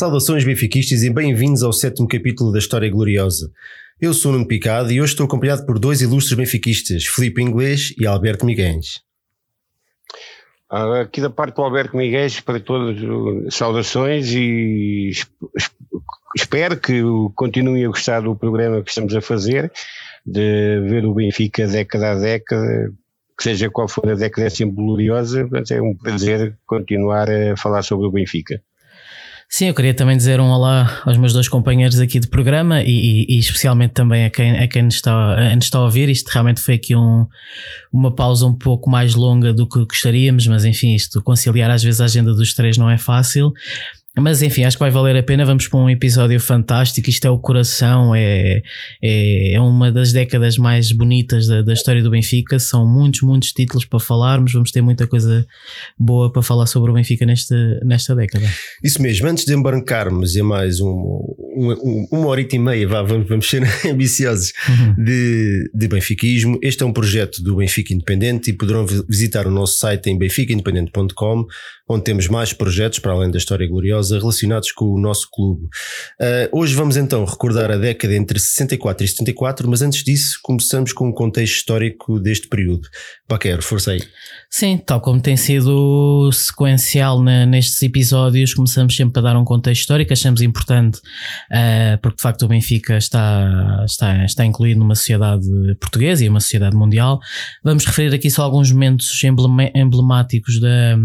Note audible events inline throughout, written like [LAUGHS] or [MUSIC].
Saudações benfiquistas e bem-vindos ao sétimo capítulo da História Gloriosa. Eu sou Nuno Picado e hoje estou acompanhado por dois ilustres benfiquistas, Filipe Inglês e Alberto Miguel. Ah, aqui da parte do Alberto Miguel, para todas saudações e espero que continuem a gostar do programa que estamos a fazer, de ver o Benfica década a década, que seja qual for a década é sempre gloriosa, é um prazer continuar a falar sobre o Benfica. Sim, eu queria também dizer um olá aos meus dois companheiros aqui de programa e, e, e especialmente também a quem, a quem nos, está, nos está a ouvir. Isto realmente foi aqui um, uma pausa um pouco mais longa do que gostaríamos, mas enfim, isto conciliar às vezes a agenda dos três não é fácil. Mas enfim, acho que vai valer a pena. Vamos para um episódio fantástico. Isto é o coração, é, é, é uma das décadas mais bonitas da, da, história do Benfica. São muitos, muitos títulos para falarmos. Vamos ter muita coisa boa para falar sobre o Benfica nesta, nesta década. Isso mesmo. Antes de embarcarmos em mais um, um, uma hora e meia, vá, vamos, vamos ser [LAUGHS] ambiciosos, uhum. de, de benfiquismo. Este é um projeto do Benfica Independente e poderão visitar o nosso site em benficaindependente.com onde temos mais projetos para além da história gloriosa relacionados com o nosso clube. Uh, hoje vamos então recordar a década entre 64 e 74, mas antes disso começamos com um contexto histórico deste período. Paquero, força aí. Sim, tal como tem sido sequencial na, nestes episódios, começamos sempre a dar um contexto histórico, achamos importante, uh, porque de facto o Benfica está, está, está incluído numa sociedade portuguesa e uma sociedade mundial. Vamos referir aqui só alguns momentos emblemáticos da,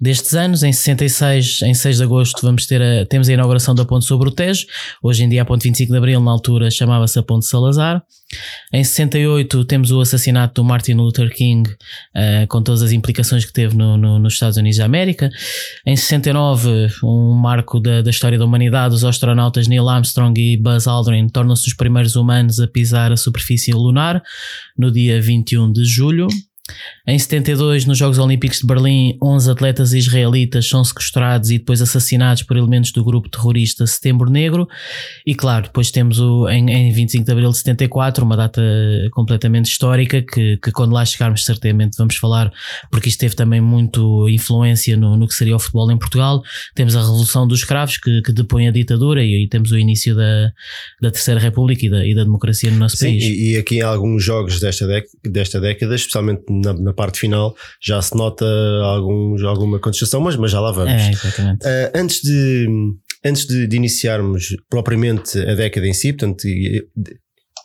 destes anos. Em 66, em 6 de agosto, vamos ter a, temos a inauguração da ponte sobre o Tejo. Hoje em dia a ponte 25 de Abril, na altura chamava-se a ponte Salazar. Em 68 temos o assassinato do Martin Luther King, uh, com todas as implicações que teve no, no, nos Estados Unidos da América. Em 69, um marco da, da história da humanidade, os astronautas Neil Armstrong e Buzz Aldrin tornam-se os primeiros humanos a pisar a superfície lunar no dia 21 de julho. Em 72, nos Jogos Olímpicos de Berlim, 11 atletas israelitas são sequestrados e depois assassinados por elementos do grupo terrorista Setembro Negro. E claro, depois temos o, em, em 25 de abril de 74, uma data completamente histórica que, que quando lá chegarmos, certamente vamos falar, porque isto teve também muito influência no, no que seria o futebol em Portugal. Temos a Revolução dos Escravos que, que depõe a ditadura e aí temos o início da, da Terceira República e da, e da democracia no nosso Sim, país. E, e aqui em alguns jogos desta, desta década, especialmente na, na parte final já se nota alguns, alguma contestação, mas, mas já lá vamos. É, exatamente. Uh, antes de, antes de, de, iniciarmos propriamente a década em si, portanto,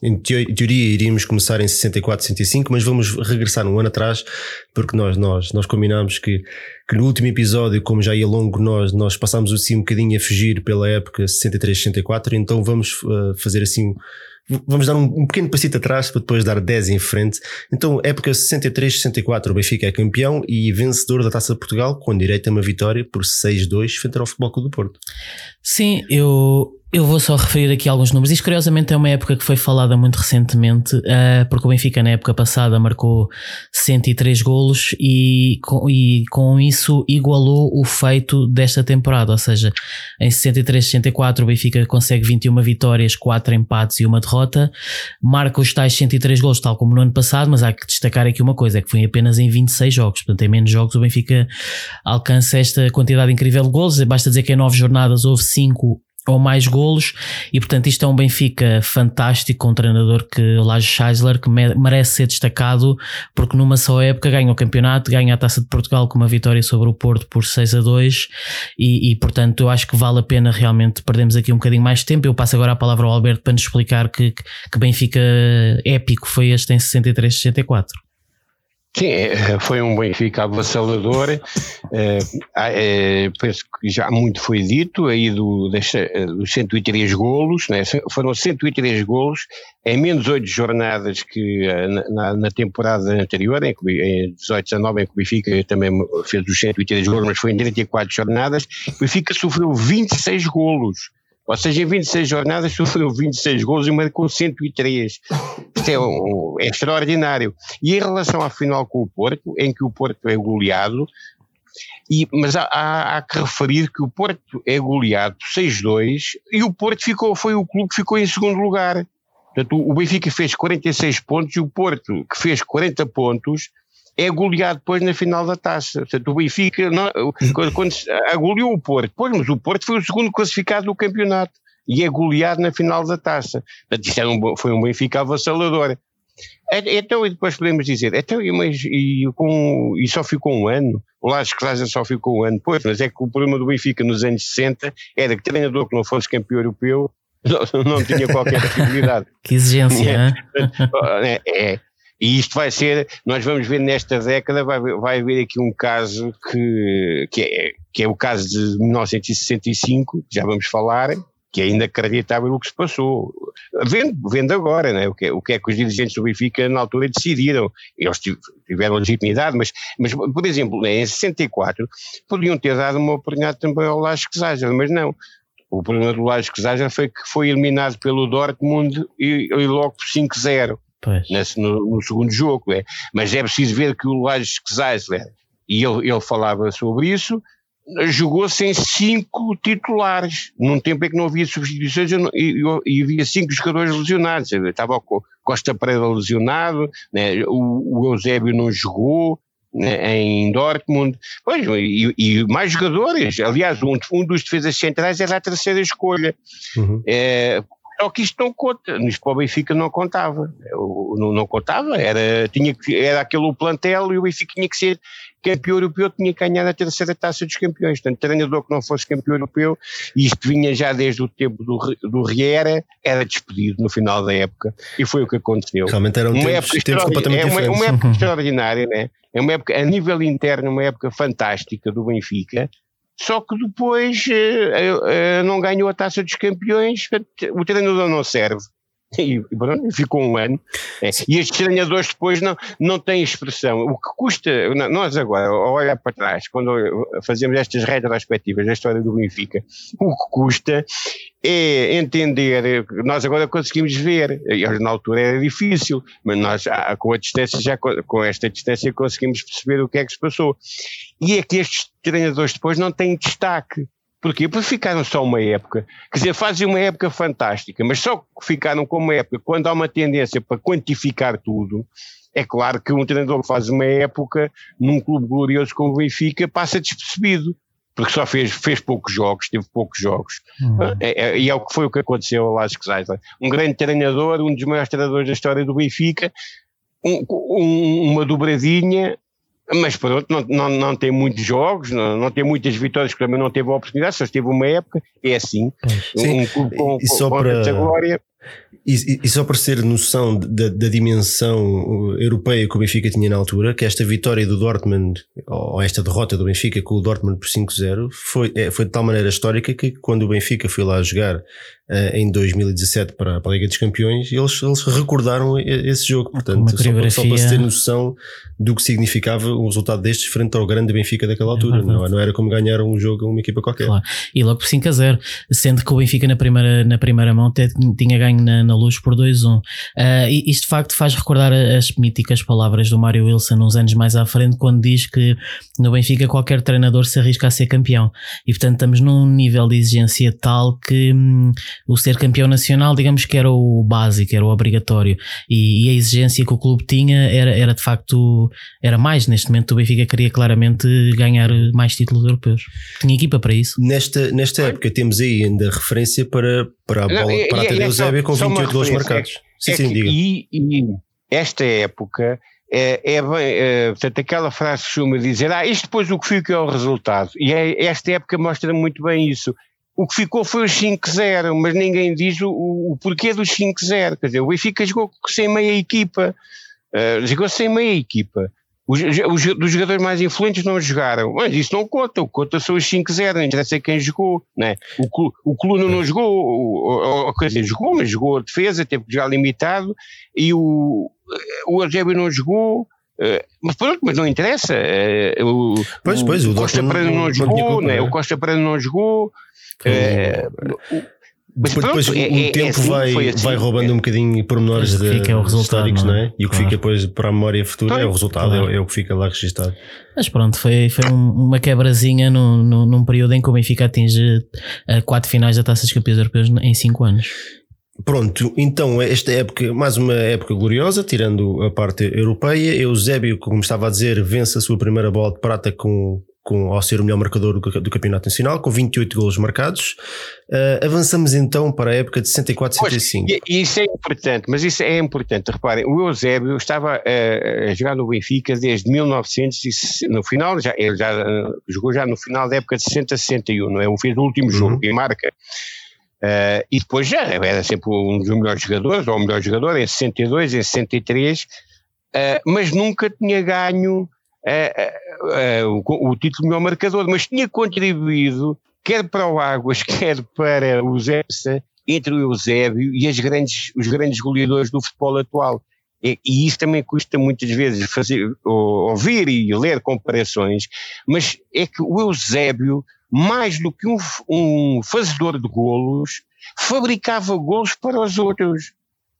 em teoria iríamos começar em 64, 65, mas vamos regressar um ano atrás, porque nós, nós, nós combinámos que, que no último episódio, como já ia longo, nós, nós passámos assim um bocadinho a fugir pela época 63, 64, então vamos uh, fazer assim vamos dar um, um, pequeno passito atrás para depois dar 10 em frente. Então, época 63-64, o Benfica é campeão e vencedor da Taça de Portugal, com direito a uma vitória por 6-2 frente ao Futebol Clube do Porto. Sim, eu, eu vou só referir aqui alguns números. Isto, curiosamente, é uma época que foi falada muito recentemente, uh, porque o Benfica, na época passada, marcou 103 golos e com, e com isso igualou o feito desta temporada. Ou seja, em 63-64, o Benfica consegue 21 vitórias, 4 empates e uma derrota, marca os tais 103 golos, tal como no ano passado. Mas há que destacar aqui uma coisa: é que foi apenas em 26 jogos, portanto, em menos jogos, o Benfica alcança esta quantidade incrível de golos. Basta dizer que em 9 jornadas houve 5 ou mais golos. E portanto isto é um Benfica fantástico, um treinador que Lage Scheisler que merece ser destacado porque numa só época ganha o campeonato, ganha a Taça de Portugal com uma vitória sobre o Porto por 6 a 2 e, e portanto eu acho que vale a pena realmente perdermos aqui um bocadinho mais tempo, eu passo agora a palavra ao Alberto para nos explicar que, que Benfica épico foi este em 63-64 Sim, é, foi um Benfica avassalador. É, é, penso que já muito foi dito aí do, desta, dos 103 golos, né? foram 103 golos em menos 8 jornadas que na, na temporada anterior, em, em 18, 19, em que o Benfica também fez os 103 golos, mas foi em 34 jornadas. O Benfica sofreu 26 golos. Ou seja, em 26 jornadas sofreu 26 gols e marcou 103. Isto é, um, é extraordinário. E em relação à final com o Porto, em que o Porto é goleado, e, mas há, há, há, que referir que o Porto é goleado 6-2 e o Porto ficou, foi o clube que ficou em segundo lugar. Portanto, o Benfica fez 46 pontos e o Porto, que fez 40 pontos, é goleado depois na final da taça. Portanto, o Benfica não, quando, quando goleou o Porto, pois, mas o Porto foi o segundo classificado do campeonato e é goleado na final da taça. Portanto, isto um, foi um Benfica avassalador. É, então, e depois podemos dizer, então, mas, e, com, e só ficou um ano? O Lage Clássico só ficou um ano. Pois, mas é que o problema do Benfica nos anos 60 era que treinador que não fosse campeão europeu [LAUGHS] não, não tinha qualquer possibilidade. [LAUGHS] que exigência, é, é, e isto vai ser, nós vamos ver nesta década, vai, vai haver aqui um caso que, que, é, que é o caso de 1965, já vamos falar, que é inacreditável o que se passou. Vendo, vendo agora, né, o, que, o que é que os dirigentes do Benfica na altura decidiram. Eles tiveram legitimidade, mas, mas por exemplo, né, em 64 podiam ter dado uma oportunidade também ao Lage Quesaja, mas não. O problema do Lage Quesaja foi que foi eliminado pelo Dortmund e, e logo por 5-0 no, no, segundo jogo. É. Mas é preciso ver que o Lage Quesaja, e ele, ele falava sobre isso, jogou sem cinco titulares, num tempo em que não havia substituições e, e havia cinco jogadores lesionados. Estava o Costa Pereira lesionado, né, o, o, Eusébio não jogou né, em Dortmund, pois, e, e, mais jogadores. Aliás, um, um, dos defesas centrais era a terceira escolha. Uhum. É, só que isto não conta, isto para o Benfica não contava, não, não contava, era, tinha, era aquele plantel e o Benfica tinha que ser campeão europeu, tinha que ganhar a terceira taça dos campeões, portanto treinador que não fosse campeão europeu, e isto vinha já desde o tempo do, do Riera, era despedido no final da época, e foi o que aconteceu. Realmente eram uma tempos, época tempos completamente é uma, uma época [LAUGHS] extraordinária, né? é uma época, a nível interno, uma época fantástica do Benfica, só que depois uh, uh, não ganhou a taça dos campeões, o treinador não serve. [LAUGHS] E pronto, ficou um ano. É. E estes treinadores depois não, não têm expressão. O que custa, nós agora, ao olhar para trás, quando fazemos estas retrospectivas da história do Benfica, o que custa é entender, nós agora conseguimos ver, na altura era difícil, mas nós ah, com a distância, já com esta distância conseguimos perceber o que é que se passou. E é que estes treinadores depois não têm destaque. Porquê? Porque ficaram só uma época. Quer dizer, fazem uma época fantástica, mas só ficaram com uma época quando há uma tendência para quantificar tudo. É claro que um treinador que faz uma época num clube glorioso como o Benfica passa despercebido, porque só fez, fez poucos jogos, teve poucos jogos. Uhum. É, é, e é o que foi o que aconteceu ao Lázaro Zeidler. Um grande treinador, um dos maiores treinadores da história do Benfica, um, um, uma dobradinha, mas pronto, não, não, não tem muitos jogos, não, não tem muitas vitórias, porque também não teve a oportunidade, só teve uma época, é assim. Sim. Um clube com, e só com, para... glória. E, e, só para ser noção da, da, dimensão europeia que o Benfica tinha na altura, que esta vitória do Dortmund, ou esta derrota do Benfica com o Dortmund por 5-0, foi, é, foi de tal maneira histórica que quando o Benfica foi lá jogar uh, em 2017 para, para a Liga dos Campeões, eles, eles recordaram esse jogo. Portanto, só para, só para se ter noção do que significava um resultado destes frente ao grande Benfica daquela é altura. É não, não, era como ganhar um jogo a uma equipa qualquer. Claro. E logo por 5 a 0, sendo que o Benfica na primeira, na primeira mão tinha ganho na, na luz por 2-1. Uh, e isto de facto faz recordar as míticas palavras do Mário Wilson uns anos mais à frente, quando diz que no Benfica qualquer treinador se arrisca a ser campeão. E portanto estamos num nível de exigência tal que hum, o ser campeão nacional, digamos que era o básico, era o obrigatório. E, e, a exigência que o clube tinha era, era de facto, era mais. Neste momento o Benfica queria claramente ganhar mais títulos europeus. Tinha equipa para isso. Nesta, nesta época temos aí ainda referência para, para a bola, não, para a Tadeu Zébia com 28 gols marcados. sim, é sim, que, diga. E, e esta época é, é, é, portanto, aquela frase que dizer, ah, isto depois o que fica é o resultado. E é, esta época mostra muito bem isso. O que ficou foi os 5-0, mas ninguém diz o, o porquê dos 5-0. Quer dizer, o Benfica jogou sem meia equipa. Uh, jogou sem meia equipa. Os, os, os, jogadores mais influentes não jogaram, mas isso não conta, o que conta são os 5-0, não interessa quem jogou, né? o, o Cluno não jogou, o, o, quer dizer, jogou, mas jogou a defesa, teve que jogar limitado, e o, o Eusébio não jogou, uh, mas pronto, mas não interessa, uh, o, pois, pois, o, Costa Pereira não, não, jogou, né? o Costa Pereira não jogou, é, mas depois, pronto, o, é, tempo é assim, vai, assim, vai roubando é. um bocadinho pormenores de, é o históricos, não é? E o que claro. fica depois para a memória futura é o resultado, claro. é, é, o que fica lá registado. Mas pronto, foi, foi um, uma quebrazinha no, no, num período em que o Benfica atinge uh, quatro finais da Taça dos Campeões Europeus em cinco anos. Pronto, então esta época, mais uma época gloriosa, tirando a parte europeia. Eusébio, como estava a dizer, vence a sua primeira bola de prata com, com, ao ser o melhor marcador do, do Campeonato Nacional, com 28 golos marcados. Uh, avançamos então para a época de 64-65. Isso é importante, mas isso é importante. Reparem, o Eusébio estava uh, a jogar no Benfica desde 1900, no final, já, ele já uh, jogou já no final da época de 60-61, não é? O fez o último jogo uhum. e marca. Uh, e depois já era sempre um dos melhores jogadores, ou o melhor jogador, em 62, em 63, uh, mas nunca tinha ganho uh, o, o, título melhor marcador, mas tinha contribuído, quer para o Águas, [LAUGHS] quer para o Zepsa, entre o Eusébio e grandes, os grandes goleadores do futebol atual. E, e isso também custa muitas vezes fazer, ouvir e ler comparações, mas é que o Eusébio mais do que um, um fazedor de golos, fabricava golos para os outros.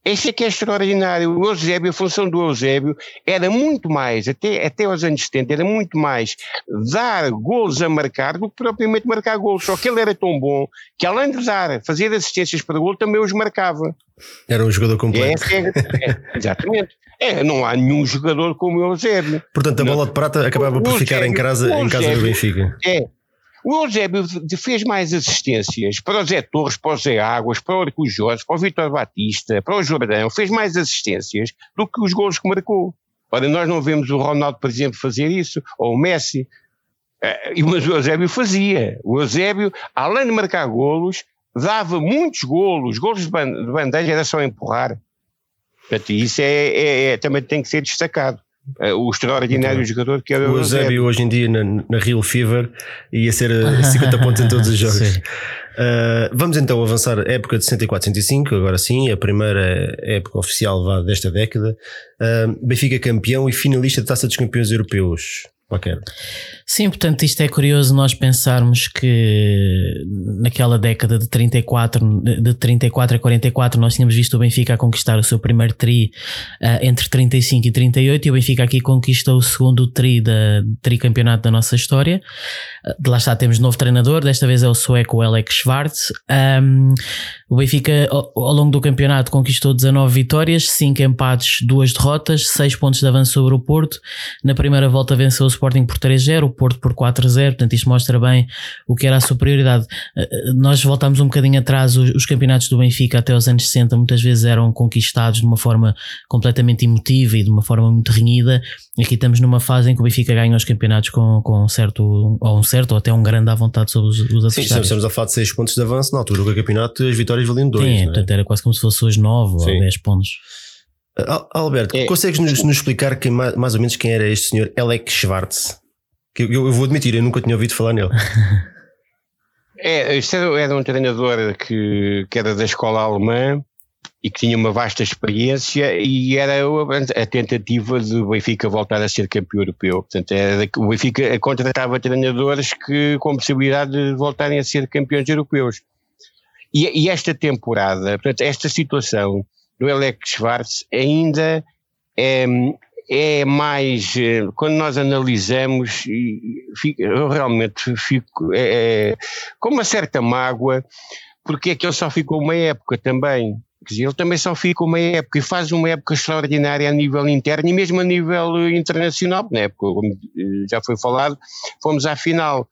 Isso é que é extraordinário. O Eusébio, a função do Eusébio era muito mais, até, até aos anos 70, era muito mais dar golos a marcar do que propriamente marcar golos. Só que ele era tão bom que, além de dar, fazer assistências para golo, também os marcava. Era um jogador completo. É, é, exatamente. É, não há nenhum jogador como o Eusébio. Portanto, a bola de prata acabava por ficar em casa, em casa do Benfica. É, o Eusébio fez mais assistências para o Zé Torres, para o Zé Águas, para o Arco Jorge, para o Vitor Batista, para o Jordão, fez mais assistências do que os gols que marcou. Ora, nós não vemos o Ronaldo, por exemplo, fazer isso, ou o Messi, eh, mas o Eusébio fazia. O Eusébio, além de marcar golos, dava muitos golos, golos de bandeja, era só empurrar. Portanto, isso é, é, é, também tem que ser destacado. Eh, o extraordinário então, jogador que era o Eusébio. hoje em dia na, na Real Fever ia ser [LAUGHS] 50 pontos em todos os [LAUGHS] jogos. Uh, vamos então avançar a época de 64-65, agora sim, a primeira época oficial desta década. Uh, Benfica campeão e finalista da Taça dos Campeões Europeus qualquer. Sim, portanto, isto é curioso nós pensarmos que naquela década de 34, de 34 a 44, nós tínhamos visto o Benfica a conquistar o seu primeiro tri uh, entre 35 e 38 e o Benfica aqui conquistou o segundo tri da tricampeonato da nossa história. De lá está, temos novo treinador, desta vez é o sueco Alex Schwartz. Um, o Benfica, ao, ao, longo do campeonato, conquistou 19 vitórias, 5 empates, 2 derrotas, 6 pontos de avanço sobre o Porto. Na primeira volta venceu o Sporting por 3-0, o Porto por 4-0, portanto isto mostra bem o que era a superioridade. Eh, eh, nós voltamos um bocadinho atrás, os, os campeonatos do Benfica até os anos 60 muitas vezes eram conquistados de uma forma completamente emotiva e de uma forma muito renhida. Aqui estamos numa fase em que o Benfica ganha os campeonatos com, com um certo, ou um certo, ou até um grande à vontade sobre os, os adversários. Sim, estamos a falar de 6 pontos de avanço na altura do campeonato, as vitórias valiam 2. Sim, é? portanto era quase como se fosse hoje 9 ou 10 pontos. Alberto, é. consegues nos, nos explicar quem, mais ou menos quem era este senhor Alex Schwartz? Que eu, eu vou admitir, eu nunca tinha ouvido falar nele. [LAUGHS] É, este era um treinador que, que era da escola alemã e que tinha uma vasta experiência e era a tentativa do Benfica voltar a ser campeão europeu. Portanto, era, o Benfica contratava treinadores que, com possibilidade de voltarem a ser campeões europeus. E, e esta temporada, portanto, esta situação do Alex Schwartz ainda é, é mais, eh, quando nós analisamos, eu realmente fico é, é, com uma certa mágoa, porque é que ele só ficou uma época também. Quer dizer, ele também só fica uma época e faz uma época extraordinária a nível interno e mesmo a nível internacional. Na época, como eh, já foi falado, fomos à final.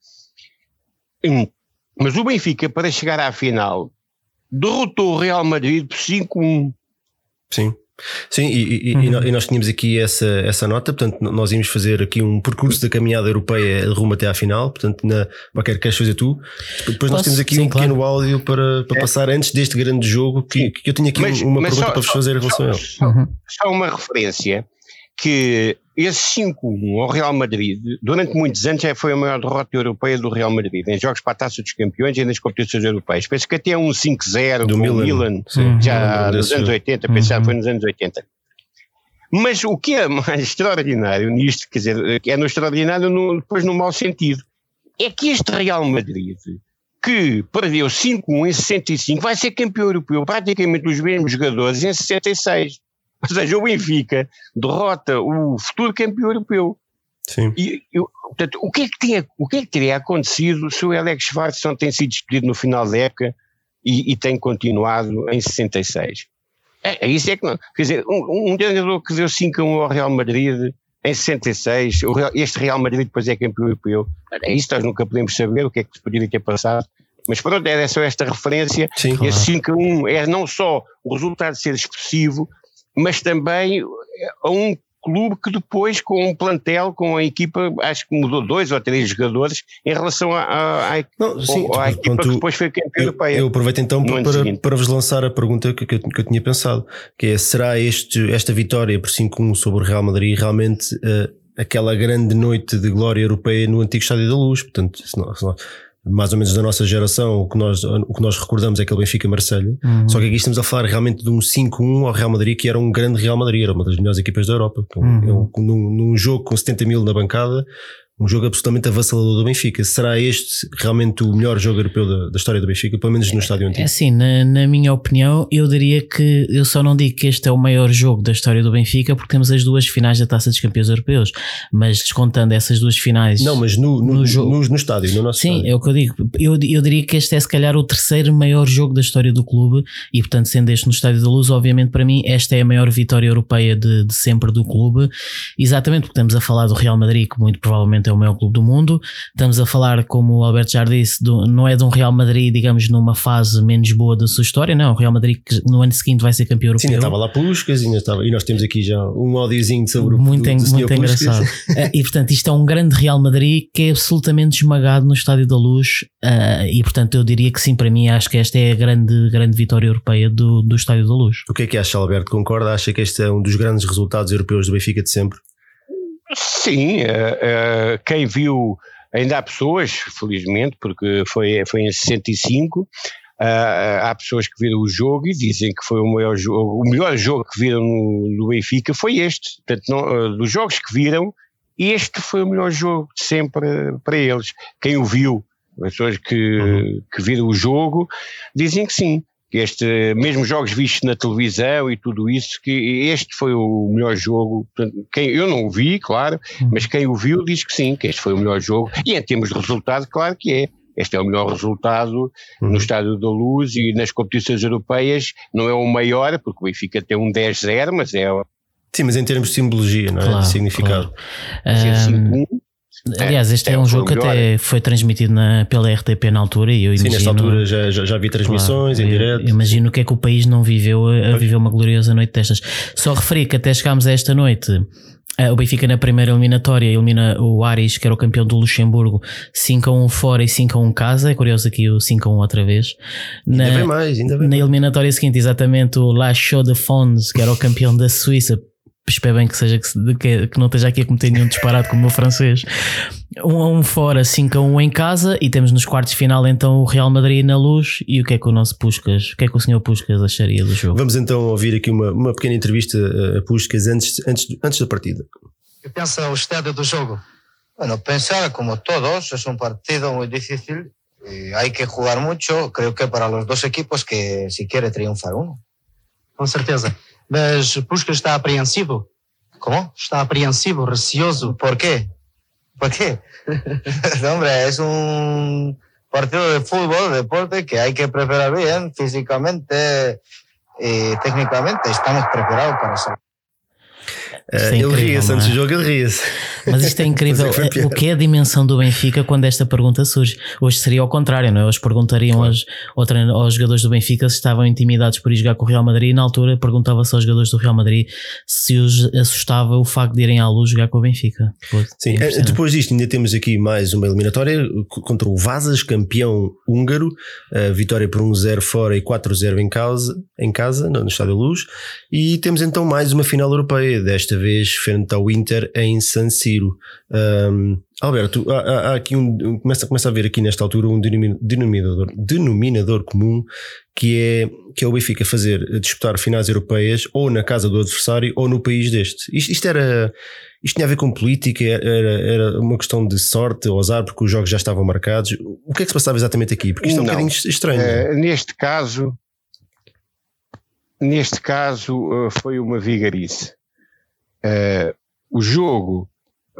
Hum, mas o Benfica, para chegar à final, derrotou o Real Madrid por 5-1. Sim. Sim, e, uhum. e, nós tínhamos aqui essa, essa nota, portanto, nós íamos fazer aqui um percurso da caminhada europeia rumo até à final, portanto, na Baquer, queres fazer tu? Depois Posso? nós temos aqui Sim, um claro. pequeno áudio para, para é. passar antes deste grande jogo, que, que eu tinha aqui mas, uma mas pergunta só, para vos fazer em relação a ele. Só, uhum. só uma referência que esse 5-1 ao Real Madrid, durante muitos anos, já foi a maior derrota europeia do Real Madrid, em jogos para a taça dos campeões e nas competições europeias. Penso que até um 5-0 do Milan, Milan já nos anos 80, uhum. pensar foi nos anos 80. Mas o que é mais [LAUGHS] extraordinário nisto, quer dizer, é no extraordinário no, depois no mau sentido, é que este Real Madrid, que perdeu 5-1 em 65, vai ser campeão europeu praticamente os mesmos jogadores em 66. Ou seja, o Benfica derrota o futuro campeão europeu. Sim. E, eu, portanto, o que, é que tinha, o que é que teria acontecido se o Alex Schwartz não tem sido despedido no final da época e, e tem continuado em 66. É, é isso é que não. Quer dizer, um, um treinador que deu 5 a 1 ao Real Madrid em 66, este Real Madrid depois é campeão europeu. É isso, nós nunca podemos saber o que é que poderia ter passado. Mas pronto, era só esta referência. Sim, claro. Esse 5 a 1 é não só o resultado de ser expressivo, mas também a um clube que depois, com um plantel, com a equipa, acho que mudou dois ou três jogadores em relação à, Não, sim, à equipa que depois foi campeã europeia. Eu aproveito então para, para, para, vos lançar a pergunta que, que, eu, que, eu, tinha pensado, que é, será este, esta vitória por 5-1 sobre o Real Madrid realmente uh, aquela grande noite de glória europeia no antigo Estádio da Luz? Portanto, se não, se não, mais ou menos da nossa geração, o que nós, o que nós recordamos é aquele Benfica-Marselha. Uhum. Só que aqui estamos a falar realmente de um 5-1 ao Real Madrid, que era um grande Real Madrid, era uma das melhores equipas da Europa. Uhum. Um, num, num jogo com 70 mil na bancada, um jogo absolutamente avassalador do Benfica. Será este realmente o melhor jogo europeu da, da história do Benfica, pelo menos no estádio antigo? É assim, na, na, minha opinião, eu diria que eu só não digo que este é o maior jogo da história do Benfica porque temos as duas finais da Taça dos Campeões Europeus, mas descontando essas duas finais. Não, mas no, no, no, jogo, no, no estádio, no nosso Sim, estádio. é o que eu digo. Eu, eu diria que este é se calhar o terceiro maior jogo da história do clube e, portanto, sendo este no Estádio da Luz, obviamente para mim esta é a maior vitória europeia de, de sempre do clube, exatamente porque estamos a falar do Real Madrid, que muito provavelmente é o maior clube do mundo. Estamos a falar, como o Alberto já disse, do, não é de um Real Madrid, digamos, numa fase menos boa da sua história, não. O Real Madrid que no ano seguinte vai ser campeão europeu. Sim, estava lá Puscas e, estava, e nós temos aqui já um audiozinho sobre muito, o do, do Muito engraçado. [LAUGHS] Eh, e portanto, isto é um grande Real Madrid que é absolutamente esmagado no Estádio da Luz. Uh, e portanto, eu diria que sim, para mim, acho que esta é a grande, grande vitória europeia do, do Estádio da Luz. O que é que acha, Alberto? Concorda? Acha que este é um dos grandes resultados europeus do Benfica de sempre? Sim, uh, uh, quem viu Ainda há pessoas, felizmente, porque foi, foi em 65, Uh, há pessoas que viram o jogo e dizem que foi o maior jogo, o melhor jogo que viram no, no Benfica foi este. Portanto, não, uh, dos jogos que viram, este foi o melhor jogo de sempre para eles. Quem o viu, as pessoas que, uhum. que viram o jogo, dizem que sim este, mesmo jogos vistos na televisão e tudo isso, que este foi o melhor jogo. Quem, eu não o vi, claro, uhum. mas quem o viu diz que sim, que este foi o melhor jogo. E em termos de resultado, claro que é. Este é o melhor resultado uhum. no Estádio da Luz e nas competições europeias. Não é o maior, porque o Benfica tem um 10-0, mas é. Sim, mas em termos de simbologia, não é? Claro, de significado. Claro. Um, Aliás, este é, é um jogo que até foi transmitido na, pela RTP na altura e eu Sim, imagino, nessa altura já, já, já vi transmissões claro, em direto. Imagino o que é que o país não viveu a, a viver uma gloriosa noite destas. Só referi que até chegámos a esta noite. Uh, o Benfica na primeira eliminatória elimina o Aris, que era o campeão do Luxemburgo, 5 a 1 fora e 5 a 1 casa. É curioso aqui o 5 a 1 outra vez. Na, ainda bem mais, ainda bem Na eliminatória seguinte, exatamente o La Chaux de Fonds, que era o campeão da Suíça, espero bem que seja que, que, não esteja aqui a cometer nenhum disparate como o meu francês. 1 um a 1 um fora, 5 a 1 em casa e temos nos quartos de final então o Real Madrid na luz e o que é que o nosso Puscas, o que é que o senhor Puscas acharia do jogo? Vamos então ouvir aqui uma, uma pequena entrevista a Puscas antes, antes, antes da partida. O que pensa o estádio do jogo? Bueno, pensar como todos, es un partido muy difícil y hay que jugar mucho, creo que para los dos equipos que si quiere triunfar uno. Com certeza. Mas Puskas está apreensivo. Como? Está apreensivo, receoso. Por quê? ¿Por qué? [LAUGHS] hombre, es un partido de fútbol, deporte que hay que preparar bien físicamente y técnicamente. Estamos preparados para eso. É ele ria-se antes do jogo, ele ria-se. Mas isto é [LAUGHS] incrível. É o que é a dimensão do Benfica quando esta pergunta surge? Hoje seria ao contrário, não é? Hoje perguntariam claro. aos, aos jogadores do Benfica se estavam intimidados por ir jogar com o Real Madrid. E na altura perguntava-se aos jogadores do Real Madrid se os assustava o facto de irem à luz jogar com o Benfica. Sim, é depois disto, ainda temos aqui mais uma eliminatória contra o Vazas, campeão húngaro. vitória por 1-0 fora e 4-0 em casa, em casa no Estádio Luz. E temos então mais uma final europeia, desta vez frente ao Inter em San Siro. Um, Alberto, há, há, aqui um, começa, começa a haver aqui nesta altura um denominador, denominador comum que é, que é o Benfica fazer, disputar finais europeias ou na casa do adversário ou no país deste. Isto, isto era. Isto tinha a ver com política, era, era uma questão de sorte ou azar, porque os jogos já estavam marcados. O que é que se passava exatamente aqui? Porque isto é um bocadinho estranho. Uh, neste caso, neste caso uh, foi uma vigarice. Uh, o jogo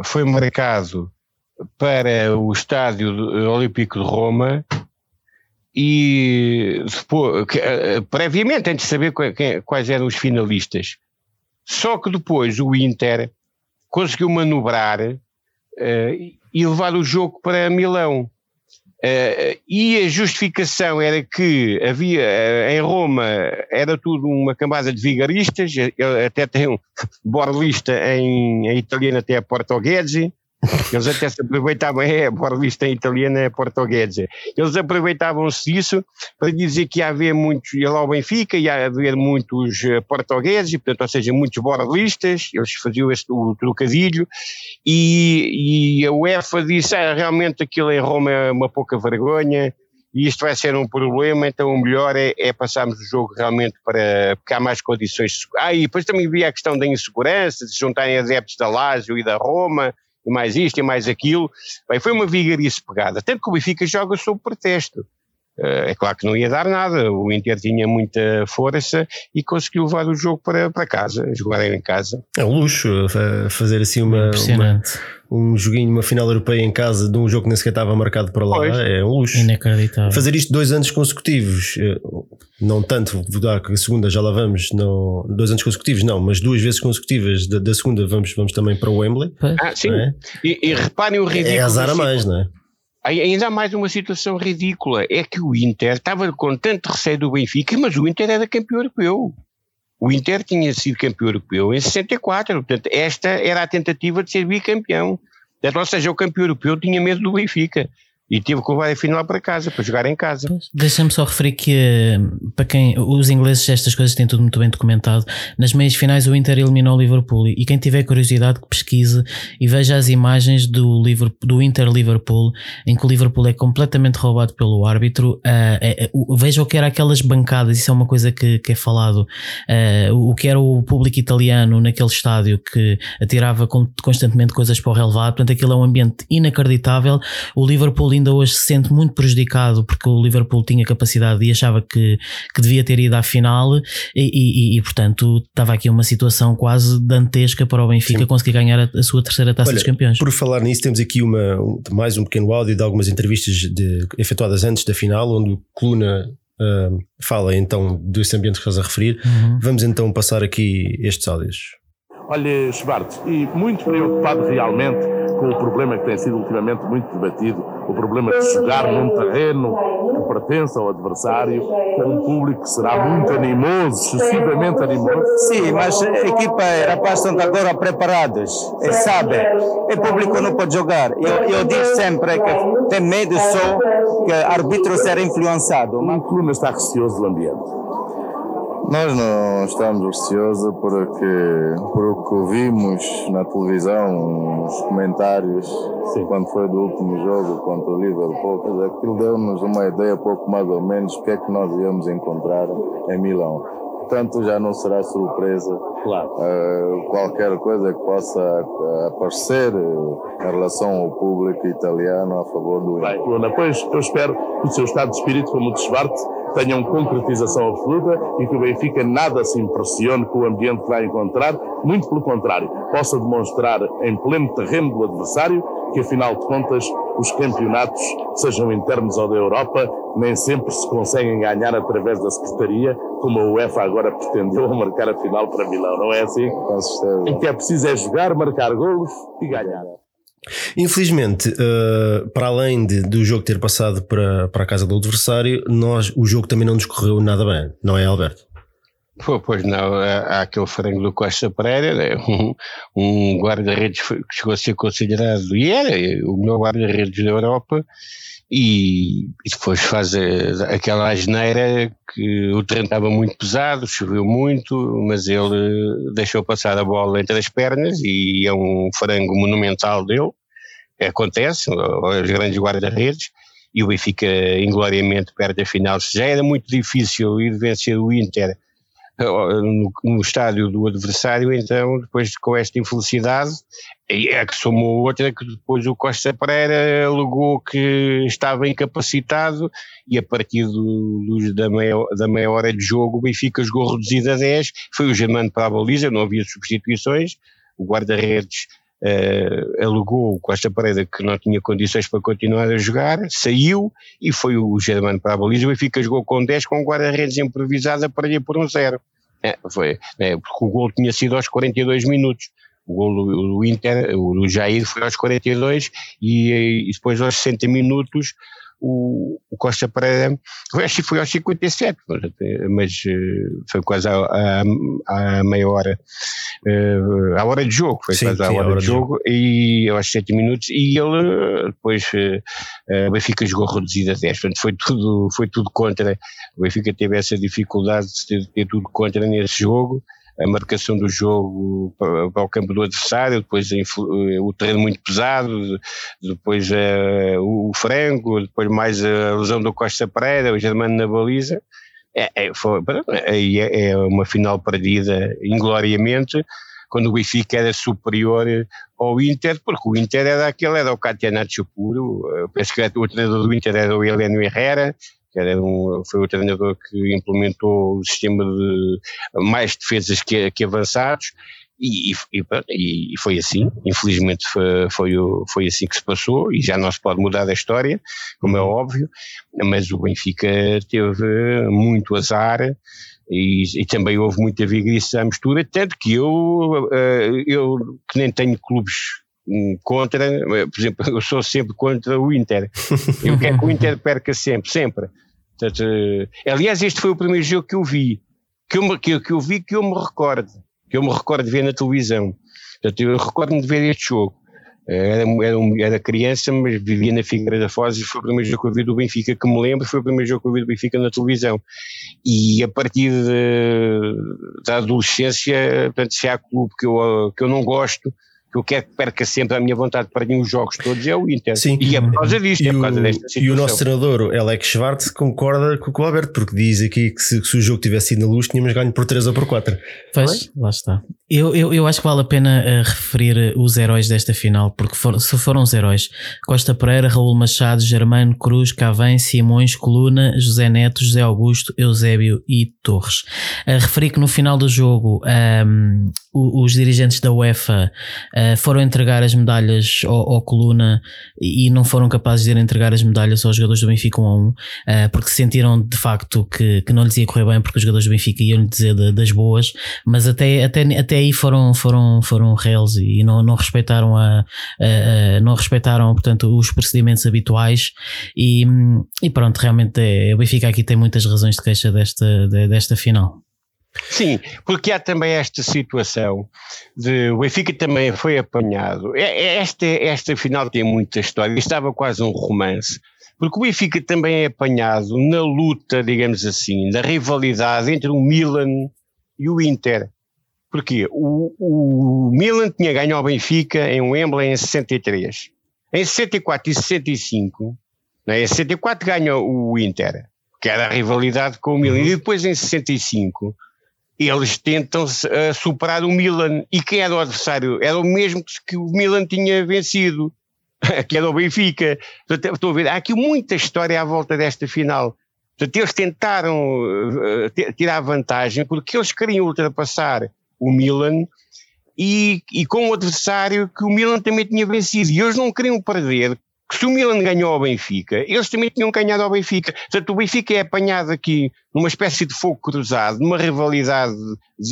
foi marcado para o Estádio Olímpico de Roma e uh, previamente, antes de saber quais eram os finalistas. Só que depois o Inter conseguiu manobrar uh, e levar o jogo para Milão. Uh, e a justificação era que havia uh, em Roma era tudo uma camada de vigaristas, até tem um [LAUGHS] borlista em, em italiano até a portuguese, eles até se aproveitavam, é, a borlista em italiano é portuguesa, eles aproveitavam-se disso para dizer que ia haver muitos, ia lá ao Benfica, ia haver muitos eh, portugueses, portanto, ou seja, muitos borlistas, eles faziam este, o trocadilho, e, e a UEFA disse, ah, realmente aquilo em Roma é uma pouca vergonha, e isto vai ser um problema, então o melhor é, é passarmos o jogo realmente para, porque há mais condições. Ah, e depois também havia a questão da insegurança, de juntarem adeptos da Lazio e da Roma, e mais isto e mais aquilo. Bem, foi uma vigarice pegada. Tanto que o Benfica joga sob pretexto. Eh, é claro que não ia dar nada, o Inter tinha muita força e conseguiu levar o jogo para, para casa, jogar em casa. É um luxo eh, fazer assim uma, uma um joguinho, uma final europeia em casa de um jogo que nem sequer estava marcado para lá. Pois. É um luxo. Inacreditável. Fazer isto dois anos consecutivos, eh, não tanto, que a segunda já lá vamos, não, dois anos consecutivos, não, mas duas vezes consecutivas da, da segunda vamos, vamos também para o Wembley. Ah, sim. É? E, e reparem o ridículo. É azar a mais, não é? Ainda há mais uma situação ridícula, é que o Inter estava com tanto receio do Benfica, mas o Inter era campeão europeu. O Inter tinha sido campeão europeu em 64, portanto, esta era a tentativa de ser bicampeão. Ou seja, o campeão europeu tinha medo do Benfica e tive que levar a final para casa, para jogar em casa. Deixa-me só referir que, eh, para quem, os ingleses, estas coisas têm tudo muito bem documentado. Nas meias finais, o Inter eliminou o Liverpool. E quem tiver curiosidade, que pesquise e veja as imagens do, Liverpool, do Inter-Liverpool, em que o Liverpool é completamente roubado pelo árbitro. Uh, é, veja o que era aquelas bancadas, isso é uma coisa que, que é falado. Uh, o que era o público italiano naquele estádio que atirava constantemente coisas para o relevado. Portanto, aquilo é um ambiente inacreditável. O Liverpool ainda hoje se sente muito prejudicado porque o Liverpool tinha capacidade e achava que, que devia ter ido à final e, e, e portanto estava aqui uma situação quase dantesca para o Benfica Sim. conseguir ganhar a, a, sua terceira taça Olha, dos campeões. Por falar nisso, temos aqui uma, mais um pequeno áudio de algumas entrevistas de, efetuadas antes da final, onde o Coluna uh, fala então desse ambiente que estás a referir. Uhum. Vamos então passar aqui estes áudios. Olha, Schwartz, e muito preocupado realmente com o problema que tem sido ultimamente muito debatido, o problema de jogar num terreno que pertence ao adversário, com um público que será muito animoso, excessivamente animoso. Sim, mas a equipa rapaz estão agora preparadas, e sabem, o público não pode jogar. Eu, eu digo sempre que tem medo só que o árbitro ser influenciado. O clube está receoso do ambiente. Nós não estamos receosos porque, por o que ouvimos na televisão, nos comentários, Sim. quando foi do último jogo contra o Liverpool, aquilo deu-nos uma ideia pouco mais ou menos do que é que nós íamos encontrar em Milão portanto já não será surpresa claro. uh, qualquer coisa que possa uh, aparecer em relação ao público italiano a favor do. Bem, Luna, pois eu espero que o seu estado de espírito, como o de Schwartz, tenham concretização absoluta e que o Benfica nada se impressione com o ambiente que vai encontrar, muito pelo contrário, possa demonstrar em pleno terreno do adversário que, afinal de contas, os campeonatos, sejam internos ou da Europa, nem sempre se conseguem ganhar através da Secretaria, como a UEFA agora pretendeu marcar a final para Milão, não é assim? Com certeza. Em que é preciso é jogar, marcar golos e ganhar. Infelizmente, uh, para além de, do jogo ter passado para, para a casa do adversário, nós, o jogo também não nos correu nada bem, não é, Alberto? Pois não, há aquele frango do Costa Pereira, né? [LAUGHS] um, um guarda-redes que chegou a ser considerado, e era o melhor guarda-redes da Europa, e, e, depois faz aquela asneira que o terreno estava muito pesado, choveu muito, mas ele deixou passar a bola entre as pernas e é um frango monumental dele, acontece, os grandes guarda-redes, e o Benfica ingloriamente perde a final. Já era muito difícil ir vencer o Inter no, no, estádio do adversário, então depois com esta infelicidade, é que somou outra que depois o Costa Pereira alegou que estava incapacitado e a partir do, da, meia, da meia hora de jogo o Benfica jogou reduzido a 10, foi o Germano para a baliza, não havia substituições, o guarda-redes uh, alegou o Costa Pereira que não tinha condições para continuar a jogar, saiu e foi o Germano para a baliza. O Benfica jogou com 10 com guarda-redes improvisada para ir por um zero. É, foi, é, porque o gol tinha sido aos 42 minutos. O gol do, Inter, o Jair foi aos 42 e, e depois aos 60 minutos o, o Costa Pereira, acho que foi aos 57, mas uh, foi quase à, meia hora, uh, à hora de jogo, foi sim, quase à hora, hora, de jogo, jogo, e aos 7 minutos, e ele depois uh, o Benfica jogou reduzido a 10, portanto foi tudo, foi tudo contra, o Benfica teve essa dificuldade de ter tudo contra nesse jogo, a marcação do jogo para, o campo do adversário, depois o terreno muito pesado, depois uh, o frango, depois mais a lesão do Costa Pereira, o Germano na baliza. É, é, foi, é, é uma final perdida ingloriamente quando o Benfica era superior ao Inter, porque o Inter era aquele, era o Catenaccio puro, penso que o treinador do Inter era o Heleno Herrera, que era um, foi o treinador que implementou o sistema de mais defesas que, que avançados, e, e, e, foi assim, infelizmente foi, foi, foi, assim que se passou, e já não se pode mudar a história, como é óbvio, mas o Benfica teve muito azar, e, e, também houve muita vigarice à mistura, tanto que eu, eh, eu que nem tenho clubes contra, por exemplo, [LAUGHS] eu sou sempre contra o Inter. [LAUGHS] Eu quero que o Inter perca sempre, sempre. Portanto, eh, aliás, este foi o primeiro jogo que eu vi, que eu, que, que eu vi que eu me recordo, que eu me recordo de ver na televisão. Portanto, eu recordo-me de ver este jogo. Era, era, era, criança, mas vivia na Figueira da Foz e foi o primeiro jogo que eu vi do Benfica, que me lembro, foi o primeiro jogo que eu vi do Benfica na televisão. E a partir de, da adolescência, portanto, se há clube que eu, que eu não gosto, que eu quero que perca sempre a minha vontade para os jogos todos é o Inter. Sim. E é por causa disto, e é por causa o, desta situação. E o nosso treinador, Alex Schwartz, concorda com o Alberto, porque diz aqui que se, se, o jogo tivesse ido na luz, tínhamos ganho por 3 ou por 4. Pois, lá está. Eu, eu, eu acho que vale a pena uh, referir os heróis desta final, porque for, se foram os heróis: Costa Pereira, Raul Machado, Germano Cruz, Cavém, Simões, Coluna, José Neto, José Augusto, Eusébio e Torres. Uh, referi que no final do jogo um, os, dirigentes da UEFA uh, foram entregar as medalhas ao, ao, Coluna e não foram capazes de entregar as medalhas aos jogadores do Benfica um a um, porque sentiram de facto que, que não lhes ia correr bem, porque os jogadores do Benfica iam lhe dizer de, das boas, mas até, até, até aí foram, foram, foram réus e não, não respeitaram a, a, a, não respeitaram, portanto, os procedimentos habituais e, e pronto, realmente é, o Benfica aqui tem muitas razões de queixa desta, desta final. Sim, porque há também esta situação de o Benfica também foi apanhado. É, é, esta, esta final tem muita história, estava quase um romance, porque o Benfica também é apanhado na luta, digamos assim, da rivalidade entre o Milan e o Inter. Porquê? O, o Milan tinha ganho ao Benfica em Wembley em 63. Em 64 e 65, né, em 64 ganha o Inter, que era a rivalidade com o Milan, uhum. e depois em 65 eles tentam uh, superar o Milan. E quem era o adversário? Era o mesmo que o Milan tinha vencido, [LAUGHS] que era o Benfica. Portanto, estou a ver, há aqui muita história à volta desta final. Portanto, eles tentaram uh, tirar vantagem porque eles queriam ultrapassar o Milan e, e com o adversário que o Milan também tinha vencido. E eles não queriam perder, que se o Milan ganhou ao Benfica, eles também tinham ganhado ao Benfica. Portanto, o Benfica é apanhado aqui numa espécie de fogo cruzado, numa rivalidade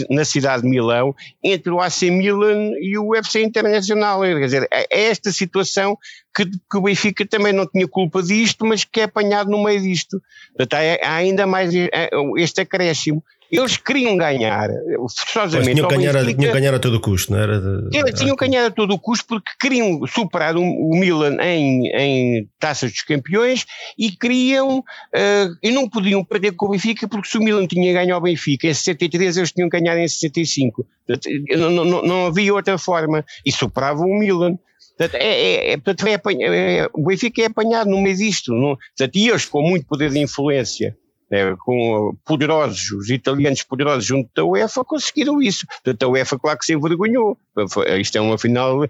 na cidade de Milão entre o AC Milan e o UFC Internacional. Quer dizer, é, é esta situação que, que, o Benfica também não tinha culpa disto, mas que é apanhado no meio disto. Portanto, há, há ainda mais é, este acréscimo. Eles queriam ganhar, forçosamente. tinham, ganhar a, tinham ganhar a todo custo, não era? De, eles tinham ganhar a todo custo porque queriam superar o, o Milan em, em taças dos campeões e queriam, uh, e não podiam perder com o Benfica porque se o Milan tinha ganho ao Benfica em 63, eles tinham ganhado em 65. Não, não, não havia outra forma. E superavam o Milan. Portanto, é, é, é, portanto, é, é, o Benfica é apanhado no meio disto. Não, portanto, e eles com muito poder de influência né, com poderosos, os italianos poderosos junto da UEFA conseguiram isso. Portanto, a UEFA, claro que se envergonhou. Isto é uma final, é,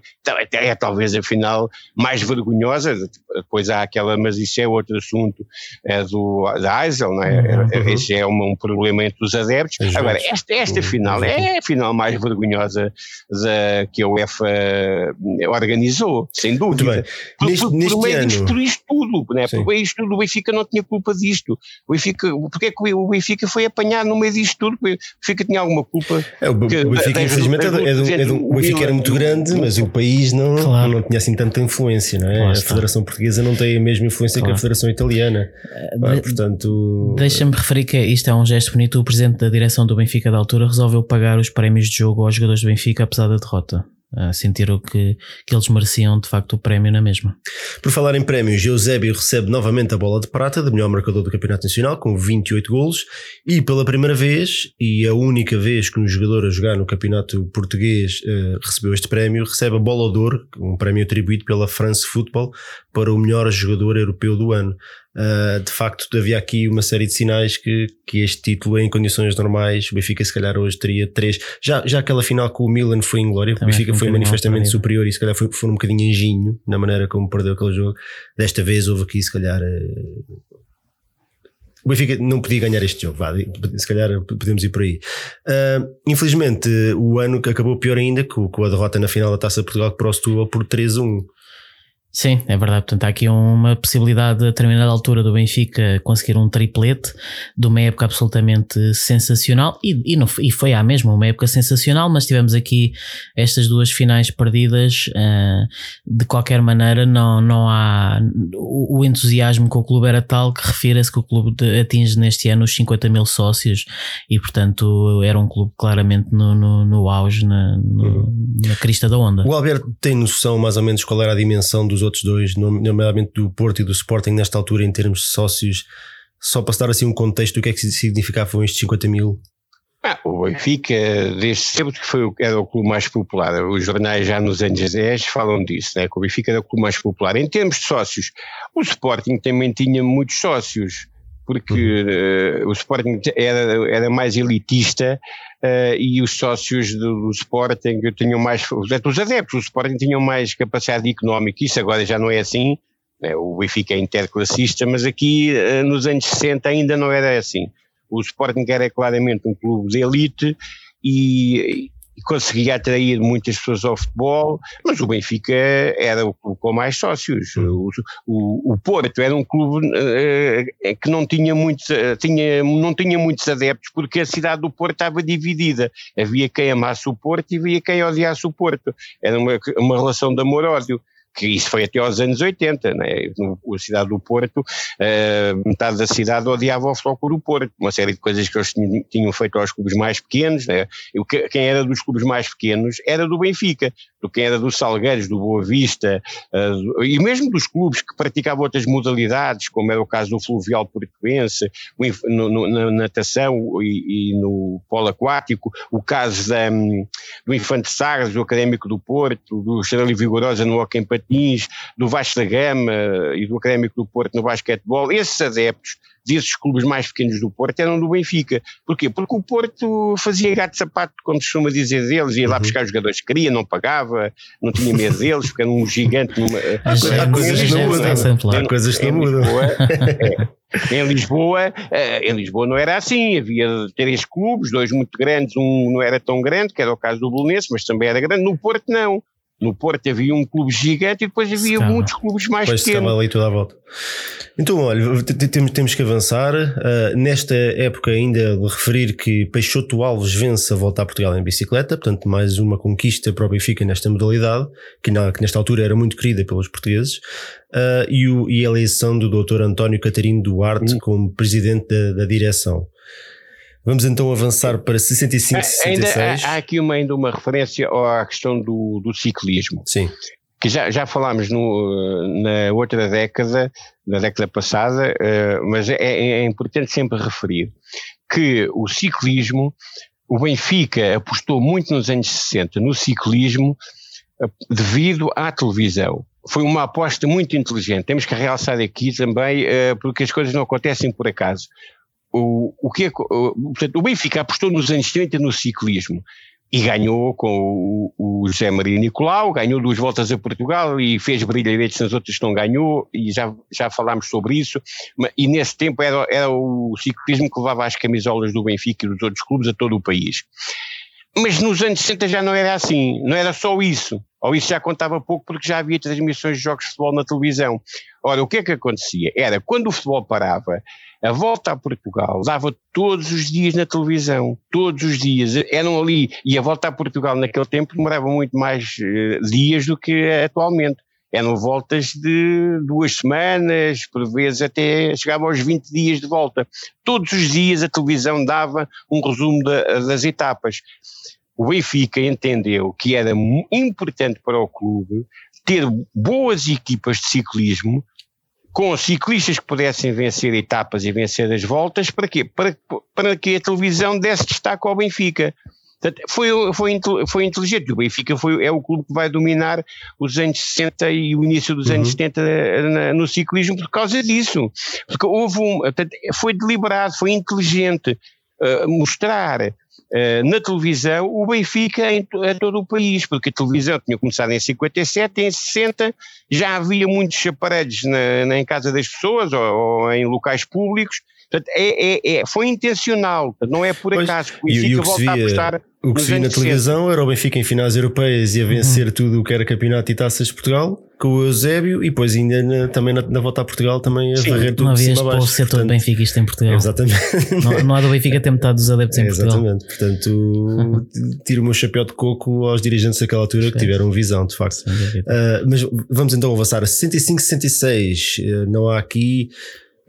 é talvez a final mais vergonhosa. Depois há aquela, mas isso é outro assunto, é do, da Eisel, não é? Uhum. uhum. Esse é um, um, problema entre os adeptos. É Agora, esta, esta uhum. final é a final mais vergonhosa da, que a UEFA organizou, sem dúvida. Por, neste, por, neste por, meio ano... por isto tudo, né? por disto tudo, o Benfica não tinha culpa disto. O Benfica porque é que o Benfica foi apanhado no meio disto tudo? O Benfica tinha alguma culpa? É, o, que, o Benfica, infelizmente, é do, é é do, o Benfica era muito grande, mas o país não, claro. não tinha assim tanta influência, não é? a Federação Portuguesa não tem a mesma influência claro. que a Federação Italiana. Ah, de, portanto. Deixa-me referir que isto é um gesto bonito. O presidente da direção do Benfica da altura resolveu pagar os prémios de jogo aos jogadores do Benfica, apesar da derrota sentiram que, que eles mereciam de facto o prémio na mesma. Por falar em prémios, Eusébio recebe novamente a bola de prata de melhor marcador do Campeonato Nacional com 28 golos e pela primeira vez e a única vez que um jogador a jogar no Campeonato Português uh, recebeu este prémio, recebe a Bola d'Or, um prémio atribuído pela France Football para o melhor jogador europeu do ano. Uh, de facto, havia aqui uma série de sinais que, que este título, em condições normais, o Benfica se calhar hoje teria três. Já, já aquela final com o Milan foi em glória, o Benfica foi, manifestamente superior e se calhar foi, foi um bocadinho enginho na maneira como perdeu aquele jogo. Desta vez houve aqui, se calhar. Uh, o Benfica não podia ganhar este jogo, vá, se calhar podemos ir por aí. Uh, infelizmente, o ano que acabou pior ainda, com, com a derrota na final da Taça Portugal para o Setúbal por 3-1. Sim, é verdade. Portanto, há aqui uma possibilidade a determinada altura do Benfica conseguir um triplete de uma época absolutamente sensacional e, e, não, e foi à mesma uma época sensacional, mas tivemos aqui estas duas finais perdidas. Uh, de qualquer maneira, não, não há o, o, entusiasmo com o clube era tal que refira-se que o clube de, atinge neste ano os 50 mil sócios e, portanto, era um clube claramente no, no, no auge, na, no, uhum. na crista da onda. O Alberto tem noção mais ou menos qual era a dimensão dos dos outros dois, nomeadamente do Porto e do Sporting, nesta altura, em termos de sócios, só para se dar assim um contexto do que é que significavam estes 50 mil? Ah, o Benfica, desde sempre que foi, era o clube mais popular, os jornais já nos anos 10 falam disso, né, que o Benfica era o clube mais popular. Em termos de sócios, o Sporting também tinha muitos sócios, porque uh, o Sporting era, era mais elitista uh, e os sócios do, do Sporting tinham mais, os adeptos do Sporting tinham mais capacidade económica, isso agora já não é assim, né? o Benfica é interclassista, mas aqui uh, nos anos 60 ainda não era assim. O Sporting era claramente um clube de elite e conseguia atrair muitas pessoas ao futebol, mas o Benfica era o clube com mais sócios. Hum. O, o, o Porto era um clube uh, que não tinha, muitos, uh, tinha, não tinha muitos adeptos porque a cidade do Porto estava dividida. Havia quem amasse o Porto e havia quem odiasse o Porto. Era uma, uma relação de amor-ódio que isso foi até aos anos 80, né? a cidade do Porto, uh, metade da cidade odiava o Futebol do Porto, uma série de coisas que eles tinham feito aos clubes mais pequenos, né? quem era dos clubes mais pequenos era do Benfica, do quem era dos Salgueiros, do Boa Vista, uh, e mesmo dos clubes que praticavam outras modalidades, como era o caso do Fluvial Portuense, no, no, na natação e, e, no polo aquático, o caso da, um, do Infante Sagres, do Académico do Porto, do Estrela Vigorosa no Hockey Do Vasco da Gama e do Académico do Porto no basquetebol, esses adeptos desses clubes mais pequenos do Porto eram do Benfica. Porquê? Porque o Porto fazia gato de sapato, como se costuma dizer deles, ia lá uhum. buscar os jogadores que queria, não pagava, não tinha medo deles, porque era um gigante. Numa, há, há, coisas que não mudam. Há coisas que não mudam. Em Lisboa, eh, em Lisboa não era assim, havia três clubes, dois muito grandes, um não era tão grande, que era o caso do Bolonense, mas também era grande, no Porto não. No Porto havia um clube gigante e depois havia muitos clubes mais depois pequenos. Estava ali toda a volta. Então, olha, temos, temos que avançar. Uh, nesta época, ainda de referir que Peixoto Alves vence a volta a Portugal em bicicleta, portanto, mais uma conquista para o Benfica nesta modalidade, que, na, que nesta altura era muito querida pelos portugueses, uh, e, o, e a eleição do Dr. António Catarino Duarte hum. como presidente da, da direção. Vamos então avançar para 65 66. Ainda há, há aqui uma, ainda uma referência à questão do, do ciclismo. Sim. Que já, já falámos no, na outra década, na década passada, uh, mas é, é importante sempre referir que o ciclismo, o Benfica apostou muito nos anos 60 no ciclismo uh, devido à televisão foi uma aposta muito inteligente. Temos que realçar aqui também, porque as coisas não acontecem por acaso o, o, que é, o, portanto, o Benfica apostou nos anos 30 no ciclismo e ganhou com o, o José Maria Nicolau, ganhou duas voltas a Portugal e fez brilharetes nas outras que não ganhou, e já, já falámos sobre isso, e nesse tempo era, era o ciclismo que levava as camisolas do Benfica e dos outros clubes a todo o país. Mas nos anos 60 já não era assim, não era só isso. Ou isso já contava pouco porque já havia transmissões de jogos de futebol na televisão. Ora, o que é que acontecia? Era quando o futebol parava, a volta a Portugal dava todos os dias na televisão, todos os dias. Eram ali, e a volta a Portugal naquele tempo demorava muito mais uh, dias do que atualmente. Eram voltas de duas semanas, por vezes até chegava aos 20 dias de volta. Todos os dias a televisão dava um resumo das etapas o Benfica entendeu que era importante para o clube ter boas equipas de ciclismo com ciclistas que pudessem vencer etapas e vencer as voltas, para quê? Para, para que a televisão desse destaque ao Benfica. Portanto, foi, foi, foi inteligente. O Benfica foi, é o clube que vai dominar os anos 60 e o início dos uhum. anos 70 na, no ciclismo por causa disso. Porque houve um. Portanto, foi deliberado, foi inteligente uh, mostrar na televisão o Benfica em, em, todo o país, porque a televisão tinha começado em 57, em 60 já havia muitos aparelhos na, na em casa das pessoas ou, ou em locais públicos, Portanto, é, é, é, foi intencional, não é por acaso que o Benfica e, o volta via, a apostar. O que se via na televisão era o Benfica em finais europeias e a vencer uhum. tudo o que era campeonato e taças de Portugal com o Eusébio e depois ainda na, também na, na, volta a Portugal também a Sim, varrer tudo não havia cima abaixo. ser todo benfiquista em Portugal. Exatamente. Não, não há do Benfica ter metade dos adeptos em Portugal. Exatamente. Portanto, uhum. tiro o meu chapéu de coco aos dirigentes daquela altura que tiveram visão, de facto. Uh, mas vamos então avançar a 65, 66. Uh, não há aqui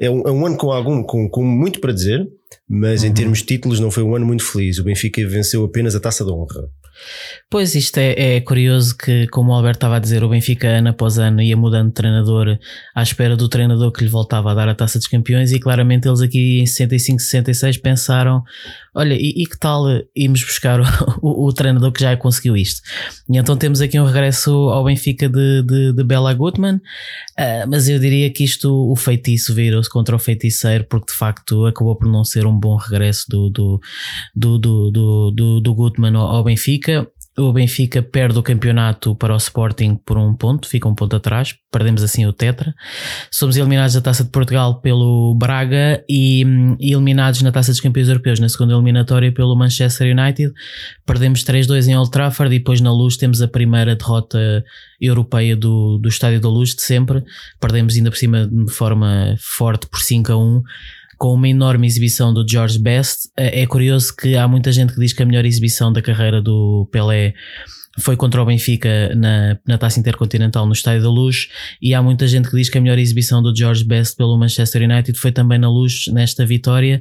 é um, é um ano com algum, com, com muito para dizer, mas uhum. em termos de títulos não foi um ano muito feliz. O Benfica venceu apenas a taça de honra. Pois isto é, é, curioso que, como o Alberto estava a dizer, o Benfica ano após ano ia mudando de treinador à espera do treinador que lhe voltava a dar a taça dos campeões e claramente eles aqui em 65, 66 pensaram olha, e, e que tal irmos buscar o, [LAUGHS] o, o, treinador que já conseguiu isto? E então temos aqui um regresso ao Benfica de, de, de Bela Gutmann, uh, mas eu diria que isto, o feitiço virou-se contra o feiticeiro porque de facto acabou por não ser um bom regresso do, do, do, do, do, do, do Gutmann ao, ao Benfica o Benfica perde o campeonato para o Sporting por um ponto, fica um ponto atrás, perdemos assim o Tetra. Somos eliminados da Taça de Portugal pelo Braga e, e eliminados na Taça dos Campeões Europeus na segunda eliminatória pelo Manchester United. Perdemos 3-2 em Old Trafford e depois na Luz temos a primeira derrota europeia do, do Estádio da Luz de sempre. Perdemos ainda por cima de forma forte por 5 a 1 com uma enorme exibição do George Best. É, é curioso que há muita gente que diz que a melhor exibição da carreira do Pelé foi contra o Benfica na, na Taça Intercontinental no Estádio da Luz e há muita gente que diz que a melhor exibição do George Best pelo Manchester United foi também na Luz nesta vitória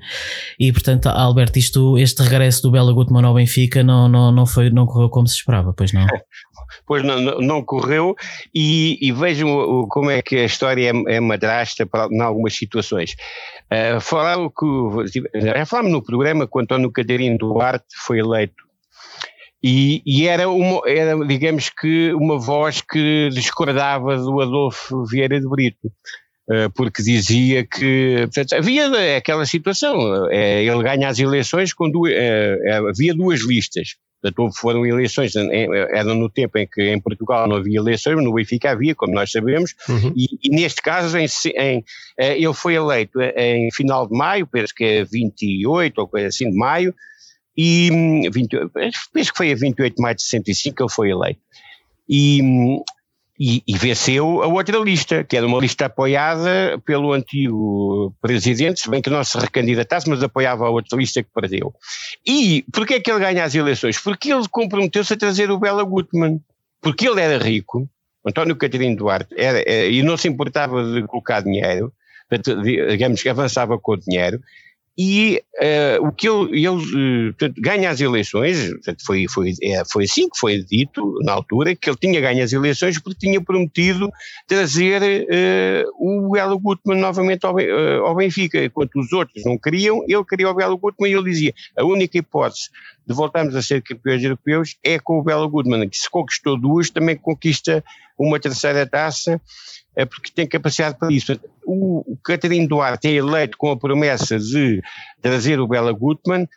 e portanto Alberto isto, este regresso do Bela Gutmann ao Benfica não, não, não, foi, não correu como se esperava, pois não? [LAUGHS] Pois não, não correu. E, e vejam como é que a história é, é madrasta para, em algumas situações. Uh, falaram que, já falámos no programa quando António Catarino Duarte foi eleito. E, e, era, uma, era, digamos que, uma voz que discordava do Adolfo Vieira de Brito, uh, porque dizia que portanto, havia aquela situação, uh, ele ganha as eleições com duas, uh, havia duas listas, Portanto, foram eleições, era no tempo em que em Portugal não havia eleições, no Benfica havia, como nós sabemos, uhum. e, e, neste caso em, em, eh, ele foi eleito em final de maio, penso que é 28 ou coisa assim de maio, e 20, hum, penso que foi a 28 de maio de 65 que ele foi eleito. E, hum, e, e, venceu a outra lista, que era uma lista apoiada pelo antigo presidente, se bem que não se recandidatasse, mas apoiava a outra lista que perdeu. E porquê é que ele ganha as eleições? Porque ele comprometeu-se a trazer o Bela Gutmann, porque ele era rico, António Catarino Duarte, era, era, e não se importava de colocar dinheiro, digamos que avançava com o dinheiro, e uh, o que ele, ele portanto, ganha as eleições, portanto, foi, foi, é, foi assim que foi dito na altura, que ele tinha ganho as eleições porque tinha prometido trazer uh, o Belo novamente ao, uh, ao, Benfica, enquanto os outros não queriam, ele queria o Belo Gutmann e ele dizia, a única hipótese de voltarmos a ser campeões europeus é com o Bela Goodman, que se conquistou duas, também conquista uma terceira taça, é porque tem capacidade para isso. O, Catarino Duarte é eleito com a promessa de trazer o Bela Goodman,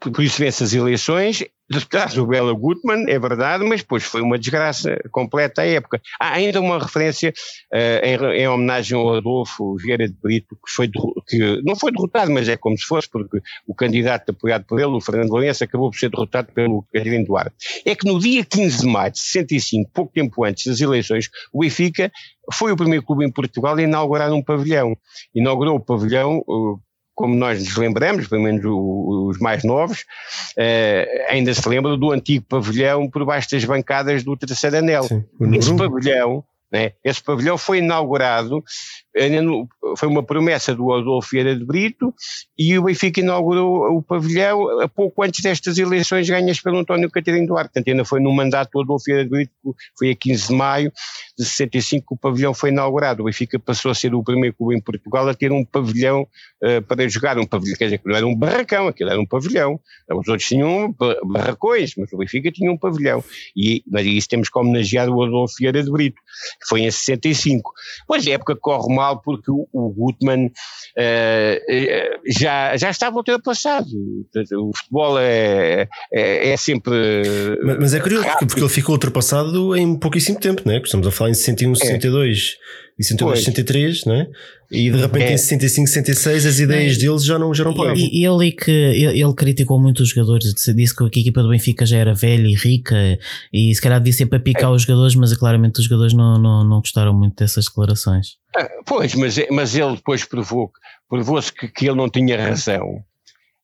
por isso vence as eleições, traz o Bela Gutmann, é verdade, mas depois foi uma desgraça completa à época. Há ainda uma referência uh, em, em, homenagem ao Adolfo Vieira de Brito, que, foi que não foi derrotado, mas é como se fosse, porque o candidato apoiado por ele, o Fernando Lourenço, acabou por ser derrotado pelo Catarino Duarte. É que no dia 15 de maio de 65, pouco tempo antes das eleições, o Benfica foi o primeiro clube em Portugal a inaugurar um pavilhão. Inaugurou o pavilhão uh, como nós nos lembramos, pelo menos os mais novos, eh, ainda se lembram do antigo pavilhão por baixo das bancadas do terceiro anel. Sim, Esse pavilhão, né, esse pavilhão foi inaugurado foi uma promessa do Adolfo Vieira de Brito e o Benfica inaugurou o pavilhão a pouco antes destas eleições ganhas pelo António Catarino Duarte. Portanto, ainda foi no mandato do Adolfo Vieira de Brito, foi a 15 de maio de 65 que o pavilhão foi inaugurado. O Benfica passou a ser o primeiro clube em Portugal a ter um pavilhão uh, para jogar, um pavilhão, quer dizer, não era um barracão, aquilo era um pavilhão. Os outros tinham barracões, mas o Benfica tinha um pavilhão. E, mas isso temos que homenagear o Adolfo Vieira de Brito, que foi em 65. Pois a época corre mal mal porque o, o Gutmann uh, já, já estava ultrapassado. O futebol é, é, é sempre. Mas, mas é curioso, rápido. porque ele ficou ultrapassado em pouquíssimo tempo, não é? Estamos a falar em 61, 62 e 62, 63, não é? E de repente é. em 65, 66 as ideias é. deles já não, já não paravam. E, e ele, que, ele, ele, criticou muito os jogadores, disse que a equipa do Benfica já era velha e rica e se calhar disse para picar é. os jogadores, mas claramente os jogadores não, não, não gostaram muito dessas declarações. Ah, pois, mas, mas ele depois provou, provou-se que, que ele não tinha razão.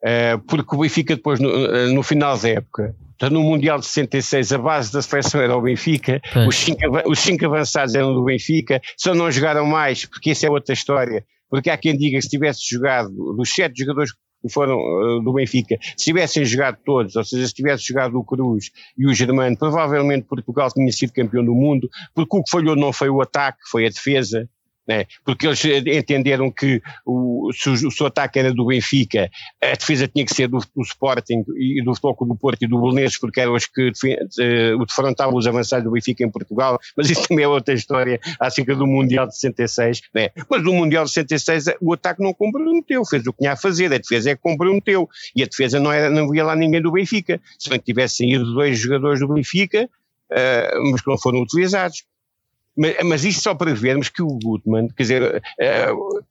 Uh, porque o Benfica depois no, no final da época no Mundial de 66 a base da seleção era o Benfica, os cinco, os cinco avançados eram do Benfica, só não jogaram mais, porque isso é outra história. Porque há quem diga que se tivesse jogado, dos sete jogadores que foram uh, do Benfica, se tivessem jogado todos, ou seja, se tivesse jogado o Cruz e o Germano, provavelmente Portugal tinha sido campeão do mundo, porque o que falhou não foi o ataque, foi a defesa, né? porque eles entenderam que o, se o, seu ataque era do Benfica, a defesa tinha que ser do, do Sporting e do Futebol do Porto e do Belenenses, porque eram os que uh, defrontavam os avançados do Benfica em Portugal, mas isso também é outra história acerca do Mundial de 66, né? mas no Mundial de 66 o ataque não comprometeu, fez o que tinha a fazer, a defesa é que comprometeu, e a defesa não, era, não havia lá ninguém do Benfica, se bem que tivessem ido dois jogadores do Benfica, uh, mas que não foram utilizados. Mas, mas isto só para vermos que o Gutmann, quer dizer, eh,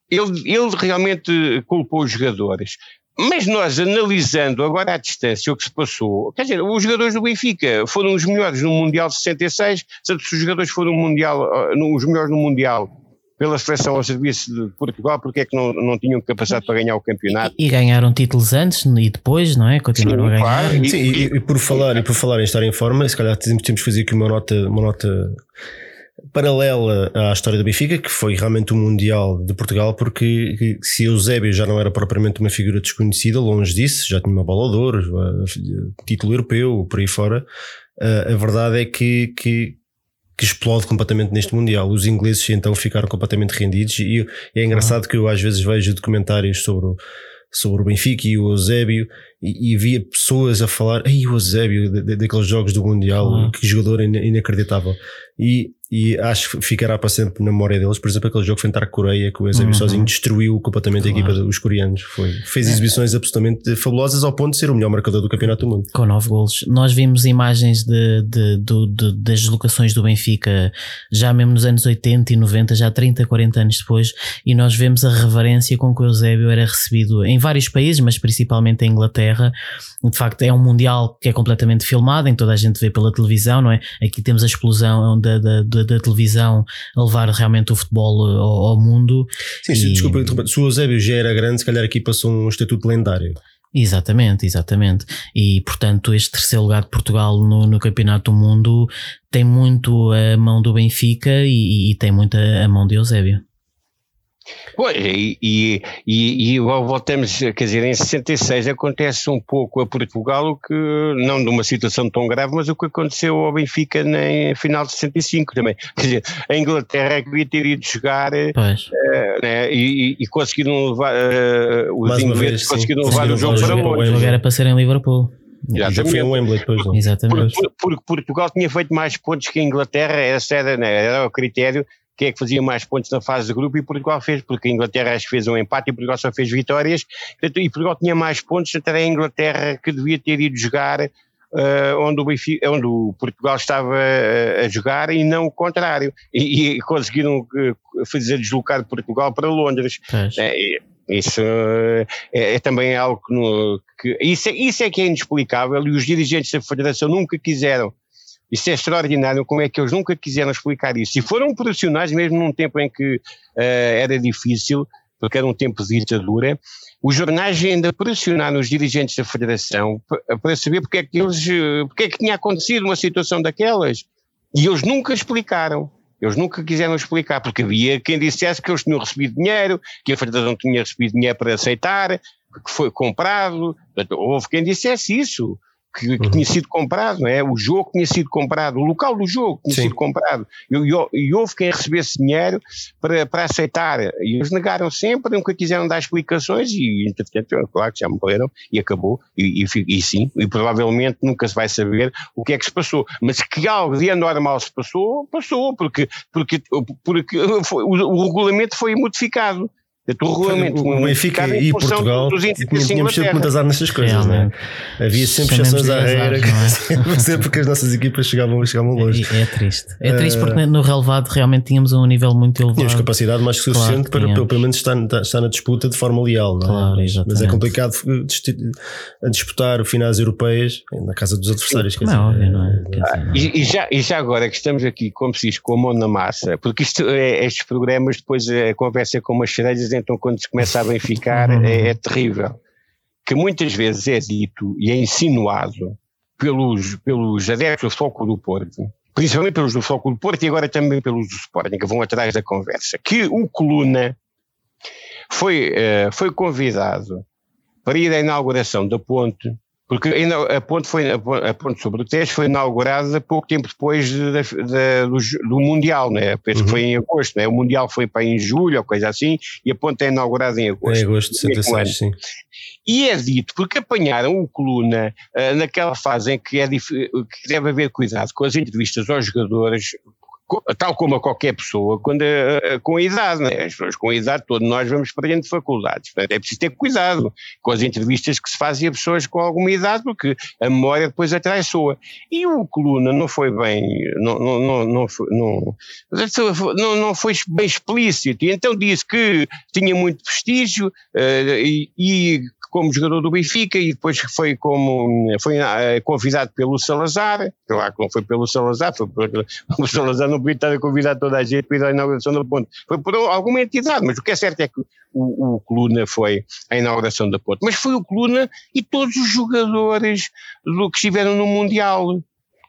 ele, ele realmente culpou os jogadores. Mas nós analisando agora à distância o que se passou, quer dizer, os jogadores do Benfica foram os melhores no Mundial de 66, se os jogadores foram mundial, eh, os melhores no Mundial pela seleção ao serviço de Portugal, porque é que não, não tinham capacidade para ganhar o campeonato? E, e ganharam títulos antes e depois, não é? Continuaram Sim, a ganhar. Claro. Sim, e, e, por falar, e por falar em estar em forma, se calhar temos, temos que fazer aqui uma nota, uma nota paralela à história do Benfica, que foi realmente o Mundial de Portugal, porque se Eusébio já não era propriamente uma figura desconhecida, longe disso, já tinha uma bola de ouro, título europeu, por aí fora, a verdade é que, que, que, explode completamente neste Mundial. Os ingleses então ficaram completamente rendidos e é engraçado que eu às vezes vejo documentários sobre o sobre o Benfica e o Eusébio e, e via pessoas a falar, ei, o Eusébio, daqueles jogos do Mundial, que jogador inacreditável. E e acho que ficará para sempre na memória deles. Por exemplo, aquele jogo frente à Coreia que o Eusébio uhum. sozinho destruiu completamente claro. a equipa dos coreanos. Foi, fez é. exibições absolutamente fabulosas ao ponto de ser o melhor marcador do Campeonato do Mundo. Com nove golos. Nós vimos imagens de, de, de, de, das deslocações do Benfica já mesmo nos anos 80 e 90, já 30, 40 anos depois, e nós vemos a reverência com que o Eusébio era recebido em vários países, mas principalmente em Inglaterra. De facto, é um Mundial que é completamente filmado, em toda a gente vê pela televisão, não é? Aqui temos a explosão da, da, da, da televisão a levar realmente o futebol eh, ao, ao mundo. Sim, e... desculpa, se o Eusébio já era grande, se calhar aqui passou um estatuto lendário. Exatamente, exatamente. E portanto, este terceiro lugar de Portugal no, no Campeonato do Mundo tem muito a mão do Benfica e, e tem muito a mão de Eusébio. Pois, e, e, e, e, voltamos, quer dizer, em 66 acontece um pouco a Portugal o que, não numa situação tão grave, mas o que aconteceu ao Benfica em final de 65 também. Quer dizer, a Inglaterra é que devia ter ido jogar uh, né, e, e conseguiram levar, uh, os ingleses conseguiram levar o jogo para longe. O jogo era para ser em Liverpool. Exatamente. Foi um Wembley depois, não? Exatamente. Porque, porque Portugal tinha feito mais pontos que a Inglaterra, esse era, né, era o critério quem é que fazia mais pontos na fase de grupo e Portugal fez, porque a Inglaterra acho que fez um empate e Portugal só fez vitórias, e Portugal tinha mais pontos, até a Inglaterra que devia ter ido jogar uh, onde, o Benfica, onde o Portugal estava a, a jogar e não o contrário, e, e conseguiram uh, fazer deslocar Portugal para Londres. É, isso é, é, também algo que, no, que isso, é, isso é que é inexplicável e os dirigentes da Federação nunca quiseram isso é extraordinário, como é que eles nunca quiseram explicar isso. E foram profissionais, mesmo num tempo em que uh, era difícil, porque era um tempo de ditadura, os jornais ainda pressionaram os dirigentes da federação para saber porque é que eles, eh, porque é que tinha acontecido uma situação daquelas. E eles nunca explicaram. Eles nunca quiseram explicar, porque havia quem dissesse que eles tinham recebido dinheiro, que a federação tinha recebido dinheiro para aceitar, que foi comprado. Houve quem dissesse isso que, que uhum. tinha sido comprado, não é? O jogo tinha sido comprado, o local do jogo tinha Sim. sido comprado. E, e, e, houve quem recebesse dinheiro para, para aceitar. E eles negaram sempre, nunca quiseram dar explicações e, entretanto, claro que já morreram e acabou. E, e, e, sim, e provavelmente nunca se vai saber o que é que se passou. Mas que algo de anormal se passou, passou, porque, porque, porque foi, o, o regulamento foi modificado. O regulamento o Benfica e Portugal tínhamos sempre muito azar nessas coisas, né? Havia sempre exceções à regra, é? [LAUGHS] sempre que as nossas equipas chegavam, chegavam longe. É, é triste. É triste porque no relevado realmente tínhamos um nível muito elevado. Tínhamos capacidade mais que suficiente claro, para pelo menos estar, estar na disputa de forma leal, não é? Claro, Mas é complicado disputar finais europeias na casa dos adversários. Não, é óbvio, não é? Ah, e, e, já, e já agora que estamos aqui, como se diz, com a mão na massa, porque isto, é, estes programas depois a conversa com umas cerejas então quando se começa a benficar [LAUGHS] uhum. é, é terrível. Que muitas vezes é dito e é insinuado pelos, pelos adeptos do Foco do Porto, principalmente pelos do Foco do Porto e agora também pelos do Sporting, que vão atrás da conversa, que o Coluna foi, uh, foi convidado para ir à inauguração da ponte porque a ponte, foi, a ponte sobre o Tejo foi inaugurada pouco tempo depois de, de, de, do, do, Mundial, né? penso uhum. que foi em agosto, né? o Mundial foi para em julho ou coisa assim, e a ponte é inaugurada em agosto. Em agosto de 66, sim. E é dito porque apanharam o Coluna uh, naquela fase em que, é que deve haver cuidado com as entrevistas aos jogadores, tal como a qualquer pessoa quando, uh, com a idade, né? as pessoas com a idade, todos nós vamos perdendo faculdades. Portanto, é preciso ter cuidado com as entrevistas que se fazem a pessoas com alguma idade, porque a memória depois atraiçoa. E o Coluna não foi bem, não, não, não, não, foi, não, não, não foi bem explícito, e então disse que tinha muito prestígio uh, e, e como jogador do Benfica e depois foi como foi uh, convidado pelo Salazar, claro que não foi pelo Salazar, foi [LAUGHS] o Salazar não podia estar a convidar toda a gente para à inauguração da ponte, foi por alguma entidade, mas o que é certo é que o, o Coluna foi à inauguração da ponte, mas foi o Coluna e todos os jogadores do que estiveram no Mundial,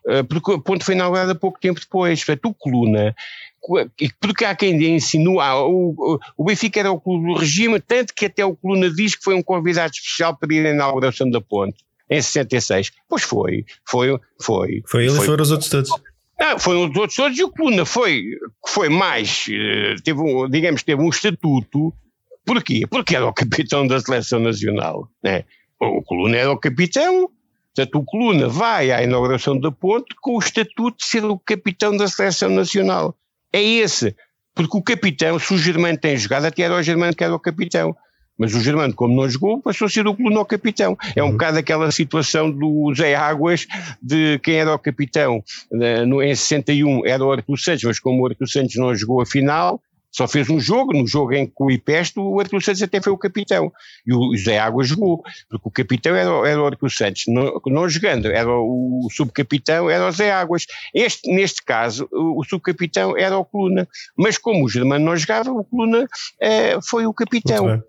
eh, porque a ponte foi inaugurada pouco tempo depois, portanto o Coluna porque há quem insinua, o, o Benfica era o clube do regime, tanto que até o Coluna diz que foi um convidado especial para ir à inauguração da ponte, em 66. Pois foi, foi, foi. Foi ele e foram os outros todos. Não, foram os outros todos e o Coluna foi, foi mais, eh, teve um, digamos, teve um estatuto, porquê? Porque era o capitão da seleção nacional, né? O Coluna era o capitão, portanto o Coluna vai à inauguração da ponte com o estatuto de ser o capitão da seleção nacional é esse. Porque o capitão, se o Germano tem jogado, até era o Germano que era o capitão. Mas o Germano, como não jogou, passou a ser o Coluna capitão. É um uhum. bocado aquela situação do Zé Águas, de quem era o capitão eh, no, em 61 era o Arthur Santos, mas como o Arthur Santos não jogou a final, só fez um jogo, no jogo em que o Ipesto, o Arthur Santos até foi o capitão. E o Zé Água jogou, porque o capitão era, era o Arthur Santos, não, não jogando, era o, o subcapitão, era o Zé Águas. Este, neste caso, o, o subcapitão era o Coluna. Mas como o Germano não jogava, o Coluna eh, foi o capitão.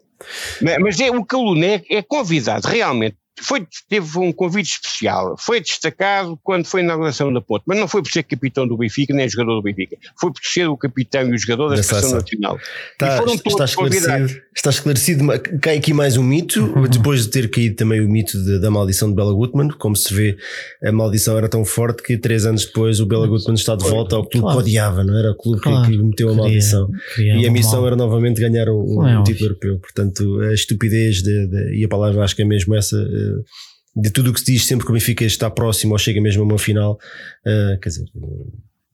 Mas é, o Coluna é, é convidado realmente foi, teve um convite especial, foi destacado quando foi na inauguração da ponte, mas não foi por ser capitão do Benfica nem jogador do Benfica, foi por ser o capitão e o jogador da, da seleção nacional. Está, está esclarecido, está esclarecido, cai aqui mais um mito, uhum. depois de ter caído também o mito de, da maldição de Bela Gutmann, como se vê, a maldição era tão forte que três anos depois o Bela Gutmann está de volta ao clube claro. que odiava, não era o clube claro. que, que meteu a maldição. Queria, queria e a missão mal. era novamente ganhar um, um título europeu, portanto a estupidez de, de, e a palavra acho que é mesmo essa eh, de tudo o que se diz sempre que o Benfica está próximo ou chega mesmo a uma final, uh, quer dizer,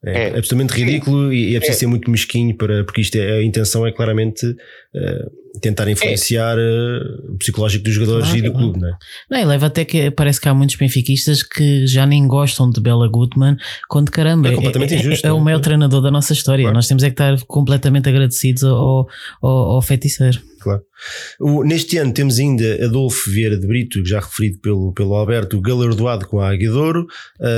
é, é, absolutamente ridículo e é preciso é. ser muito mesquinho para, porque isto é, a intenção é claramente uh, tentar influenciar uh, o psicológico dos jogadores claro, e do clube, não é? Não, e leva até que parece que há muitos benfiquistas que já nem gostam de Bela Gutmann, quando caramba, é, completamente é, injusto, é, o maior treinador da nossa história. Claro. Nós temos é que estar completamente agradecidos ao, ao, ao feiticeiro claro. O, neste ano temos ainda Adolfo Vieira de Brito, já referido pelo, pelo Alberto, galardoado com a Águia uh,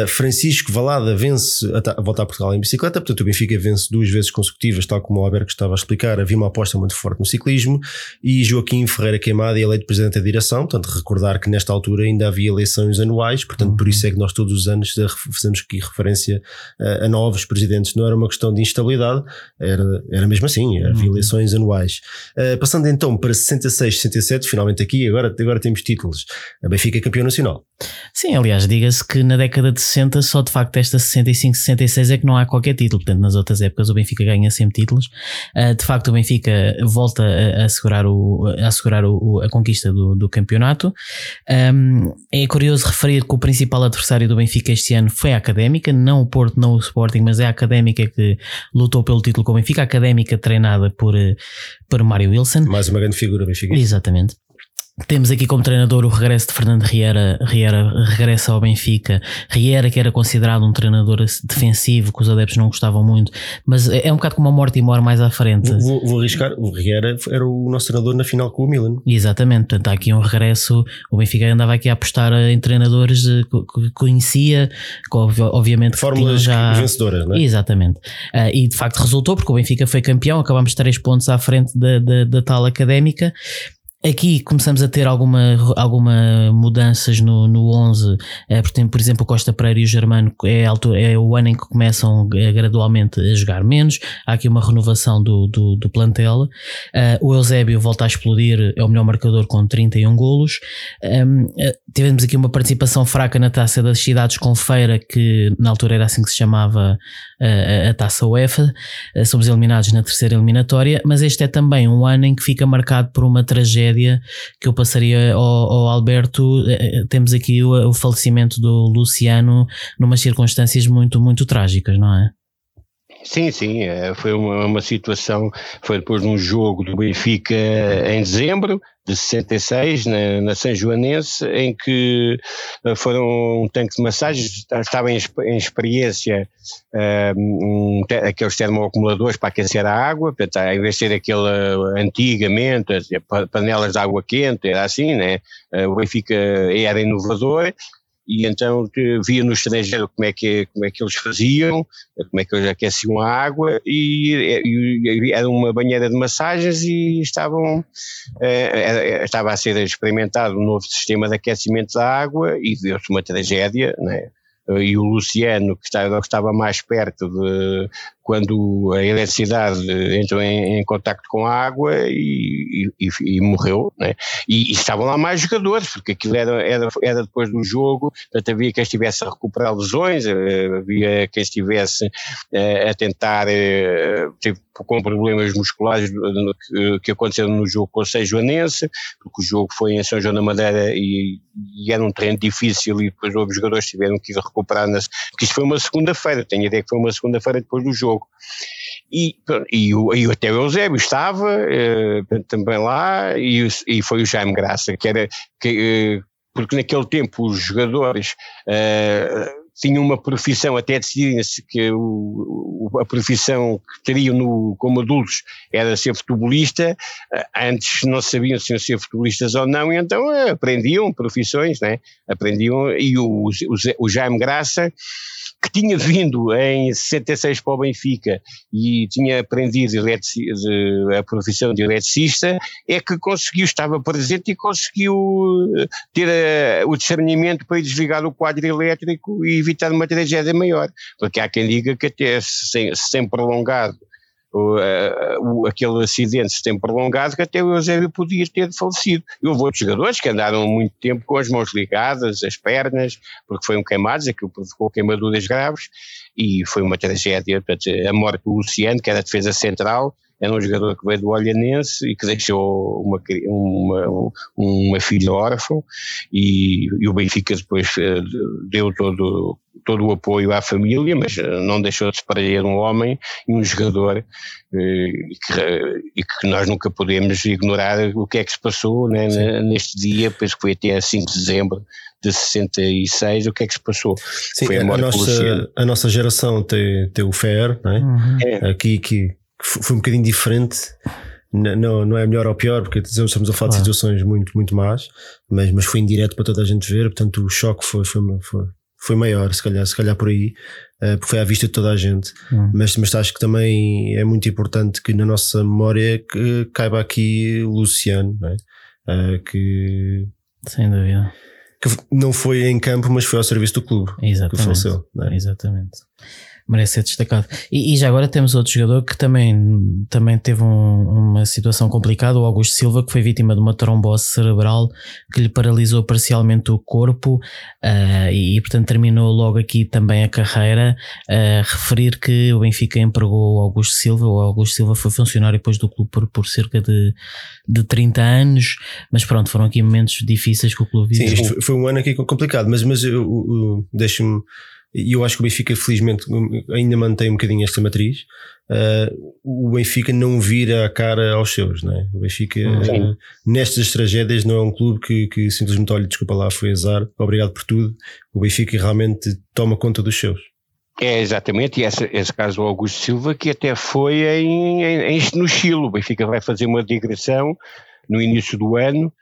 Francisco Valada vence a, a voltar a Portugal em bicicleta, portanto o Benfica vence duas vezes consecutivas, tal como o Alberto estava a explicar. Havia uma aposta muito forte no ciclismo. E Joaquim Ferreira Queimada eleito presidente da direção, portanto, recordar que nesta altura ainda havia eleições anuais, portanto, uhum. por isso é que nós todos os anos fazemos aqui referência a, a novos presidentes. Não era uma questão de instabilidade, era, era mesmo assim, havia uhum. eleições anuais. Uh, passando então para 66, 67, finalmente aqui, agora, agora temos títulos. A Benfica é campeão nacional. Sim, aliás, diga-se que na década de 60 só de facto esta 65, 66 é que não há qualquer título. Portanto, nas outras épocas o Benfica ganha sempre títulos. Uh, de facto, o Benfica volta a, assegurar, o, a, assegurar o, a conquista do, do campeonato. Um, é curioso referir que o principal adversário do Benfica este ano foi a Académica, não o Porto, não o Sporting, mas é a Académica que lutou pelo título com o Benfica. A Académica treinada por, por Mário Wilson. Mais uma grande figura Benfica. Exatamente. Temos aqui como treinador o regresso de Fernando Riera. Riera regressa ao Benfica. Riera, que era considerado um treinador defensivo, que os adeptos não gostavam muito, mas é, é um bocado como a morte e mora mais à frente. Vou, vou, arriscar, o Riera era o nosso treinador na final com o Milan. Exatamente, portanto há aqui um regresso. O Benfica andava aqui a apostar em treinadores que conhecia, que obviamente fórmulas já... vencedoras, não é? Exatamente. Uh, e de facto resultou, porque o Benfica foi campeão, acabamos três pontos à frente da, da, da tal académica. Aqui começamos a ter alguma, alguma mudanças no, no 11, é, porque por exemplo, o Costa Pereira e o Germano é, altura, é o ano em que começam eh, gradualmente a jogar menos. Há aqui uma renovação do, do, do plantel. Uh, o Eusébio volta a explodir, é o melhor marcador com 31 golos. Um, uh, tivemos aqui uma participação fraca na taça das cidades com feira, que na altura era assim que se chamava uh, a taça UEFA. somos eliminados na terceira eliminatória, mas este é também um ano em que fica marcado por uma tragédia tragédia que eu passaria ao, ao Alberto. Eh, eh, temos aqui o, o falecimento do Luciano numas circunstâncias muito, muito trágicas, não é? Sim, sim, eh, foi uma, uma, situação, foi depois de um jogo do Benfica em dezembro de 66, na, na São Joanense, em que eh, foram um tanque de massagens, estava em, em experiência eh, um, aqueles termoacumuladores para aquecer a água, portanto, em vez de ser aquele antigamente, panelas de água quente, era assim, né? o Benfica era inovador e então via no estrangeiro como é que, como é que eles faziam, como é que eles aqueciam a água e, e, era uma banheira de massagens e estavam, eh, estava a ser experimentado um novo sistema de aquecimento da água e deu-se uma tragédia, né? e o Luciano, que estava, que estava mais perto de, quando a eletricidade entrou em, em contacto com a água e, e, e morreu, né? e, e, estavam lá mais jogadores, porque aquilo era, era, era depois do jogo, portanto havia quem estivesse a recuperar lesões, eh, havia quem estivesse uh, a tentar, tipo, com problemas musculares que, aconteceram no jogo com o São Joanense, porque o jogo foi em São João da Madeira e, e era um treino difícil e depois houve jogadores que tiveram que ir recuperar, nas, porque isto foi uma segunda-feira, tenho a ideia que foi uma segunda-feira depois do jogo. E, e, e até o Eusébio estava eh, também lá e, e, foi o Jaime Graça, que era, que, eh, porque naquele tempo os jogadores eh, tinham uma profissão, até decidirem-se que o, a profissão que teriam no, como adultos era ser futebolista, antes não sabiam se iam ser futebolistas ou não, e então aprendiam profissões, né? aprendiam, e o, o, o Jaime Graça que tinha vindo em 66 para o Benfica e tinha aprendido a profissão de eletricista, é que conseguiu, estava presente e conseguiu eh, ter a, o discernimento para desligar o quadro elétrico e evitar uma tragédia maior. Porque há quem diga que até sem, sem prolongado o, o, aquele acidente se tem prolongado que até o Eusébio podia ter falecido. E houve outros jogadores que andaram muito tempo com as mãos ligadas, as pernas, porque foi um queimado, aquilo provocou queimaduras graves e foi uma tragédia. Portanto, a morte do Luciano, que era defesa central, era um jogador que veio do Olhanense e que deixou uma, uma, uma filha órfã e, e o Benfica depois eh, deu todo todo o apoio à família, mas eh, não deixou de se um homem e um jogador eh, e, que, e, que, nós nunca podemos ignorar o que é que se passou né, neste dia, penso que foi até 5 de dezembro de 66, o que é que se passou? Sim, foi a, a, nossa, a nossa geração tem, tem o FER, não é? Uhum. é. aqui que, que foi um bocadinho diferente não, não é melhor ou pior, porque estamos a falar de situações muito, muito más, mas, mas foi indireto para toda a gente ver, portanto o choque foi, foi, foi, foi maior, se calhar, se calhar por aí, uh, porque foi à vista de toda a gente. Hum. Mas, mas acho que também é muito importante que na nossa memória que caiba aqui o Luciano, é? Uh, que. Sem dúvida. Que não foi em campo, mas foi ao serviço do clube. Exatamente. Que faleceu. É? Exatamente merece ser destacado. E, e, já agora temos outro jogador que também, também teve um, uma situação complicada, o Augusto Silva, que foi vítima de uma trombose cerebral que lhe paralisou parcialmente o corpo uh, e, portanto, terminou logo aqui também a carreira. Uh, referir que o Benfica empregou o Augusto Silva, o Augusto Silva foi funcionário depois do clube por, por cerca de, de 30 anos, mas pronto, foram aqui momentos difíceis que o clube viveu. Sim, isto foi um ano aqui complicado, mas, mas deixa-me e eu acho que o Benfica, felizmente, ainda mantém um bocadinho esta matriz. Uh, o Benfica não vira a cara aos seus, não é? O Benfica, uh, nestas tragédias, não é um clube que, que simplesmente olha, desculpa lá, foi azar, obrigado por tudo. O Benfica realmente toma conta dos seus. É, exatamente, e esse, esse caso do Augusto Silva, que até foi em, em, em, no Chile. O Benfica vai fazer uma digressão no início do ano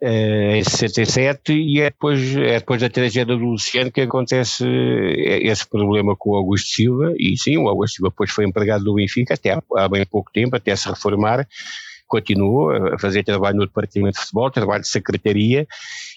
em 67 e é depois, é depois da tragédia do Luciano que acontece eh, esse problema com o Augusto Silva. E sim, o Augusto Silva depois foi empregado do Benfica até há bem pouco tempo, até se reformar. Continuou a fazer trabalho no departamento de futebol, trabalho de secretaria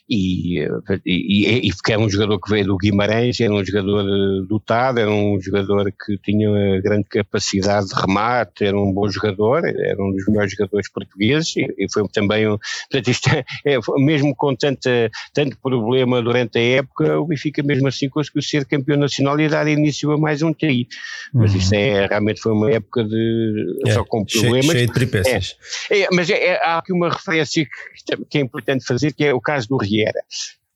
e, e, e porque era um jogador que veio do Guimarães, era um jogador eh, dotado, era um jogador que tinha grande capacidade de remate, era um bom jogador, era um dos melhores jogadores portugueses e, e foi também um, portanto isto [LAUGHS] é, é, mesmo com tanta, tanto problema durante a época, o Benfica mesmo assim conseguiu ser campeão nacional e dar início a mais um TI, mas isto é, realmente foi uma época de, é, só com problemas. Cheio, cheio de tripécias. É, é, mas é, é, há aqui uma referência que, que é importante fazer, que é o caso do Rio era.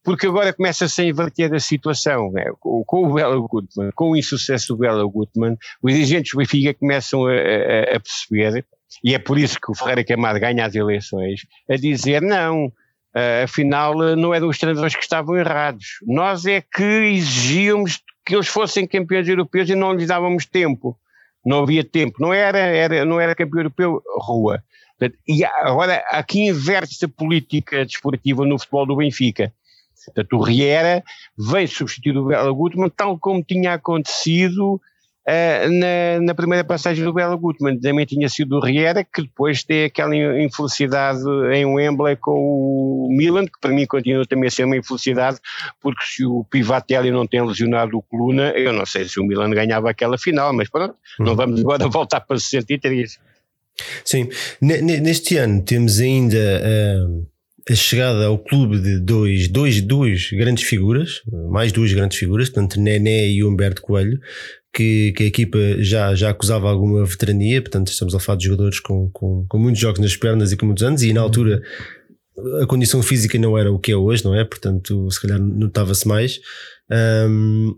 Porque agora começa-se a inverter a situação. Né? Com, o Bela Gutmann, com o insucesso do Bela Gutmann, os dirigentes do Benfica começam a, a, a, perceber, e é por isso que o Ferreira Camado ganha as eleições, a dizer não, uh, afinal não eram os treinadores que estavam errados. Nós é que exigíamos que eles fossem campeões europeus e não lhes dávamos tempo. Não havia tempo. Não era, era, não era campeão europeu, rua. E agora aqui inverte-se a política desportiva no futebol do Benfica. Portanto, o Riera vem substituir o Bela Gutmann, tal como tinha acontecido uh, na, na, primeira passagem do Bela Gutmann. Também tinha sido o Riera, que depois tem aquela infelicidade em Wembley com o Milan, que para mim continua também a ser uma infelicidade, porque se o Pivatelli não tem lesionado o Coluna, eu não sei se o Milan ganhava aquela final, mas pronto, não uhum. vamos agora [LAUGHS] voltar para 63. Sim, neste ano temos ainda uh, a chegada ao clube de dois, dois, duas grandes figuras, mais duas grandes figuras, portanto Nené e Humberto Coelho, que, que, a equipa já, já acusava alguma veterania, portanto estamos a falar de jogadores com, com, com muitos jogos nas pernas e com muitos anos, e na altura a condição física não era o que é hoje, não é? Portanto, se calhar notava-se mais. Um,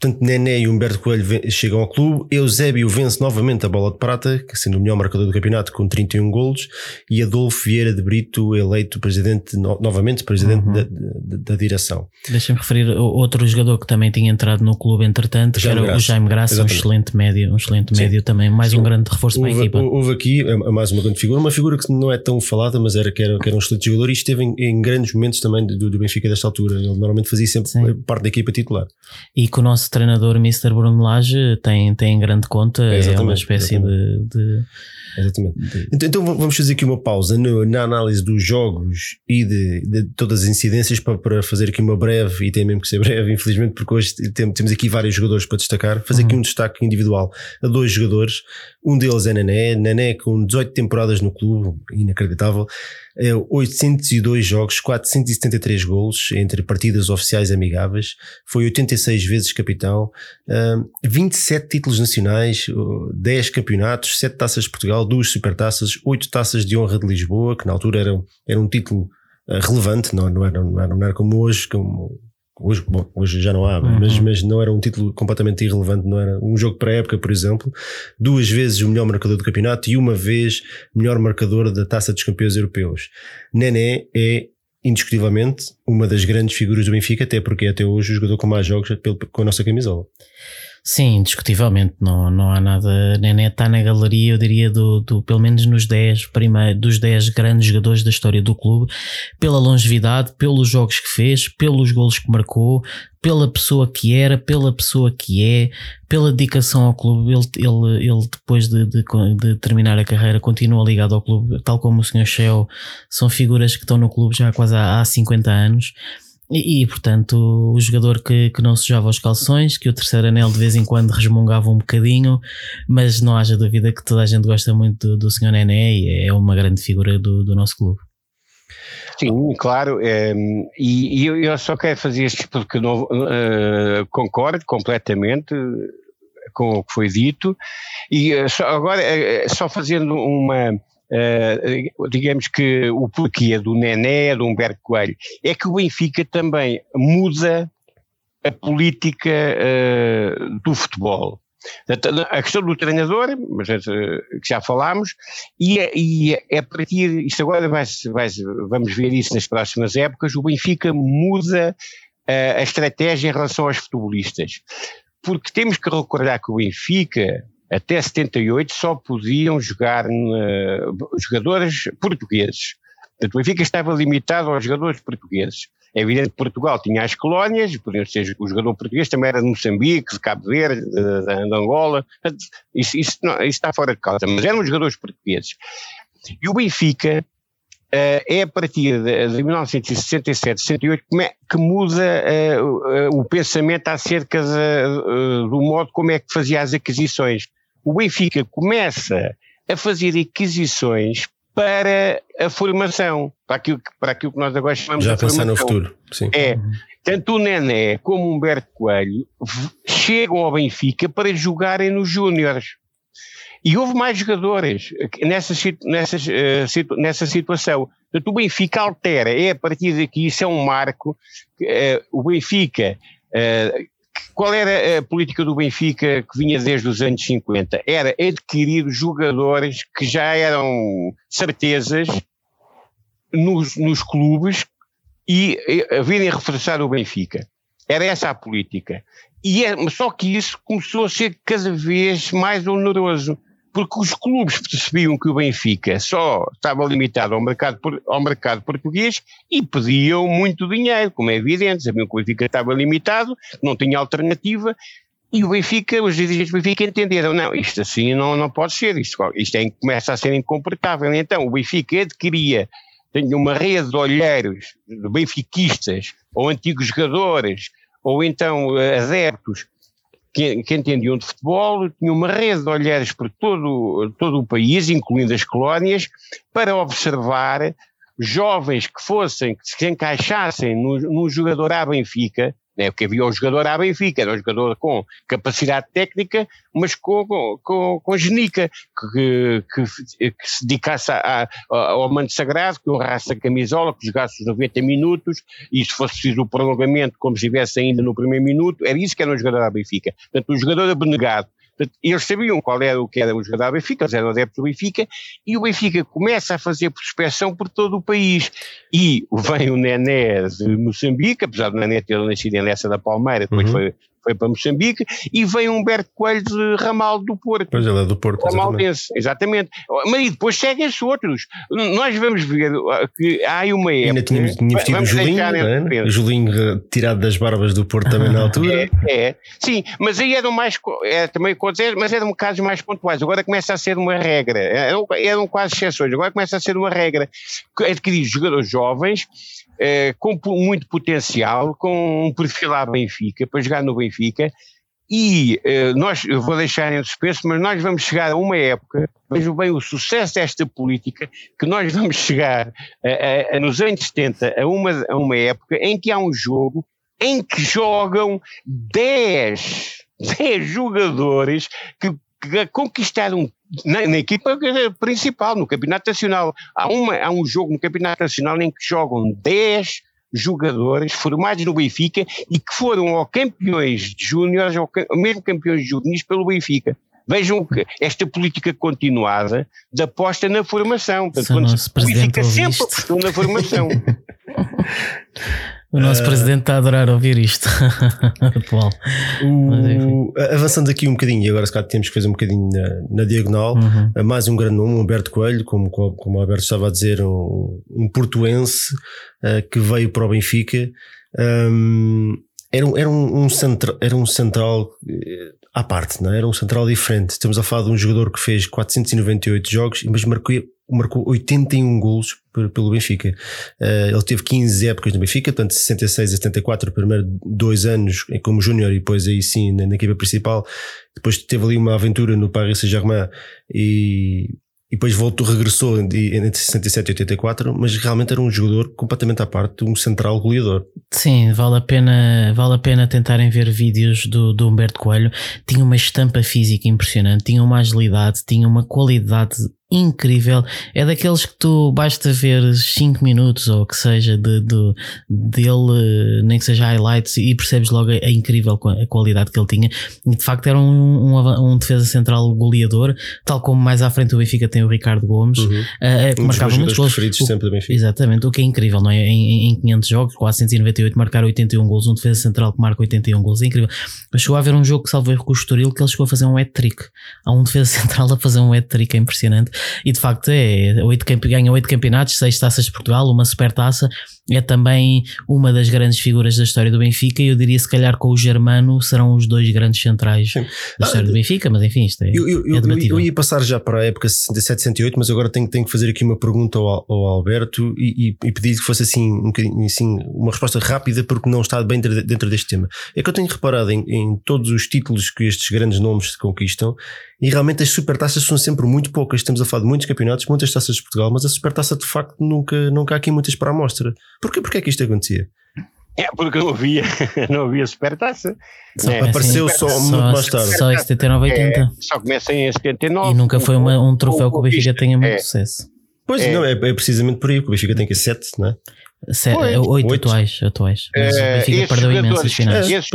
Portanto, Nené e Humberto Coelho chegam ao clube. Eusébio vence novamente a bola de prata, sendo o melhor marcador do campeonato com 31 golos. E Adolfo Vieira de Brito eleito presidente, novamente presidente uhum. da, da, da, direção. Deixa-me referir outro jogador que também tinha entrado no clube entretanto, Jaime que era Graça. o Jaime Graça, Exatamente. um excelente médio, um excelente Sim. médio também, mais Sim. um grande reforço houve, para a equipa. Houve aqui é, é mais uma grande figura, uma figura que não é tão falada, mas era que era, que era um excelente jogador e esteve em, em grandes momentos também do, do Benfica desta altura. Ele normalmente fazia sempre Sim. parte da equipa titular. E com o nosso nosso treinador, Mr. Bruno Lage, tem, tem em grande conta. é uma espécie de, de Exatamente. Então, então, vamos fazer aqui uma pausa no, na análise dos jogos e de, de, todas as incidências para, para fazer aqui uma breve, e tem mesmo que ser [LAUGHS] breve, infelizmente, porque hoje tem, temos aqui vários jogadores para destacar. Fazer uhum. aqui um destaque individual a dois jogadores. Um deles é Nané, Nané com 18 temporadas no clube, inacreditável. 802 é, jogos, 473 golos entre partidas oficiais amigáveis, foi 86 vezes capitão, 27 títulos nacionais, 10 campeonatos, 7 taças de Portugal, 2 supertaças, 8 taças de honra de Lisboa, que na altura era, era um título ah, relevante, não, não, era, não, era, como hoje, como Hoje, bom, hoje já não há, uhum. mas, mas não era um título completamente irrelevante, não era um jogo para a época, por exemplo. Duas vezes o melhor marcador do campeonato e uma vez melhor marcador da taça dos campeões europeus. Nené é indiscutivelmente uma das grandes figuras do Benfica, até porque é até hoje o jogador com mais jogos com a nossa camisola. Sim, indiscutivelmente, não, não há nada. Nené está na galeria, eu diria, do, do, pelo menos nos 10 primeiro, dos 10 grandes jogadores da história do clube, pela longevidade, pelos jogos que fez, pelos golos que marcou, pela pessoa que era, pela pessoa que é, pela dedicação ao clube. Ele, ele, ele depois de, de, de terminar a carreira, continua ligado ao clube, tal como o Sr. Shell, são figuras que estão no clube já quase há, há 50 anos. E, e, portanto, o jogador que, que não sujava os calções, que o terceiro anel de vez em quando resmungava um bocadinho, mas não haja dúvida que toda a gente gosta muito do, do Sr. Nené e é uma grande figura do, do nosso clube. Sim, claro, é, e, e, eu só quero fazer isto porque não, uh, concordo completamente com o que foi dito, e uh, só, agora, uh, só fazendo uma Uh, digamos que o porquê do Nené, do Humberto Coelho, é que o Benfica também muda a política uh, do futebol. A questão do treinador, uh, que já falámos, e, é, e é a partir, isto agora vai, vai, vamos ver isso nas próximas épocas, o Benfica muda a estratégia em relação aos futebolistas. Porque temos que recordar que o Benfica, até 78 só podiam jogar uh, jogadores portugueses. Portanto, o Benfica estava limitado aos jogadores portugueses. É evidente que Portugal tinha as colónias, podiam ser o jogador português também era de Moçambique, de Cabo Verde, de, de Angola, isso, isso, não, isso, está fora de causa, mas eram jogadores portugueses. E o Benfica uh, é a partir de, de 1967, 68 que muda uh, uh, o pensamento acerca de, do modo como é que fazia as aquisições o Benfica começa a fazer aquisições para a formação, para aquilo, para aquilo que nós agora chamamos Já de pensar no futuro, sim. É, tanto o Nené como o Humberto Coelho chegam ao Benfica para jogarem nos Júniores. E houve mais jogadores nessa, nessa, uh, nessa situação. Portanto, o Benfica altera, é a partir daqui, isso é um marco. Uh, o Benfica uh, qual era a política do Benfica que vinha desde os anos 50? Era adquirir jogadores que já eram certezas nos, nos clubes e a virem reforçar o Benfica. Era essa a política. E é, só que isso começou a ser cada vez mais oneroso porque os clubes percebiam que o Benfica só estava limitado ao mercado, ao mercado português e pediam muito dinheiro, como é evidente, sabiam que o Benfica estava limitado, não tinha alternativa, e o Benfica, os dirigentes do Benfica entenderam, não, isto assim não, não pode ser, isto, isto é, começa a ser incomportável. Então o Benfica adquiria tinha uma rede de olheiros, de benfiquistas, ou antigos jogadores, ou então eh, adeptos, que, que, entendiam de futebol, tinha uma rede de olhares por todo, todo o país, incluindo as colónias, para observar jovens que fossem, que se encaixassem no jogador à Benfica, né, porque havia um jogador à Benfica, era um jogador com capacidade técnica, mas com, com, com genica, que, que, que se dedicasse a, a, ao manto sagrado, que honrasse a camisola, que jogasse os 90 minutos, e se fosse preciso o prolongamento, como se estivesse ainda no primeiro minuto, era isso que era um jogador à Benfica. Portanto, um jogador abnegado, eles sabiam qual era o que era o jogador do Benfica, eles eram adeptos do Benfica, e o Benfica começa a fazer prospeção por todo o país. E vem o Nené de Moçambique, apesar do Nené ter nascido em Lessa da Palmeira, depois uhum. foi, foi para Moçambique, e veio Humberto Coelho de Ramal do Porto. Pois ele é do Porto. Ramaldense, exatamente. Mas depois seguem-se outros. Nós vamos ver que há aí uma época. Ainda tínhamos, tínhamos tido o Julinho, é? o Julinho tirado das barbas do Porto também na [LAUGHS] altura. É, é. sim, mas aí eram mais, é, também mas eram casos mais pontuais. Agora começa a ser uma regra. Eram, eram quase exceções, agora começa a ser uma regra. Adquirir jogadores jovens eh, com muito potencial, com um perfil à Benfica, para jogar no Benfica, e eh, nós, eu vou deixar em suspenso, mas nós vamos chegar a uma época, vejo bem o sucesso desta política, que nós vamos chegar a, a, a, nos anos 70 a uma, a uma época em que há um jogo em que jogam 10, 10 jogadores que, que conquistaram na, na, equipa principal, no Campeonato Nacional. Há, uma, há um jogo no Campeonato Nacional em que jogam 10 jogadores formados no Benfica e que foram ou campeões de júniores ou mesmo campeões de juvenis pelo Benfica. Vejam que esta política continuada de aposta na formação. Portanto, quando o Benfica sempre apostou na formação. [LAUGHS] O nosso uh, presidente está a adorar ouvir isto [LAUGHS] atual. O, avançando aqui um bocadinho, e agora se calhar temos que fazer um bocadinho na, na diagonal, uhum. mais um grande nome, Humberto Coelho, como, como o Alberto estava a dizer, um, um portuense uh, que veio para o Benfica. Um, era, era, um, um central, era um central eh, à parte, não é? era um central diferente. Estamos a falar de um jogador que fez 498 jogos, mas marcou marcou 81 golos pelo Benfica. Uh, ele teve 15 épocas no Benfica, portanto 66 a 74, primeiro dois anos como júnior e depois aí sim na, na, equipa principal. Depois teve ali uma aventura no Paris Saint-Germain e, e depois voltou, regressou entre 67 e 84, mas realmente era um jogador completamente à parte, um central goleador. Sim, vale a pena, vale a pena tentarem ver vídeos do, do Humberto Coelho. Tinha uma estampa física impressionante, tinha uma agilidade, tinha uma qualidade incrível. É daqueles que tu basta ver 5 minutos ou que seja de, de, dele, nem que seja highlights, e percebes logo a, incrível a qualidade que ele tinha. E de facto era um, um, um, defesa central goleador, tal como mais à frente o Benfica tem o Ricardo Gomes, uhum. uh, que um marcava muitos gols. sempre do Benfica. Exatamente, o que é incrível, não é? Em, em 500 jogos, 498, marcar 81 gols, um defesa central que marca 81 gols, é incrível. Mas chegou a haver um jogo que salvou com o Estoril que ele chegou a fazer um hat-trick. Há um defesa [LAUGHS] central a fazer um hat-trick, é impressionante e de facto é, oito, ganha oito campeonatos, seis taças de Portugal, uma super taça, é também uma das grandes figuras da história do Benfica e eu diria se calhar com o Germano serão os dois grandes centrais Sim. da história ah, do Benfica, mas enfim, isto é, eu, eu, é eu, ia passar já para a época 67, 68, mas agora tenho, tenho que fazer aqui uma pergunta ao, ao Alberto e, e, e, pedir que fosse assim, um assim uma resposta rápida porque não está bem dentro, deste tema. É que eu tenho reparado em, em todos os títulos que estes grandes nomes conquistam e realmente as supertaças são sempre muito poucas. Estamos a falar de muitos campeonatos, muitas taças de Portugal, mas a supertaça de facto nunca, nunca há aqui muitas para a amostra. Porquê, porquê é que isto acontecia? É porque não havia, [LAUGHS] não havia supertaça. Só é, apareceu só, só muito mais tarde. Só em 79, 80. É, só começa em 79. E nunca foi uma, um troféu que o Benfica tenha muito é. sucesso. Pois é. não, é, é, precisamente por aí, porque o Benfica tem que 7, não é? oito atuais, atuais. Mas o é, Benfica perdeu imensas finais. Esses,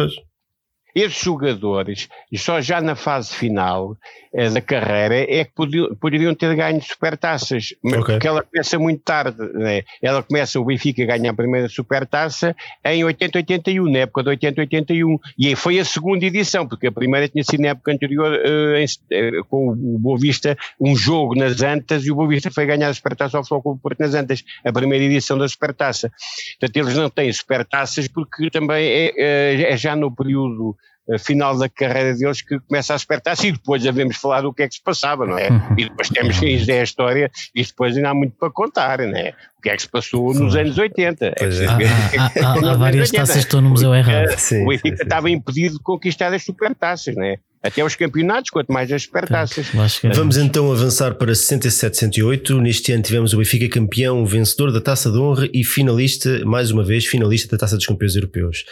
esses jogadores, só já na fase final da carreira, é que poderiam, ter ganho supertaças, mas okay. porque ela começa muito tarde. Né? Ela começa, o Benfica a ganhar a primeira supertaça em 80-81, na época de 80-81, e foi a segunda edição, porque a primeira tinha sido na época anterior uh, em, uh, com o Boa Vista, um jogo nas Antas, e o Boa Vista foi ganhar a supertaça ao Futebol Porto nas Antas, a primeira edição da supertaça. Portanto, eles não têm supertaças porque também é, é já no período final da carreira deles que começa a despertar-se e depois devemos falar do que é que se passava, não é? Uhum. E depois temos que ir a história e depois ainda há muito para contar, não é? O que é que se passou nos anos 80? É [LAUGHS] há, há, há, várias taças que estão no museu errado. O Benfica estava impedido de conquistar as supertaças, não é? Até os campeonatos, quanto mais as supertaças. Vamos então avançar para 67-68. Neste ano tivemos o Benfica campeão, vencedor da Taça de Honra e finalista, mais uma vez, finalista da Taça dos Campeões Europeus.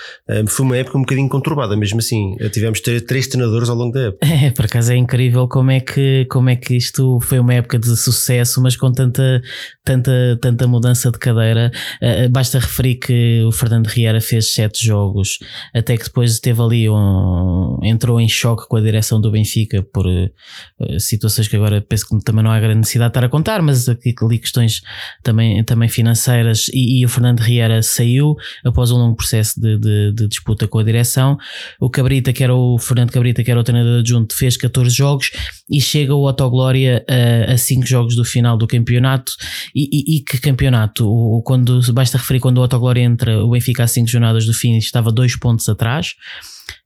Foi uma época um bocadinho conturbada, mesmo assim. Tivemos três treinadores ao longo da época. É, por acaso é incrível como é que, como é que isto foi uma época de sucesso, mas com tanta, tanta, tanta mudança de cadeira. Uh, basta referir que o Fernando Riera fez sete jogos, até que depois teve ali um. entrou em choque com a a direção do Benfica por uh, situações que agora penso que também não há grande necessidade de estar a contar, mas aqui ali questões também, também financeiras e, e, o Fernando Riera saiu após um longo processo de, de, de, disputa com a direção. O Cabrita, que era o Fernando Cabrita, que era o treinador adjunto, fez 14 jogos e chega o Autoglória a, a 5 jogos do final do campeonato. E, e, e que campeonato? O, quando, basta referir quando o Autoglória entra, o Benfica a 5 jornadas do fim estava dois pontos atrás.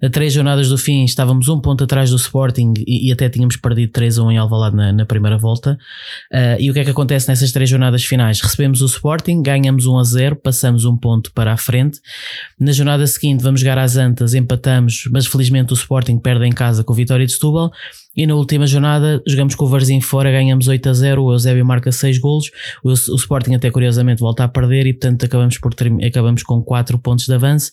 A três jornadas do fim estávamos um ponto atrás do Sporting e, e até tínhamos perdido 3 a 1 em Alvalade na, na primeira volta. Uh, e o que é que acontece nessas três jornadas finais? Recebemos o Sporting, ganhamos 1 a 0, passamos um ponto para a frente. Na jornada seguinte vamos jogar às Antas, empatamos, mas felizmente o Sporting perde em casa com o Vitória de Setúbal. E na última jornada jogamos com o Varzim fora, ganhamos 8 a 0, o Eusébio marca 6 golos, o, o Sporting até curiosamente volta a perder e portanto acabamos, por, acabamos com 4 pontos de avanço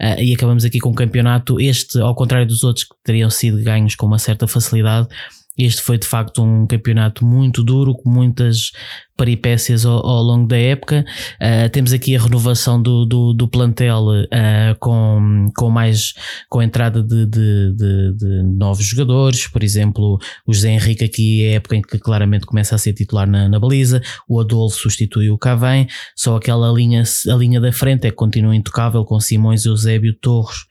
uh, e acabamos aqui com um campeonato, este ao contrário dos outros que teriam sido ganhos com uma certa facilidade, este foi de facto um campeonato muito duro, com muitas peripécias ao, ao longo da época. Uh, temos aqui a renovação do, do, do plantel uh, com, com mais com a entrada de, de, de, de, novos jogadores, por exemplo, o José Henrique aqui é a época em que claramente começa a ser titular na, na baliza, o Adolfo substitui o Cavém, só aquela linha, a linha da frente é que continua intocável com Simões, Eusébio, Torres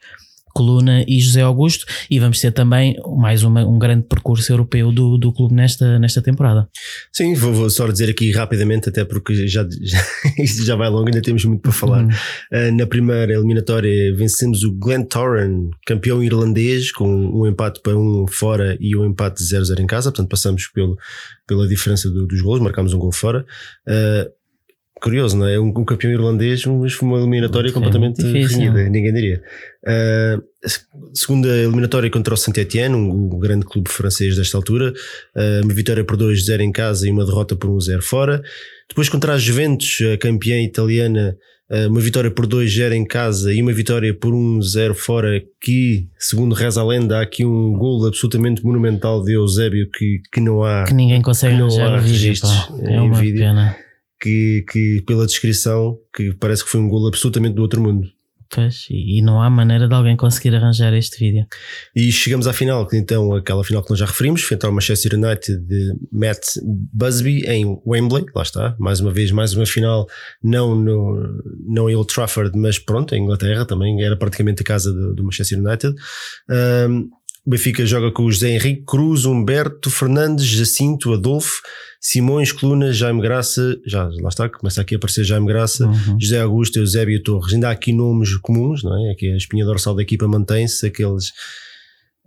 Coluna e José Augusto, e vamos ter também mais uma, um grande percurso europeu do, do clube nesta, nesta temporada. Sim, vou, vou só dizer aqui rapidamente, até porque já, já, [LAUGHS] isto já vai longo, ainda temos muito para falar. Uhum. Uh, na primeira eliminatória vencemos o Glentoran, campeão irlandês, com um empate para um fora e um empate 0-0 em casa, portanto passamos pelo, pela diferença do, dos gols, marcamos um gol fora. Uh, curioso, não é? Um, um campeão irlandês, mas foi uma eliminatória Sim, completamente renhida, ninguém diria. Uh, segunda eliminatória contra o Saint-Etienne, um, um, grande clube francês desta altura, uh, uma vitória por 2-0 em casa e uma derrota por 1-0 fora. Depois contra a Juventus, a campeã italiana, uh, uma vitória por 2-0 em casa e uma vitória por 1-0 fora, que, segundo reza a lenda, há aqui um gol absolutamente monumental de Eusébio que, que não há. Que ninguém consegue que não há registros é em vídeo. Pena que, que pela descrição, que parece que foi um golo absolutamente do outro mundo. Pois, e não há maneira de alguém conseguir arranjar este vídeo. E chegamos à final, então aquela final que nós já referimos, frente ao Manchester United de Matt Busby em Wembley, lá está, mais uma vez, mais uma final, não, no, não em Old Trafford, mas pronto, em Inglaterra também, era praticamente a casa do, do Manchester United. Um, o Benfica joga com o José Henrique Cruz, Humberto, Fernandes, Jacinto, Adolfo, Simões, Coluna, Jaime Graça, já lá está, começa aqui a aparecer Jaime Graça, uhum. José Augusto, Eusébio Torres. Ainda há aqui nomes comuns, não é? Aqui a espinha dorsal da equipa mantém-se, aqueles,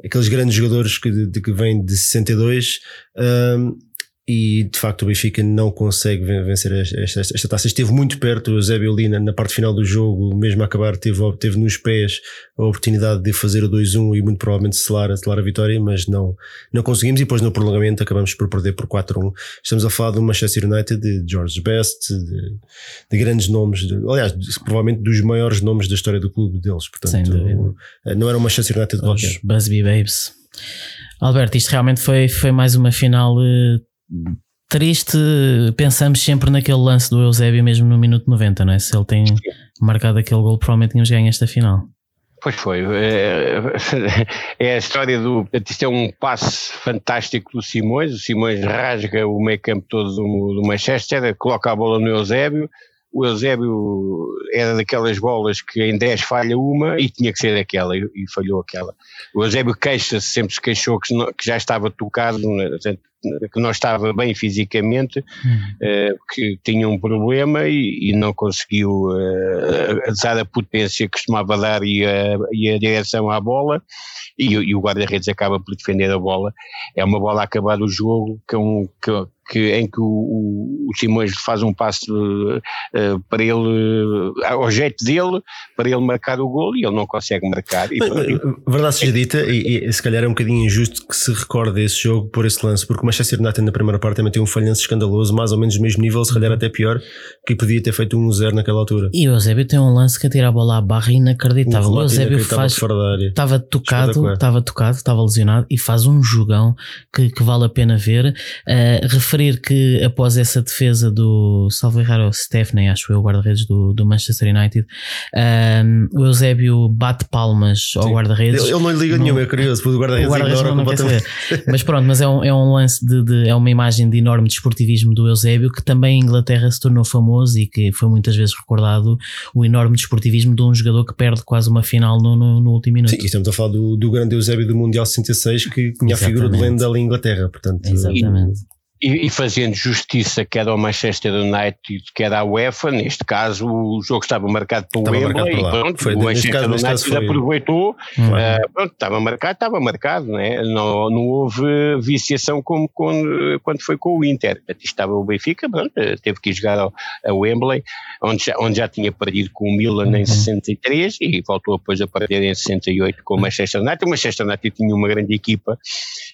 aqueles grandes jogadores que, de, que vêm de 62. Um, e de facto o Benfica não consegue vencer esta, esta, esta taça. Esteve muito perto, o Zé Biolina, na parte final do jogo, mesmo a acabar, teve, teve nos pés a oportunidade de fazer o 2-1 e muito provavelmente selar, selar a vitória, mas não, não conseguimos. E depois no prolongamento acabamos por perder por 4-1. Estamos a falar do Manchester United, de George Best, de, de grandes nomes, de, aliás, provavelmente dos maiores nomes da história do clube deles. Portanto, não era o Manchester United Os qualquer. Busby Babes. Alberto, isto realmente foi, foi mais uma final. Uh triste, pensamos sempre naquele lance do Eusébio mesmo no minuto 90, não é? Se ele tem marcado aquele gol, provavelmente tínhamos ganho esta final. Pois foi. É, é, a história do. Isto é um passe fantástico do Simões. O Simões rasga o meio campo todo do, do Manchester, coloca a bola no Eusébio. O Eusébio era daquelas bolas que em 10 falha uma e tinha que ser aquela, e, falhou aquela. O Eusébio queixa-se, sempre se queixou que, já estava tocado, né? Que não estava bem fisicamente, uh, que tinha um problema e, e não conseguiu dar a potência que costumava dar e a, e a direção à bola, e, e o guarda-redes acaba por defender a bola. É uma bola a acabar o jogo, que, é um, que, em que o, o, Simões faz um passo uh, para ele, uh, ao jeito dele, para ele marcar o gol e ele não consegue marcar. E, verdade seja dita, e, e, se calhar é um bocadinho injusto que se recorde esse jogo por esse lance, porque Manchester United na primeira parte também tem um falhanço escandaloso, mais ou menos do mesmo nível, se calhar até pior, que podia ter feito um 0 naquela altura. E o Eusébio tem um lance que atira a bola à barra inacreditável. Um o Eusébio faz. Estava tocado, estava tocado, estava lesionado e faz um jogão que, que vale a pena ver. Uh, referir que após essa defesa do salvo errar o Stephanie, acho eu, o guarda-redes do, do Manchester United, uh, o Eusébio bate palmas ao guarda-redes. Ele, ele, não lhe liga nenhuma, é curioso, porque o guarda-redes ignora completamente. Mas pronto, mas é um, é um lance de, de, é uma imagem de enorme desportivismo do Eusébio que também em Inglaterra se tornou famoso e que foi muitas vezes recordado o enorme desportivismo de um jogador que perde quase uma final no, no, no último minuto. Sim, estamos a falar do, do grande Eusébio do Mundial 66 que tinha a figura de lenda ali em Inglaterra, portanto. Exatamente. E, e, fazendo justiça quer ao Manchester United, quer à UEFA, neste caso o jogo estava marcado pelo Wembley, e pronto, foi, o Manchester caso, United foi... aproveitou, uh, pronto, estava marcado, estava marcado, né? não, não houve viciação como quando, quando foi com o Inter, estava o Benfica, pronto, teve que ir jogar ao, ao Wembley, onde já, onde já tinha perdido com o Milan uhum. em 63 e voltou depois a perder em 68 com o Manchester United, o Manchester United tinha uma grande equipa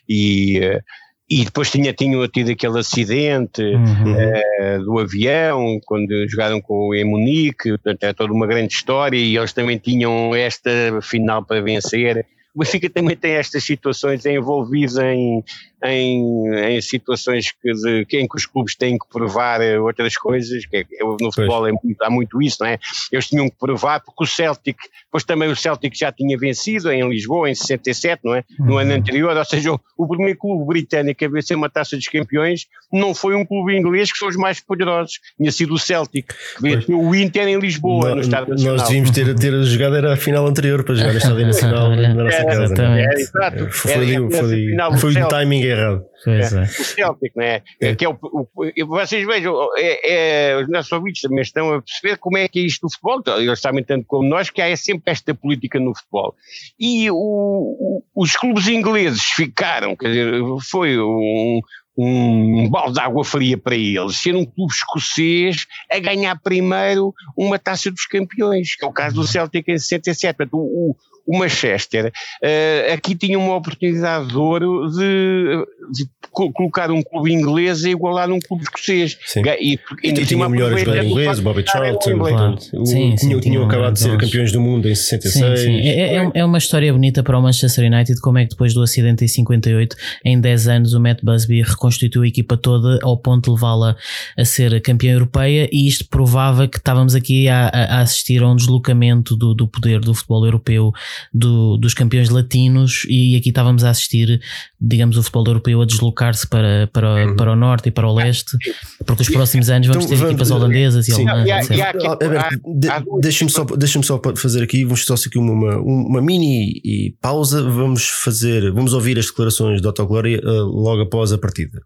e... Uh, e depois tinha, tinham tido aquele acidente uhum. uh, do avião, quando jogaram com o Munique, portanto é toda uma grande história e eles também tinham esta final para vencer. O Benfica também tem estas situações, envolvido em, em, em situações que, de, que, em que os clubes têm que provar eh, outras coisas, que é, no futebol é muito, há muito isso, não é? Eles tinham que provar, porque o Celtic, depois também o Celtic já tinha vencido em Lisboa em 67, não é? No ano uhum. anterior, ou seja, o, o primeiro clube britânico a vencer uma taça dos campeões não foi um clube inglês que são os mais poderosos, tinha sido o Celtic, que venceu o Inter em Lisboa, no, no Estado Nacional. Nós devíamos ter, ter jogado era a final anterior para jogar no Estádio Nacional na nossa casa. É, exato. Foi, foi, foi, foi, o timing errado. Pois é. O Celtic, né? É. Que é o, o, vocês vejam, é, é, os nossos ouvintes também estão a perceber como é que é isto do futebol, então, eles sabem tanto como nós que há sempre esta política no futebol. E o, os clubes ingleses ficaram, quer dizer, foi um, um balde de água fria para eles, ser um clube escocês a ganhar primeiro uma taça dos campeões, que é o caso do Celtic em 67. Portanto, o, o Manchester uh, aqui tinha uma oportunidade de ouro de, de colocar um clube inglês a igualar um clube escocês. Sim. E, e, e tinha melhores jogadores ingleses, Bobby Charlton, claro. sim, sim, tinham acabado de ser campeões do mundo em 66. Sim, sim. É, é, é, uma história bonita para o Manchester United, como é que depois do acidente em 58, em 10 anos, o Matt Busby reconstituiu a equipa toda ao ponto de levá-la a ser campeã europeia e isto provava que estávamos aqui a, a assistir a um deslocamento do, do poder do futebol europeu do, dos campeões latinos e aqui estávamos a assistir, digamos, o futebol europeu a deslocar-se para, para, uhum. para o norte e para o leste, porque os próximos anos vamos então, ter vamos, equipas holandesas e alemãs. Deixa-me só, deixa só fazer aqui, vamos só aqui uma, uma mini pausa, vamos fazer, vamos ouvir as declarações do Autoglória uh, eh, logo após a partida.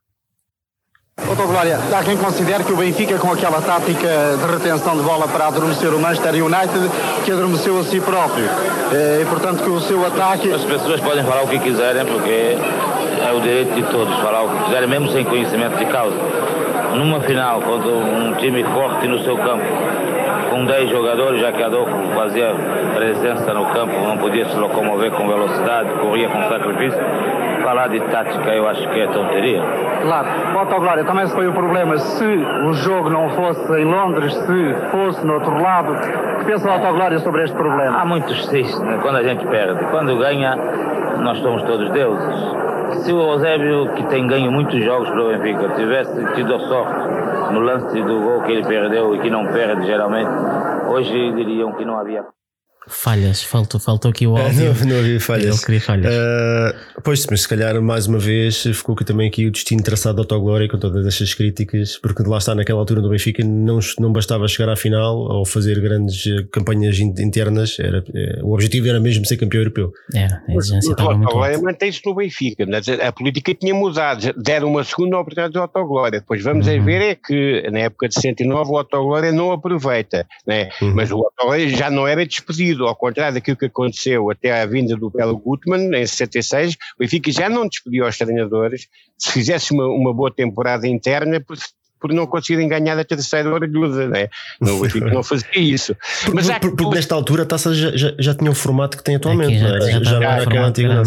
Doutor Glória, há quem considere que o Benfica, com aquela tática de retenção de bola para adormecer o Manchester United, que adormeceu a si próprio. Eh, e, portanto, que o seu ataque. As pessoas podem falar o que quiserem, porque é o direito de todos falar o que quiserem, mesmo sem conhecimento de causa. Numa final, contra um time forte no seu campo, com 10 jogadores, já que Adolfo fazia presença no campo, não podia se locomover com velocidade, corria com sacrifício falar de tática eu acho que é tonteria. Claro, Otto Glória, também foi o problema. Se o jogo não fosse em Londres, se fosse no outro lado, o que pensa o Otto Glória sobre este problema? Há muitos cis, né? quando a gente perde. Quando ganha, nós somos todos deuses. Se o Eusébio, que tem ganho muitos jogos para o Benfica, tivesse tido a sorte no lance do gol que ele perdeu e que não perde geralmente, hoje diriam que não havia. Falhas, faltou, faltou aqui o áudio. não, não havia falhas. Ele queria falhas. Uh, pois, mas se calhar mais uma vez ficou aqui também aqui o destino traçado da Autoglória com todas estas críticas, porque lá está naquela altura do Benfica não, não bastava chegar à final ou fazer grandes eh, campanhas internas, era, é, o objetivo era mesmo ser campeão europeu. Era, a exigência estava muito alta. mantém-se no Benfica, mas a política tinha mudado, deram uma segunda oportunidade ao Autoglória. Depois vamos uhum. a ver é que na época de 69 o Autoglória não aproveita, né? Uhum. mas o Autoglória já não era despedido ao contrário daquilo que aconteceu até à vinda do Belo Gutmann em 66, o Benfica já não despediu os treinadores, se fizesse uma, uma boa temporada interna, por, por não conseguirem ganhar a terceira orelhuda, né? o Benfica não fazia isso. Mas porque, porque, porque nesta altura a taça já, já, já, tinha o formato que tem atualmente, Aqui, já, já, já, não era aquela antiga.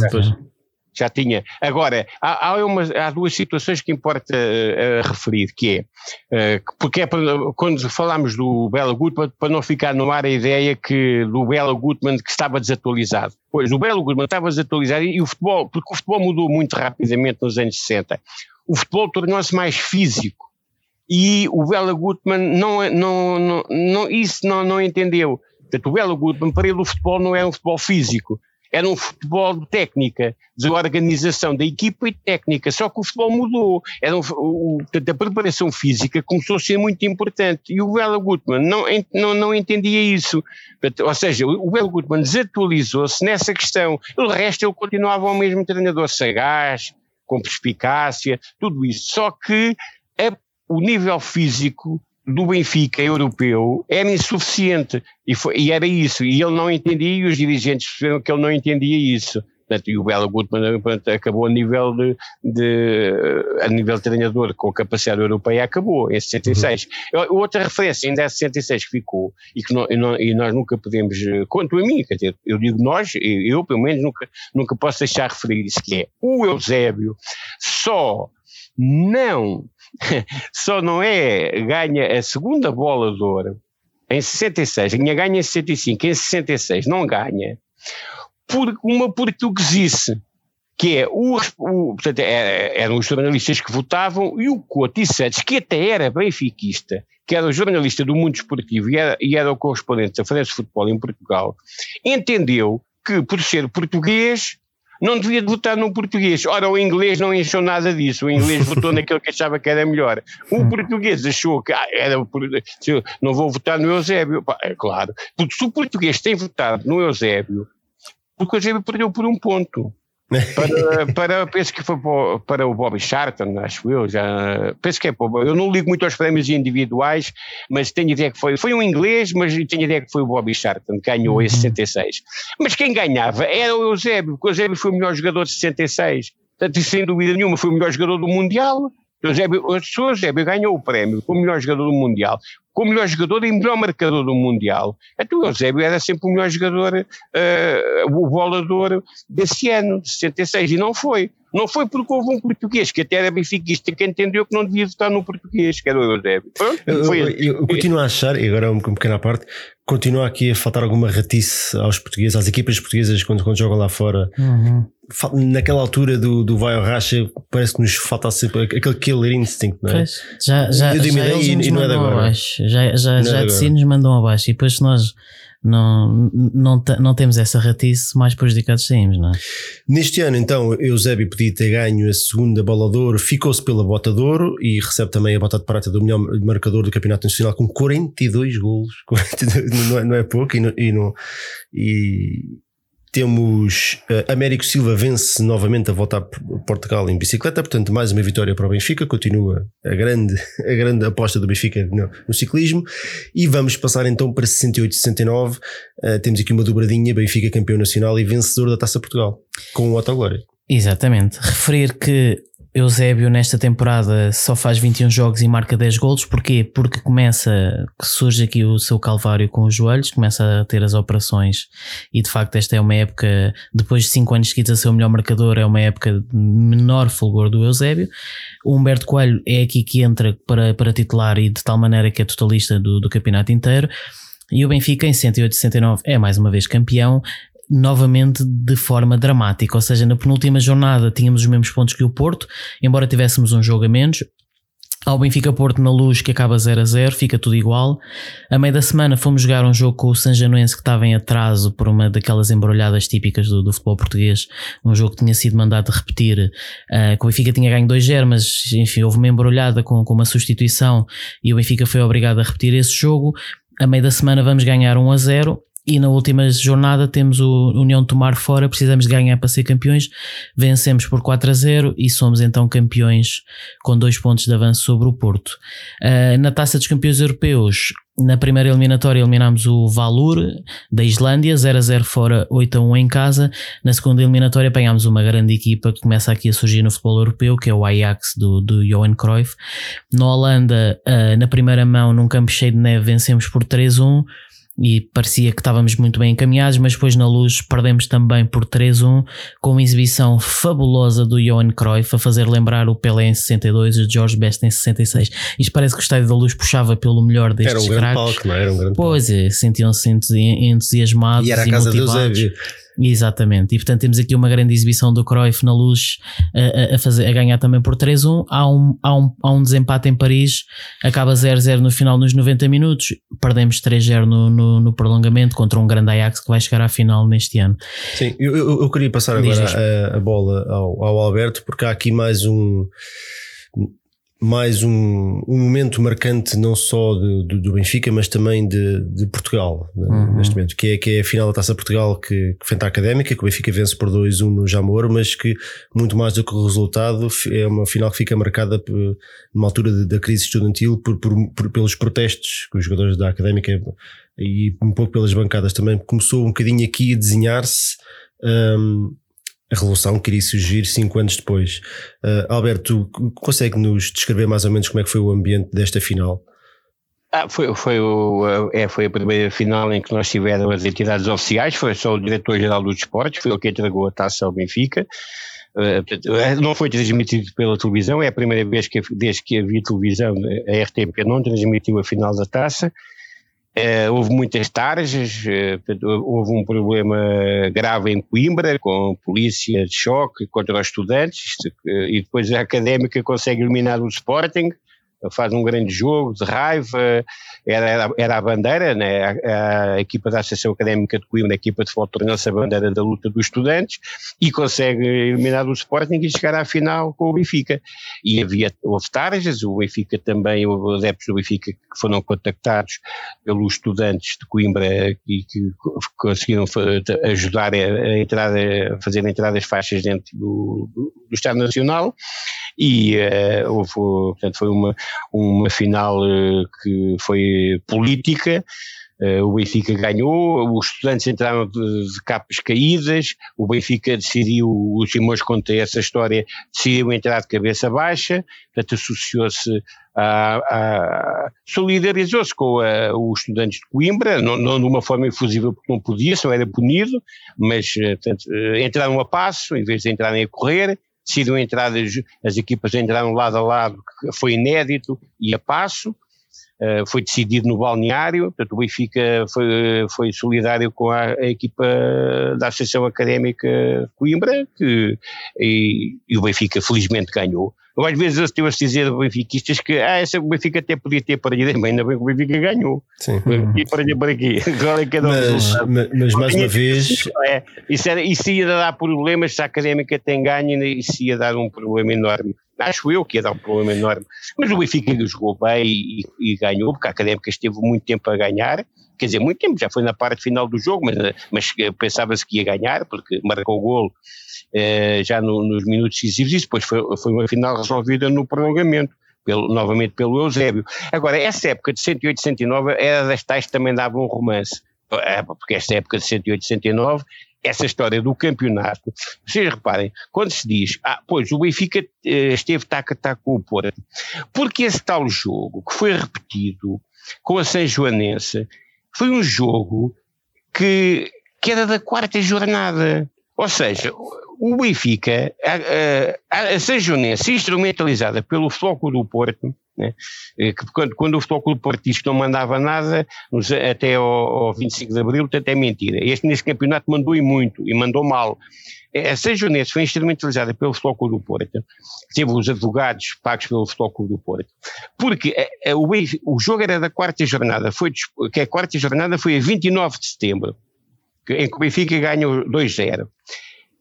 Já tinha. Agora, há, há, uma, há duas situações que importa uh, referir, que é, uh, porque é para, quando falámos do Bela Gutmann, para não ficar no ar a ideia que do Bela Gutmann que estava desatualizado. Pois, o Bela Gutmann estava desatualizado e, e o futebol, porque o futebol mudou muito rapidamente nos anos 60. O futebol tornou-se mais físico e o Bela Gutmann não, não, não, não, isso não, não entendeu. Portanto, o Bela Gutmann, para ele, o futebol não é um futebol físico, era um futebol de técnica, de organização da equipa e técnica, só que o futebol mudou. Era um, o, portanto, a preparação física começou a ser muito importante e o Bela Gutmann não, não, não entendia isso. Ou seja, o Bela Gutmann desatualizou-se nessa questão. O resto, ele continuava o mesmo treinador sagaz, com perspicácia, tudo isso. Só que a o nível físico do Benfica europeu era insuficiente e, foi, e, era isso, e ele não entendia e os dirigentes perceberam que ele não entendia isso. Portanto, e o Bela Gutmann acabou a nível de, de, a nível de treinador com a capacidade europeia acabou em 66. Uhum. Outra referência ainda é 66 que ficou e que não, e, não, e nós nunca podemos, quanto a mim, quer dizer, eu digo nós, eu pelo menos nunca, nunca posso deixar referir isso que é o Eusébio só não só não é ganha a segunda bola de ouro em 66, ganha, ganha em 65, em 66 não ganha, por uma portuguesice, que é o, o portanto, é, eram os jornalistas que votavam e o Couto e Santos, que até era benfiquista, que era o jornalista do mundo esportivo e era, e era o correspondente da França de Futebol em Portugal, entendeu que por ser português não devia votar num português. Ora, o inglês não encheu nada disso. O inglês [LAUGHS] votou naquilo que achava que era melhor. O hum. português achou que ah, era, não vou votar no Eusébio. É claro. Porque se o português tem votado no Eusébio, porque o Eusébio perdeu por um ponto para, para, penso que foi para, o Bobby Charlton, acho eu, já, penso que é, eu não ligo muito aos prémios individuais, mas tenho ideia que foi, foi um inglês, mas tenho ideia que foi o Bobby Charlton, que ganhou uhum. em 66. Mas quem ganhava era o Eusébio, porque o Eusébio foi o melhor jogador de 66, portanto, sem dúvida nenhuma, foi o melhor jogador do Mundial, Eusébio, o Eusébio ganhou o prémio como melhor jogador do Mundial, como melhor jogador e melhor marcador do Mundial. Então o Eusébio era sempre o melhor jogador, uh, o bolador desse ano, de 66, e não foi. Não foi porque houve um português que até era benfiquista que entendeu que não devia votar no português, que era o Eusébio. Eu, eu, eu, continuo a achar, e agora uma pequena parte, continua aqui a faltar alguma ratice aos portugueses, às equipas portuguesas quando, quando jogam lá fora. Uhum. Naquela altura do, do vai ao racha, parece que nos falta sempre aquele killer instinct, não é? Pois, já, já, eu já e, e não é de agora. Abaixo. Já, já, já de si nos mandam abaixo e depois nós não, não, não temos essa ratice, mais prejudicados saímos, não é? Neste ano, então, Eusébio podia ter ganho a segunda bola de ouro, ficou-se pela bota de ouro e recebe também a bota de prata do melhor marcador do Campeonato Nacional com 42 golos, [LAUGHS] 42, não, é, não é pouco, e, e, não, e temos uh, Américo Silva vence novamente a voltar a Portugal em bicicleta, portanto, mais uma vitória para o Benfica. Continua a grande, [LAUGHS] a grande aposta do Benfica no, no ciclismo. E vamos passar então para 68-69. Uh, temos aqui uma dobradinha: Benfica campeão nacional e vencedor da Taça Portugal, com o Otto Glória. Exatamente. Referir que Eusébio nesta temporada só faz 21 jogos e marca 10 golos. Porquê? Porque começa, surge aqui o seu calvário com os joelhos, começa a ter as operações e de facto esta é uma época, depois de 5 anos seguidos a ser o melhor marcador, é uma época de menor fulgor do Eusébio. O Humberto Coelho é aqui que entra para, para titular e de tal maneira que é totalista do, do campeonato inteiro. E o Benfica em 108-69 é mais uma vez campeão novamente de forma dramática. Ou seja, na penúltima jornada tínhamos os mesmos pontos que o Porto, embora tivéssemos um jogo a menos. Ao Benfica Porto na luz que acaba 0 a 0, fica tudo igual. A meio da semana fomos jogar um jogo com o Sanjanuense que estava em atraso por uma daquelas embrulhadas típicas do, do futebol português. Um jogo que tinha sido mandado repetir, uh, que o Benfica tinha ganho 2-0, mas enfim, houve uma embrulhada com, com uma substituição e o Benfica foi obrigado a repetir esse jogo. A meio da semana vamos ganhar 1 a 0 e na última jornada temos o União Tomar fora, precisamos ganhar para ser campeões. Vencemos por 4 a 0 e somos então campeões com dois pontos de avanço sobre o Porto. Uh, na taça dos campeões europeus, na primeira eliminatória eliminámos o Valur da Islândia, 0 a 0 fora, 8 a 1 em casa. Na segunda eliminatória apanhámos uma grande equipa que começa aqui a surgir no futebol europeu, que é o Ajax do, do Johan Cruyff. Na Holanda, uh, na primeira mão, num campo cheio de neve, vencemos por 3 a 1 e parecia que estávamos muito bem encaminhados, mas depois na luz perdemos também por 3-1 com uma exibição fabulosa do Johan Cruyff a fazer lembrar o Pelé em 62 e o George Best em 66. Isto parece que o Estádio da Luz puxava pelo melhor destes Era um grande palco, não é? Era um grande Pois é, sentiam-se entusi- entusiasmados E era a e casa de motivados. Eusébio. Exatamente, e portanto temos aqui uma grande exibição do Cruyff na luz a, a- fazer, a ganhar também por 3-1. Há um, há, um, há um desempate em Paris, acaba 0-0 no final nos 90 minutos, perdemos 3-0 no, no, no prolongamento contra um grande Ajax que vai chegar à final neste ano. Sim, eu, eu, eu queria passar Diz, agora a, a bola ao, ao Alberto, porque há aqui mais um mais um, um momento marcante não só de- do, do Benfica, mas também de, de Portugal, né, Uhum. neste momento, que é, que é a final da Taça Portugal que, que frente à Académica, que o Benfica vence por 2-1 no Jamor, mas que muito mais do que o resultado é uma final que fica marcada por, numa altura de- da crise estudantil por, por- por- pelos protestos que os jogadores da Académica e um pouco pelas bancadas também, começou um bocadinho aqui a desenhar-se hum, a revolução que iria surgir cinco anos depois. Uh, Alberto, tu consegue nos descrever mais ou menos como é que foi o ambiente desta final? Ah, foi, foi, o, é, foi a primeira final em que nós tivemos as entidades oficiais, foi só o diretor-geral dos esportes, foi o que entregou a taça ao Benfica. Portanto, eh, não foi transmitido pela televisão, é a primeira vez que, desde que havia televisão, a RTP não transmitiu a final da taça. Eh, houve muitas tarjas, portanto, houve um problema grave em Coimbra, com polícia de choque contra os estudantes, eh, e depois a académica consegue eliminar o Sporting, faz um grande jogo de raiva, era, era, a bandeira, né? a, a equipa da Associação Académica de Coimbra, a equipa de futebol tornou-se a bandeira da luta dos estudantes e consegue eliminar o Sporting e chegar à final com o Benfica. E havia, houve tarjas, o Benfica também, houve adeptos do Benfica que foram contactados pelos estudantes de Coimbra e que conseguiram ajudar a, a entrar, a fazer entrar as faixas dentro do, do Estado Nacional e uh, houve, portanto, foi uma, uma final uh, que foi política. Uh, o Benfica ganhou, os estudantes entraram de, de, capas caídas, o Benfica decidiu, o Simões conta essa história, decidiu entrar de cabeça baixa, portanto associou-se solidarizou-se com a, os estudantes de Coimbra, não, não de uma forma efusiva porque não podia, só era punido, mas portanto, entraram a passo em vez de entrarem a correr, decidiram entrar, as equipas entraram lado a lado, foi inédito e a passo, foi decidido no balneário, portanto o Benfica foi, foi solidário com a, a equipa da Associação Académica de Coimbra, que, e, e o Benfica felizmente ganhou. Eu, às vezes eu se dizer ao benfiquistas que ah, essa, o Benfica até podia ter perdido, mas ainda bem que o Benfica ganhou. Sim. E perdeu por aqui. [LAUGHS] Agora é que mas, mas, mas mais uma vez. É, isso, era, isso ia dar problemas se a académica tem ganho, isso ia dar um problema enorme. Acho eu que ia dar um problema enorme. Mas o Benfica jogou bem e, e, e ganhou, porque a académica esteve muito tempo a ganhar quer dizer, muito tempo, já foi na parte final do jogo, mas, mas pensava-se que ia ganhar, porque marcou o golo eh, já no, nos minutos decisivos, e depois foi, foi uma final resolvida no prolongamento. Pelo, novamente pelo Eusébio. Agora, essa época de 108 109 era das tais que também dava um romance, porque esta época de 108 109 essa história do campeonato, vocês reparem, quando se diz, ah, pois o Benfica eh, esteve taca-taca com o Porto, porque esse tal jogo que foi repetido com a São Joanense foi um jogo que, que era da quarta jornada. Ou seja, o Benfica, a, a, a São Joanense, instrumentalizada pelo Floco do Porto, né? que quando, quando o Futebol Clube que não mandava nada, nos, até ao, ao 25 de Abril, portanto é mentira. Este neste campeonato mandou e muito, e mandou mal. A São Joanense foi instrumentalizada pelo Futebol Clube do Porto, teve os advogados pagos pelo Futebol Clube do Porto, porque a, a, o, o jogo era da quarta jornada, foi, que a quarta jornada foi a 29 de setembro, em que o Benfica ganhou 2-0.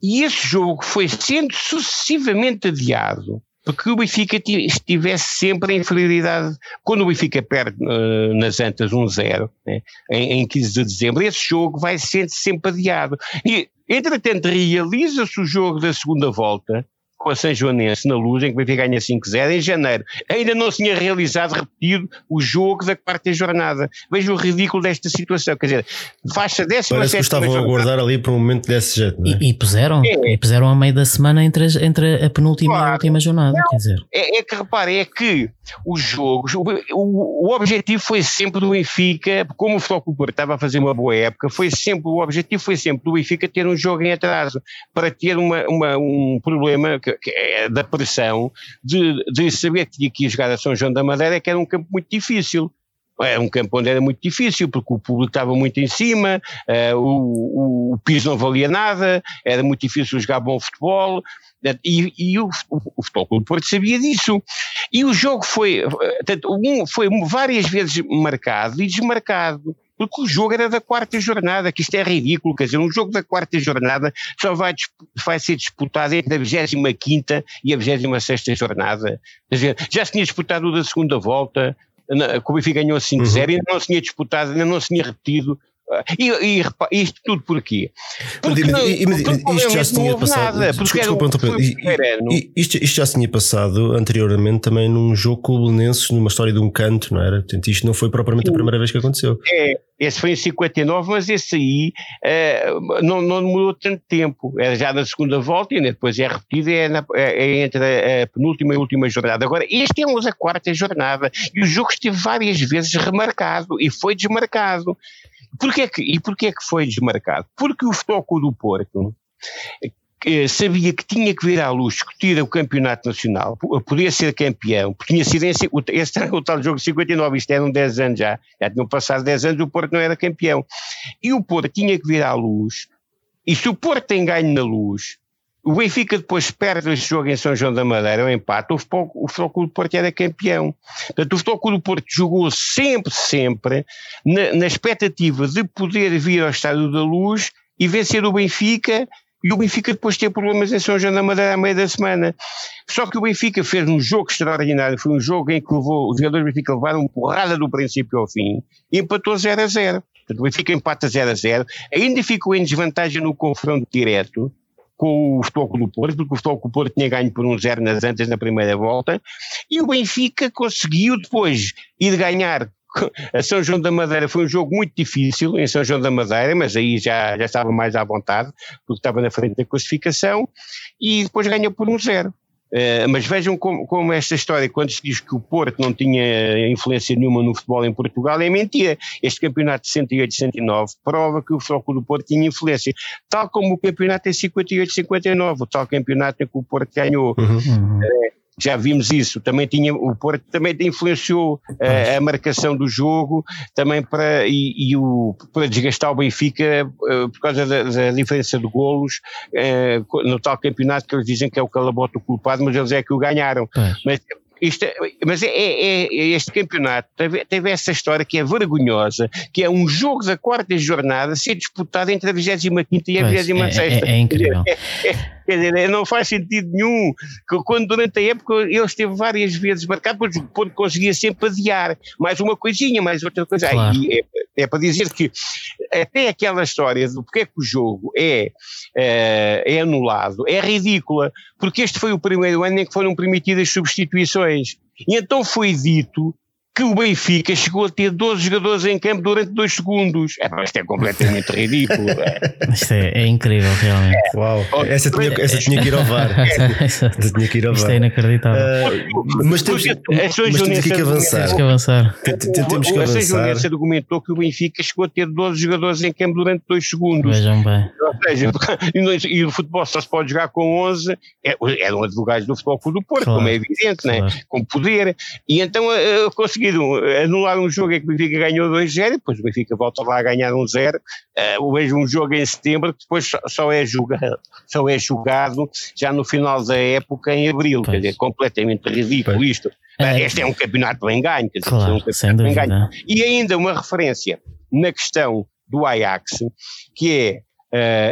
E esse jogo foi sendo sucessivamente adiado porque o Benfica estivesse sempre em inferioridade. Quando o Benfica perde uh, nas Antas 1-0, né, em, em 15 de dezembro, esse jogo vai sendo sempre adiado. E, entretanto, realiza-se o jogo da segunda volta, com a São Joanense na luz, em que o Benfica ganha 5-0 em janeiro. Ainda não se tinha realizado, repetido, o jogo da quarta jornada. Veja o ridículo desta situação. Quer dizer, faz-se a décima Parece que estavam a aguardar ali para um momento desse jeito, não é? E, e puseram, é. e puseram a meio da semana entre, as, entre a penúltima claro. e a última jornada, não, quer dizer. É, é que reparem, é que os jogos, o, o, o, objetivo foi sempre do Benfica, como o Futebol Porto estava a fazer uma boa época, foi sempre, o objetivo foi sempre do Benfica ter um jogo em atraso, para ter uma, uma um problema que, da pressão, de, de saber que tinha que ir jogar a São João da Madeira, que era um campo muito difícil. Era um campo onde era muito difícil, porque o público estava muito em cima, uh, o, o, piso não valia nada, era muito difícil jogar bom futebol, e, e o, o, o Futebol Clube Porto sabia disso. E o jogo foi, um, foi várias vezes marcado e desmarcado. Porque o jogo era da quarta jornada, que isto é ridículo, quer dizer, um jogo da quarta jornada só vai, vai ser disputado entre a 25 e a 26 jornada. Quer dizer, já se tinha disputado o da segunda volta, o Benfica ganhou 5-0, uhum. ainda não se tinha disputado, ainda não se tinha repetido e, e isto tudo porquê? Porque não, e, isto já se tinha passado. Nada, desculpa, um, e, isto, isto já se tinha passado anteriormente também num jogo com o Belenenses, numa história de um canto, não era? Portanto, isto não foi propriamente a primeira vez que aconteceu. É, esse foi em 59, mas esse aí uh, não, não demorou tanto tempo. Era já na segunda volta e depois é repetido, é, na, é, é entre a, a, penúltima e a última jornada. Agora, este é a quarta jornada e o jogo esteve várias vezes remarcado e foi desmarcado. Porquê que, e porquê que foi desmarcado? Porque o Futebol do Porto eh, sabia que tinha que vir à luz discutir o campeonato nacional, podia ser campeão, porque tinha sido esse, esse era o tal jogo 59, isto eram 10 anos já, já tinham passado 10 anos, o Porto não era campeão. E o Porto tinha que vir à luz, e se o Porto tem ganho na luz, o Benfica depois perde esse jogo em São João da Madeira, o empate, o Futebol Clube do Porto era campeão. Portanto, o Futebol Clube do Porto jogou sempre, sempre, na, na expectativa de poder vir ao Estádio da Luz e vencer o Benfica e o Benfica depois ter problemas em São João da Madeira à meia da semana. Só que o Benfica fez um jogo extraordinário, foi um jogo em que levou, os jogadores do Benfica levaram uma porrada do princípio ao fim e empatou 0 a 0. Portanto, o Benfica empata 0 a 0, ainda ficou em desvantagem no confronto direto, com o Futebol do Porto, porque o Futebol do Porto tinha ganho por um zero nas antes na primeira volta, e o Benfica conseguiu depois ir ganhar a São João da Madeira foi um jogo muito difícil em São João da Madeira, mas aí já, já estava mais à vontade, porque estava na frente da classificação, e depois ganhou por um zero. Uh, mas vejam como, como, esta história, quando se diz que o Porto não tinha influência nenhuma no futebol em Portugal, é mentira. Este campeonato de 68 69 prova que o Futebol do Porto tinha influência. Tal como o campeonato em 58 59, o tal campeonato em que o Porto ganhou. Uhum. Uh, já vimos isso, também tinha, o Porto também influenciou uh, a marcação do jogo, também para, e, e o, para desgastar o Benfica uh, por causa da, da, diferença de golos uh, no tal campeonato que eles dizem que é o calaboto culpado, mas eles é que o ganharam. Mas isto, é, mas é, é, é, este campeonato teve, teve, essa história que é vergonhosa, que é um jogo da quarta jornada ser disputado entre a 25 e a 26. É, é, é incrível. [LAUGHS] Quer dizer, não faz sentido nenhum. Quando durante a época ele esteve várias vezes marcado, porque conseguia sempre adiar mais uma coisinha, mais outra coisa. Claro. É, é, para dizer que até aquela história do porque é que o jogo é, é, é anulado é ridícula, porque este foi o primeiro ano em que foram permitidas substituições. E então foi dito que o Benfica chegou a ter 12 jogadores em campo durante 2 segundos. É, isto é completamente ridículo. É. Isto é, é, incrível, realmente. É. Uau, essa tinha, essa tinha que ir ao VAR. [LAUGHS] essa tinha que ir ao VAR. Isto é inacreditável. Uh, mas temos, mas temos que avançar. Temos que avançar. Temos que avançar. A argumentou que o Benfica chegou a ter 12 jogadores em campo durante 2 segundos. Vejam bem. Ou seja, [LAUGHS] e o futebol só se pode jogar com 11, é, eram advogados do Futebol Clube do Porto, claro. como é evidente, claro. né? com poder. E então uh, consegui conseguiram anular um jogo em que o Benfica ganhou 2-0, depois o Benfica volta lá a ganhar 1-0, um uh, vejo um jogo em setembro que depois só, só, é julgado, só é julgado já no final da época em abril, pois. quer dizer, completamente ridículo pois. isto. É. Este é um campeonato bem ganho, quer dizer, claro, é um campeonato bem ganho. E ainda uma referência na questão do Ajax, que é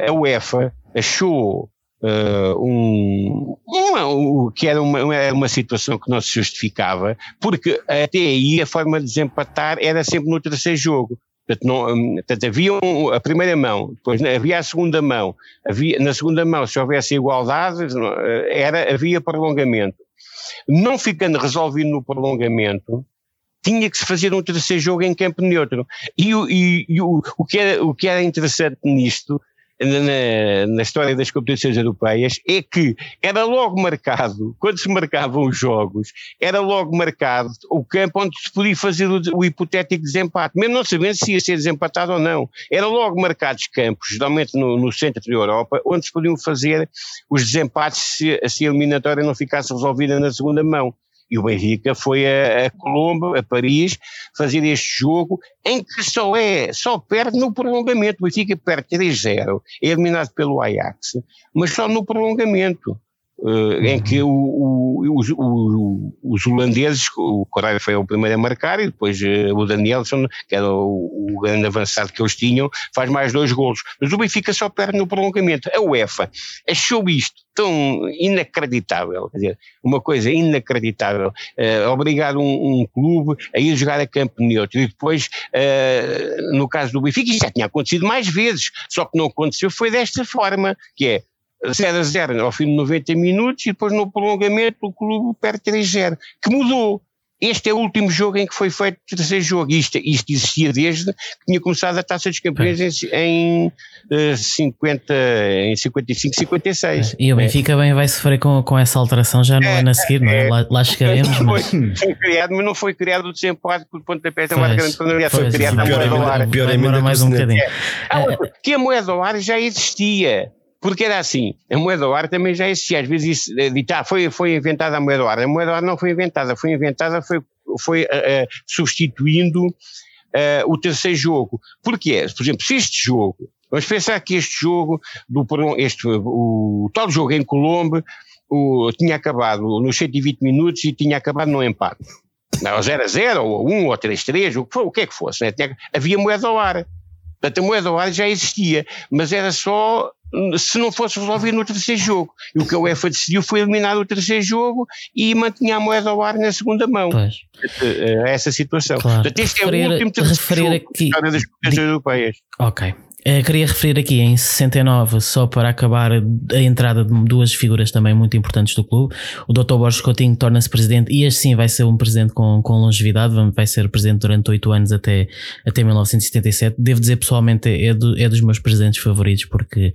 a UEFA achou uh, um, uma, que era uma, uma situação que não se justificava, porque até aí a forma de desempatar era sempre no terceiro jogo. Portanto, não, hum, portanto, havia um, a primeira mão, depois havia a segunda mão. Havia, na segunda mão, se houvesse igualdade, eh, era, havia prolongamento. Não ficando resolvido no prolongamento, tinha que se fazer um terceiro jogo em campo neutro. E, e, e o, o, que era, o que era interessante nisto na, na, história das competições europeias é que era logo marcado, quando se marcavam os jogos, era logo marcado o campo onde se podia fazer o, o hipotético desempate, mesmo não sabendo se ia ser desempatado ou não. Era logo marcados campos, geralmente no, no centro da Europa, onde se podiam fazer os desempates se, se a eliminatória não ficasse resolvida na segunda mão. E o Benfica foi a, a Colombo, a Paris, fazer este jogo em que só é, só perde no prolongamento. O Benfica perde 3-0, é eliminado pelo Ajax, mas só no prolongamento. Uh, em que o, o, o, os holandeses, o Correia foi o primeiro a marcar e depois uh, o Danielson, que era o, grande avançado que eles tinham, faz mais dois golos. Mas o Benfica só perde no prolongamento. A UEFA achou isto tão inacreditável, quer dizer, uma coisa inacreditável, uh, obrigar um, um, clube a ir jogar a campo neutro e depois, no caso do Benfica, isso já tinha acontecido mais vezes, só que não aconteceu foi desta forma, que é 0 a 0 ao fim de 90 minutos e depois no prolongamento o clube perde 3-0, que mudou. Este é o último jogo em que foi feito o terceiro jogo. Isto, isto existia desde que tinha começado a Taça dos Campeões em, em, uh, 50, em 55, 56. E o Benfica é. bem vai sofrer com, com essa alteração já no é, ano a seguir, não é? Lá, lá chegaremos. Mas... Foi, criado, mas não foi criado o desempate por pontapé da mais grande penalidade. Foi criado a moeda ao ar. Pior ainda mais um bocadinho. É. Ah, que a moeda ao ar já existia. Porque era assim, a moeda ao ar também já existia, às vezes isso, ah, foi, foi inventada a moeda ao ar, a moeda ao ar não foi inventada, foi inventada, foi, foi uh, substituindo uh, o terceiro jogo. Porquê? Por exemplo, se este jogo, vamos pensar que este jogo, do, este, o, tal jogo em Colombo, o, tinha acabado nos 120 minutos e tinha acabado no empate. Não, 0 a 0, ou 1, ou 3 3, o, o que é que fosse. Né? Tinha, havia moeda ao ar. Portanto, a moeda ao ar já existia, mas era só se não fosse resolvido no terceiro jogo. E o que a UEFA decidiu foi eliminar o terceiro jogo e mantinha a moeda ao ar na segunda mão. Pois. Essa situação. Claro. Portanto, este referir, é o último terceiro referir jogo aqui, das competições europeias. Ok. Uh, queria referir aqui em 69, só para acabar a entrada de duas figuras também muito importantes do clube. O Dr. Borges Coutinho torna-se presidente e este sim vai ser um presidente com, com longevidade, vai ser presidente durante oito anos até, até 1977. Devo dizer pessoalmente, é, do, é dos meus presidentes favoritos porque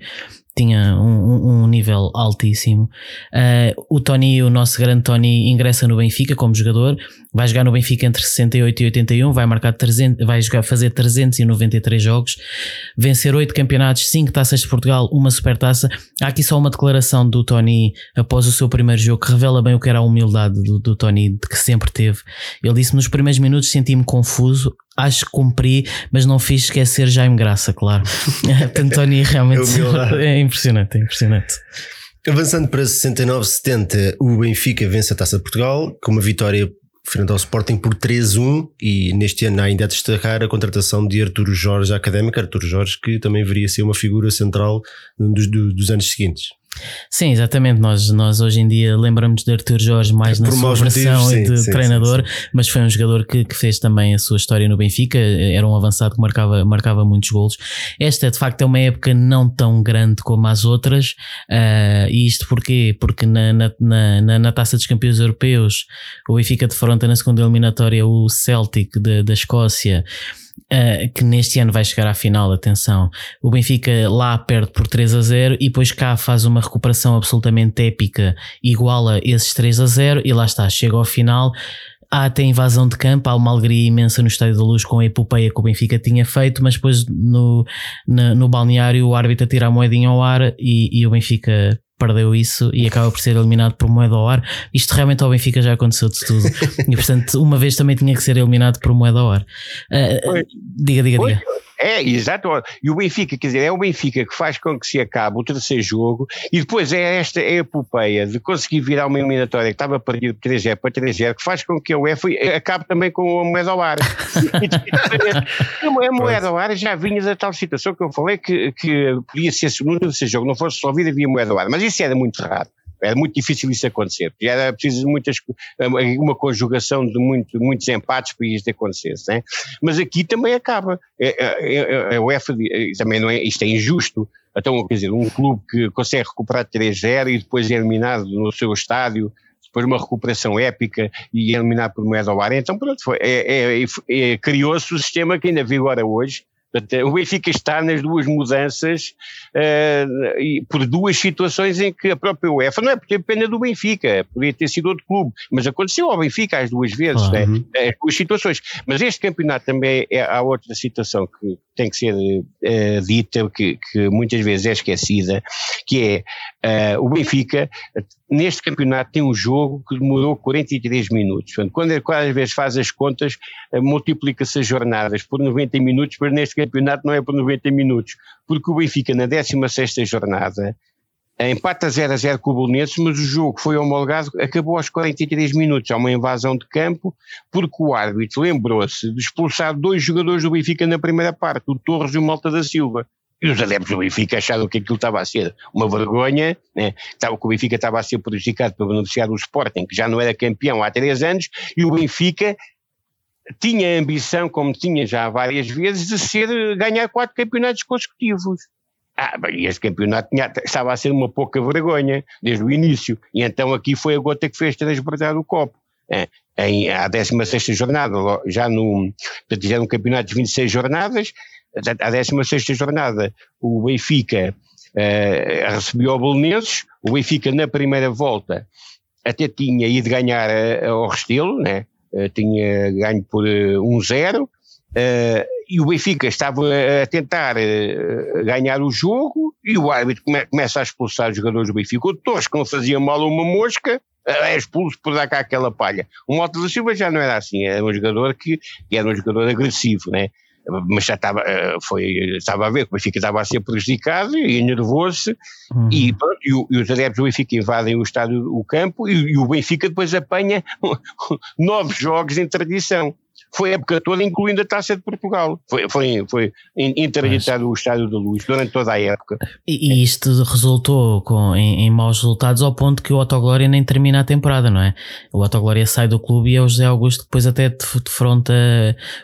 tinha um, um nível altíssimo. Uh, o Tony, o nosso grande Tony, ingressa no Benfica como jogador, vai jogar no Benfica entre 68 e 81, vai marcar 300, vai jogar, fazer 393 jogos, vencer 8 campeonatos, 5 taças de Portugal, uma supertaça. Há aqui só uma declaração do Tony após o seu primeiro jogo que revela bem o que era a humildade do, do Tony que sempre teve. Ele disse: Nos primeiros minutos senti-me confuso, acho que cumpri, mas não fiz esquecer Jaime Graça, claro. [LAUGHS] [LAUGHS] Tony realmente [LAUGHS] é impressionante, é impressionante. Avançando para 69-70, o Benfica vence a Taça de Portugal com uma vitória frente ao Sporting por 3-1 e neste ano ainda a destacar a contratação de Arturo Jorge, académico Arturo Jorge, que também viria a ser uma figura central dos, dos anos seguintes. Sim, exatamente. Nós, nós hoje em dia lembramos de Arthur Jorge mais na sua versão motivos, de sim, treinador, sim, sim, mas foi um jogador que, que, fez também a sua história no Benfica. Era um avançado que marcava, marcava muitos golos. Esta, de facto, é uma época não tão grande como as outras. Uh, e isto porquê? Porque na, na, na, na, taça dos campeões europeus, o Benfica defronta na segunda eliminatória o Celtic da, da Escócia. Uh, que neste ano vai chegar à final, atenção. O Benfica lá perde por 3 a 0 e depois cá faz uma recuperação absolutamente épica, iguala esses 3 a 0 e lá está, chega ao final. Há até invasão de campo, há uma alegria imensa no Estádio da Luz com a epopeia que o Benfica tinha feito, mas depois no, no, no balneário o árbitro tira a moedinha ao ar e, e o Benfica perdeu isso e acaba por ser eliminado por moeda ao ar. Isto realmente ao Benfica já aconteceu de tudo. e portanto, uma vez também tinha que ser eliminado por moeda ao ar. Uh, diga, diga, diga. É, exato. E o Benfica, quer dizer, é o Benfica que faz com que se acabe o terceiro jogo e depois é esta epopeia de conseguir virar uma eliminatória que estava perdido de 3-0 para 3-0 que faz com que a UEFA acabe também com a moeda ao ar. a moeda ao ar já vinha da tal situação que eu falei que, que podia ser segundo o terceiro jogo, não fosse resolvido, havia moeda ao ar. Mas isso era muito raro. Era muito difícil isso acontecer. Já era preciso muitas, uma conjugação de muito, muitos empates para isto acontecer. Né? Mas aqui também acaba. É, é, é, a UEFA também não é, isto é injusto. Então, quer dizer, um clube que consegue recuperar 3-0 e depois é eliminado no seu estádio, depois uma recuperação épica e é eliminado por moeda ao ar. Então, pronto, é, é, é criou-se o sistema que ainda vigora hoje, o Benfica está nas duas mudanças uh, por duas situações em que a própria UEFA, não é por ter pena do Benfica, poderia ter sido outro clube, mas aconteceu ao Benfica as duas vezes, né? as duas situações. Mas este campeonato também é, há outra situação que tem que ser uh, dita, que, que, muitas vezes é esquecida, que é uh, o Benfica neste campeonato tem um jogo que demorou 43 minutos. Quando, é, quando às vezes faz as contas, multiplica-se as jornadas por 90 minutos, mas neste campeonato não é por 90 minutos, porque o Benfica na 16ª jornada empata 0 a 0 com o Bolonenses, mas o jogo foi homologado, acabou aos 43 minutos, há uma invasão de campo, porque o árbitro lembrou-se de expulsar dois jogadores do Benfica na primeira parte, o Torres e o Malta da Silva. E os adeptos do Benfica acharam que aquilo estava a ser uma vergonha, né? que o Benfica estava a ser prejudicado para beneficiar o Sporting, que já não era campeão há três anos, e o Benfica tinha a ambição, como tinha já várias vezes, de ser, ganhar quatro campeonatos consecutivos. Ah, bem, este campeonato tinha, estava a ser uma pouca vergonha, desde o início, e então aqui foi a gota que fez transbordar o copo. É, em, à 16 jornada, já no, já no campeonato de 26 jornadas, à 16 jornada, o Benfica eh, recebeu o Bolonenses, o Benfica na primeira volta até tinha ido ganhar eh, ao Restelo, né? Eh, tinha ganho por 1-0, uh, uh, e o Benfica estava a tentar uh, ganhar o jogo, e o árbitro come, começa a expulsar os jogadores do Benfica. O Torres, que não fazia mal uma mosca, é expulso por dar cá aquela palha. O Mota da Silva já não era assim, era um jogador que, que era um jogador agressivo, né? Mas já estava, foi, estava a ver que o Benfica estava a ser prejudicado e nervoso-se uhum. e, pronto, e, e, os adeptos do Benfica invadem o estádio, o campo e, e o Benfica depois apanha [LAUGHS] nove jogos em tradição foi a época toda, incluindo a Taça de Portugal. Foi, foi, foi interditado o Estádio da Luz durante toda a época. E, e isto resultou com, em, em, maus resultados ao ponto que o Autoglória nem termina a temporada, não é? O Autoglória sai do clube e é o José Augusto que depois até defronta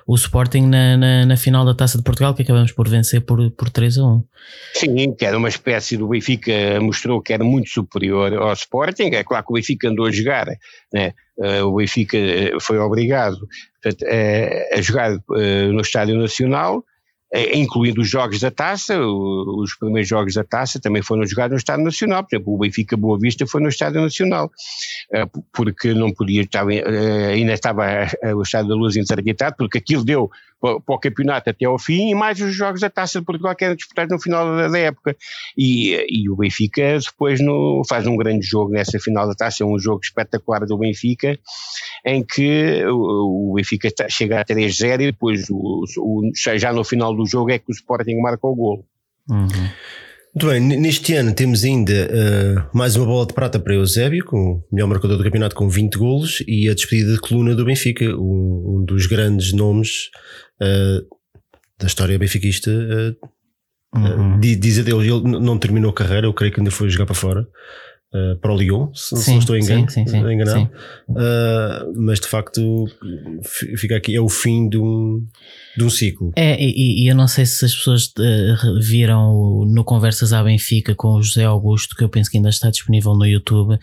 o Sporting na, na, na, final da Taça de Portugal que acabamos por vencer por, por 3 a 1. Sim, que era uma espécie do Benfica, mostrou que era muito superior ao Sporting. É claro que o Benfica andou a jogar, né? Uh, o Benfica eh, foi obrigado portanto, a, a jogar uh, no Estádio Nacional, incluindo os jogos da taça, os primeiros jogos da taça também foram jogados no Estádio Nacional, por exemplo, o Benfica Boa Vista foi no Estádio Nacional, porque não podia, ainda estava o Estádio da Luz interditado, porque aquilo deu para, o campeonato até ao fim e mais os jogos da Taça de Portugal que eram disputados no final da, da época. E, e, o Benfica depois no, faz um grande jogo nessa final da Taça, é um jogo espetacular do Benfica, em que o, o Benfica está, chega a 3-0 e depois o, o, já no final do jogo é que o Sporting marca o gol. Uhum. Muito bem, neste ano temos ainda uh, mais uma bola de prata para Eusébio, com o melhor marcador do campeonato com 20 golos, e a despedida de coluna do Benfica, um, um dos grandes nomes uh, da história benfiquista. Uh, uhum. diz adeus, ele não terminou a carreira, eu creio que ainda foi jogar para fora. Uh, para o Lyon, se, sim, não estou engano, sim, sim, enganado. Uh, mas de facto fica aqui, é o fim de um, de um ciclo. É, e, e eu não sei se as pessoas uh, viram no Conversas à Benfica com o José Augusto, que eu penso que ainda está disponível no YouTube,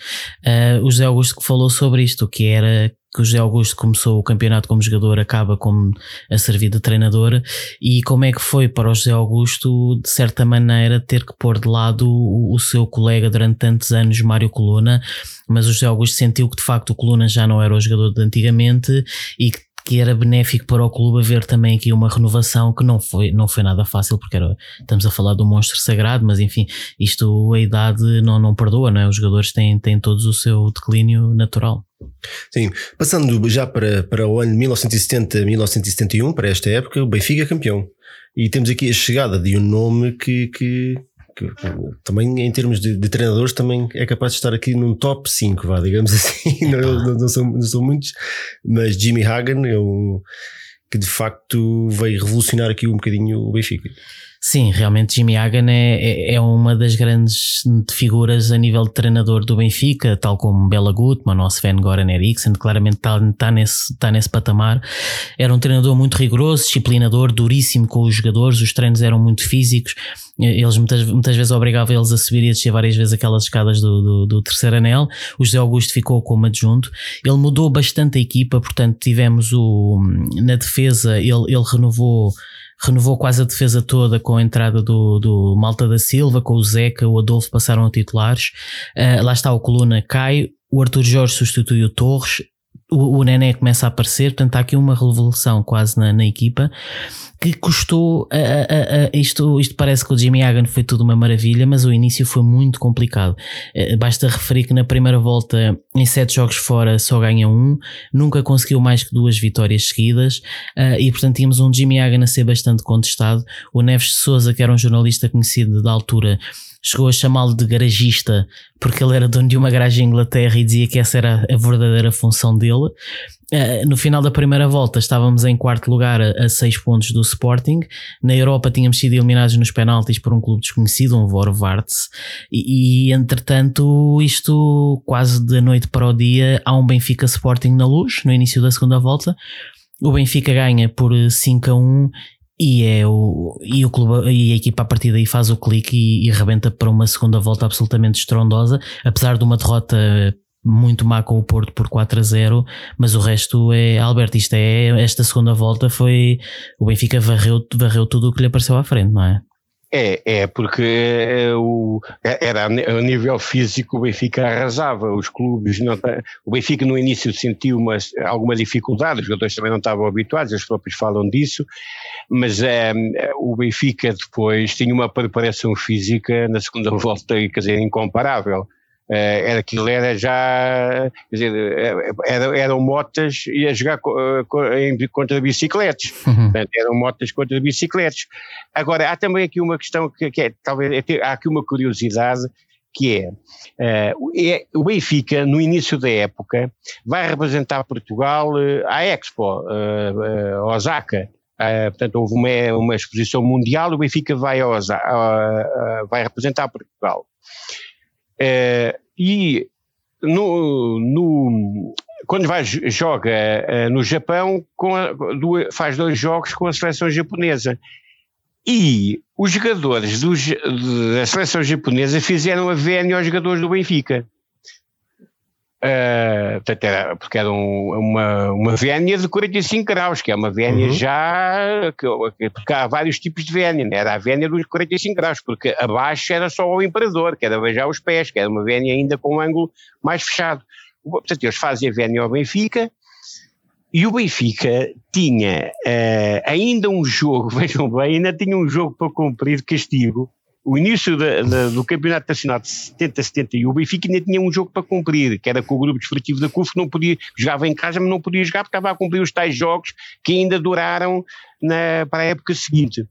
o José Augusto que falou sobre isto, que era que o José Augusto começou o campeonato como jogador, acaba como a servir de treinador, e como é que foi para o José Augusto, de certa maneira, ter que pôr de lado o, o seu colega durante tantos anos, Mário Coluna, mas o José Augusto sentiu que de facto o Coluna já não era o jogador de antigamente e que que era benéfico para o clube haver também aqui uma renovação que não foi, não foi nada fácil, porque era, estamos a falar do monstro sagrado, mas enfim, isto a idade não, não perdoa, não é? Os jogadores têm, têm todos o seu declínio natural. Sim, passando já para, para o ano 1970-1971, para esta época, o Benfica é campeão. E temos aqui a chegada de um nome que, que que, também em termos de, de, treinadores também é capaz de estar aqui num top 5, vá, digamos [LAUGHS] assim, não, não, não, são, não são muitos, mas Jimmy Hagan é um que de facto veio revolucionar aqui um bocadinho o Benfica. Sim, realmente Jimmy Hagan é, é, é, uma das grandes figuras a nível de treinador do Benfica, tal como Bela Gutmann ou Sven Goran Eriksson, claramente está, está, nesse, está nesse patamar. Era um treinador muito rigoroso, disciplinador, duríssimo com os jogadores, os treinos eram muito físicos, eles muitas, muitas vezes obrigavam eles a subir e a descer várias vezes aquelas escadas do, do, do terceiro anel. O José Augusto ficou como adjunto. Ele mudou bastante a equipa, portanto tivemos o, na defesa, ele, ele renovou renovou quase a defesa toda com a entrada do, do Malta da Silva, com o Zeca, o Adolfo passaram a titulares. Uh, lá está o Coluna cai, o Arthur Jorge substitui o Torres, o, o Nené começa a aparecer, portanto há aqui uma revolução quase na, na equipa que custou a, a, a, isto, isto parece que o Jimmy Hagan foi tudo uma maravilha, mas o início foi muito complicado. Eh, basta referir que na primeira volta, em sete jogos fora, só ganha um, nunca conseguiu mais que duas vitórias seguidas, eh, e portanto tínhamos um Jimmy Hagan a ser bastante contestado. O Neves Souza, que era um jornalista conhecido da altura, chegou a chamá-lo de garagista porque ele era dono de uma garagem em Inglaterra e dizia que essa era a verdadeira função dele. Uh, no final da primeira volta estávamos em quarto lugar a, a seis pontos do Sporting. Na Europa tínhamos sido eliminados nos penaltis por um clube desconhecido, um Vorvarts. E, e entretanto, isto quase de noite para o dia, há um Benfica Sporting na luz, no início da segunda volta. O Benfica ganha por 5 a 1 e, é o, e, o clube, e a equipa a partir daí faz o clique e, e rebenta para uma segunda volta absolutamente estrondosa, apesar de uma derrota muito má com o Porto por 4 a 0, mas o resto é, Alberto, isto é, esta segunda volta foi, o Benfica varreu, varreu tudo o que lhe apareceu à frente, não é? É, é porque é, o, era a nível físico o Benfica arrasava, os clubes não, o Benfica no início sentiu uma, alguma dificuldade, os jogadores também não estavam habituados, eles próprios falam disso, mas é, o Benfica depois tinha uma preparação física na segunda [LAUGHS] volta, quer dizer, incomparável. Eh, era aquilo era já, quer dizer, eh, era, eram motas e a jogar eh, contra bicicletas, [LAUGHS] uhum. Portanto, eram motas contra bicicletas. Agora, há também aqui uma questão que, que é, talvez, é há aqui uma curiosidade, que é, uh, é, o Benfica, no início da época, vai representar Portugal uh, à Expo, uh, Osaka. portanto, houve uma, uma exposição mundial, o Benfica vai, a Osaka, vai representar Portugal. É, e no, no, quando vai, joga uh, no Japão, a, do, faz dois jogos com a seleção japonesa. E os jogadores dos, da seleção japonesa fizeram a vénia aos jogadores do Benfica. Uh, portanto, era, porque era um, uma, uma vénia de 45 graus, que é uma vénia uhum. já. Que, porque há vários tipos de vénia, né? era a vénia dos 45 graus, porque abaixo era só o imperador, que era beijar os pés, que era uma vénia ainda com um ângulo mais fechado. Portanto, eles fazem a vénia ao Benfica, e o Benfica tinha uh, ainda um jogo, [LAUGHS] vejam bem, ainda tinha um jogo para cumprir castigo, o início da, da, do Campeonato Nacional de 70-71, o Benfica ainda tinha um jogo para cumprir, que era com o grupo desportivo da CUF, que não podia, jogava em casa, mas não podia jogar porque estava a cumprir os tais jogos que ainda duraram na, para a época seguinte.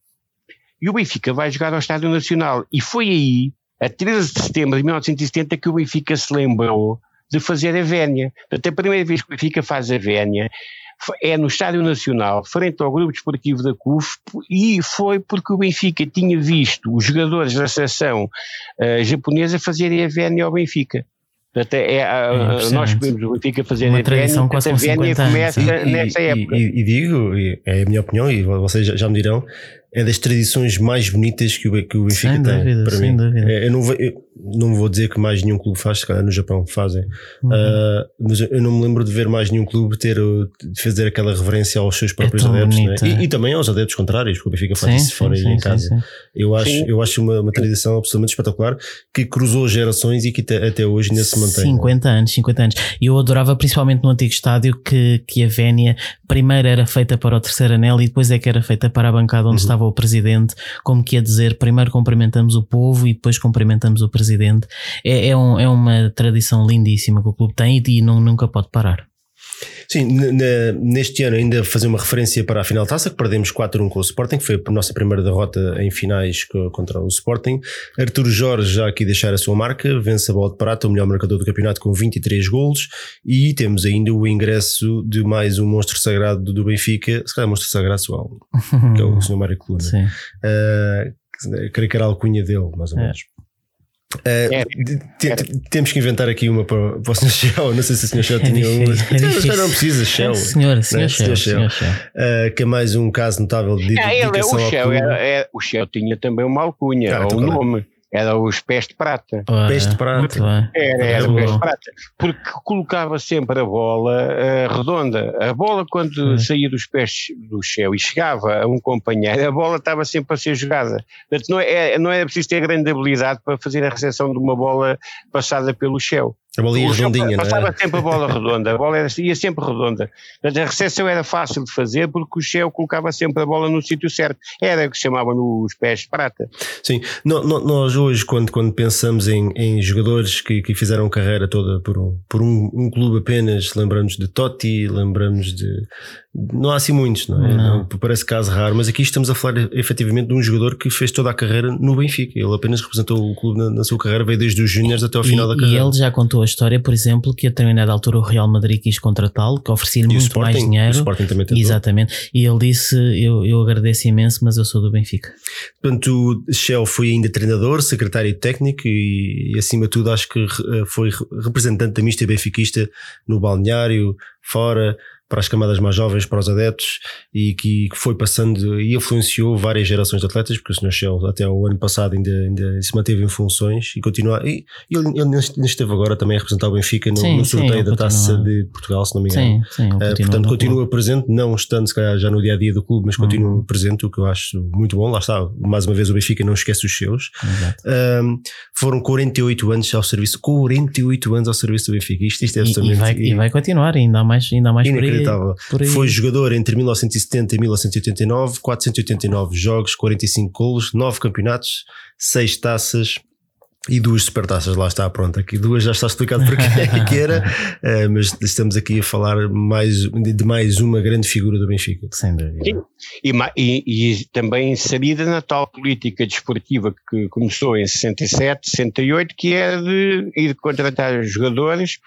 E o Benfica vai jogar ao Estádio Nacional. E foi aí, a 13 de setembro de 1970, que o Benfica se lembrou de fazer a vénia. Portanto, a primeira vez que o Benfica faz a vénia é no Estádio Nacional, frente ao Grupo Desportivo da CUF, e foi porque o Benfica tinha visto os jogadores da seleção uh, japonesa fazerem a vénia ao Benfica. Portanto, é, é, nós podemos o Benfica fazer Uma a tradição quase a vénia começa e, nessa e, época. E, e, digo, é a minha opinião, e vocês já, já me dirão, é das tradições mais bonitas que o, que o Benfica sem tem. Dúvida, para mim. É, eu, não vou, eu não vou dizer que mais nenhum clube faz, se calhar no Japão fazem, uhum. uh, mas eu não me lembro de ver mais nenhum clube ter de fazer aquela reverência aos seus próprios é adeptos né? e, e, também aos adeptos contrários, porque o Benfica faz sim, isso fora sim, e em casa. Sim, eu acho, eu acho uma, uma tradição absolutamente espetacular que cruzou gerações e que até, até hoje ainda se mantém. 50 né? anos, 50 anos. E eu adorava principalmente no antigo estádio que, que a Vénia primeiro era feita para o terceiro anel e depois é que era feita para a bancada onde uhum. estava o presidente como que ia dizer, primeiro cumprimentamos o povo e depois cumprimentamos o presidente. É, é, um, é uma tradição lindíssima que o clube tem e, e não, nunca pode parar. Sim, neste ano ainda fazer uma referência para a final taça, que perdemos 4-1 com o Sporting, que foi a nossa primeira derrota em finais contra o Sporting. Arturo Jorge já aqui deixar a sua marca, vence a bola de prata, o melhor marcador do campeonato com 23 golos, e temos ainda o ingresso de mais um monstro sagrado do Benfica, se calhar monstro sagrado só, [LAUGHS] que é o Sr. Mário Coluna. Sim. Uh, creio que era a alcunha dele, mais ou é. menos. Uh, é, temos que inventar aqui uma para, para o Sr. Shell. Não sei se o Sr. Shell [LAUGHS] é tinha uma. É não precisa, Shell. Senhor, senhor, Shell. Shell. Uh, que é mais um caso notável de é, dedicação ele, o, Shell, é, é, o Shell tinha também uma alcunha, ah, ou um claro. nome. Era os pés de prata. Pés de prata. Era, era o pés de prata. Porque colocava sempre a bola uh, redonda. A bola, quando saía dos pés do céu e chegava a um companheiro, a bola estava sempre a ser jogada. Portanto, não é, não é preciso ter grande habilidade para fazer a recepção de uma bola passada pelo céu. A bola ia redondinha, Passava é? sempre a bola redonda, a bola era, ia sempre redonda. Portanto, a recepção era fácil de fazer porque o Shell colocava sempre a bola no sítio certo. Era o que se chamava nos pés de prata. Sim, no, no, nós hoje, quando, quando pensamos em, em jogadores que, que fizeram carreira toda por um, por um, um clube apenas, lembramos de Totti, lembramos de. Não há assim muitos, não é? Não. Parece caso raro, mas aqui estamos a falar efetivamente de um jogador que fez toda a carreira no Benfica. Ele apenas representou o clube na, na sua carreira, veio desde os Júniors até ao final e, da carreira. E ele já contou a história, por exemplo, que a determinada altura o Real Madrid quis contratá-lo, que oferecia-lhe muito Sporting, mais dinheiro. O Sporting também tentou. Exatamente. E ele disse: eu, eu agradeço imenso, mas eu sou do Benfica. Portanto, o Shell foi ainda treinador, secretário técnico e, e, acima de tudo, acho que foi representante da mista benfiquista no balneário, fora para as camadas mais jovens, para os adeptos e que, foi passando e influenciou várias gerações de atletas, porque o Sr. Shell até o ano passado ainda, ainda se manteve em funções e continua. E ele, ele esteve agora também a representar o Benfica no, sim, no sorteio sim, da taça de Portugal, se não me engano. Sim, sim, uh, portanto, continua presente, não estando se calhar já no dia a dia do clube, mas continua uhum. presente, o que eu acho muito bom. Lá está, mais uma vez o Benfica não esquece os seus. Foram 48 anos ao serviço, 48 anos ao serviço do Benfica. Isto, isto é absolutamente. E, e, vai, e vai continuar, ainda mais, ainda mais por aí foi jogador entre 1970 e 1989, 489 jogos, 45 golos, 9 campeonatos, 6 taças, e duas supertaças, lá está, pronto. Aqui duas já está explicado porque é que [LAUGHS] era, uh, mas estamos aqui a falar mais, de mais uma grande figura do Benfica. Sem dúvida. E, e, e, também inserida na tal política desportiva que começou em 67, 68, que era de ir contratar jogadores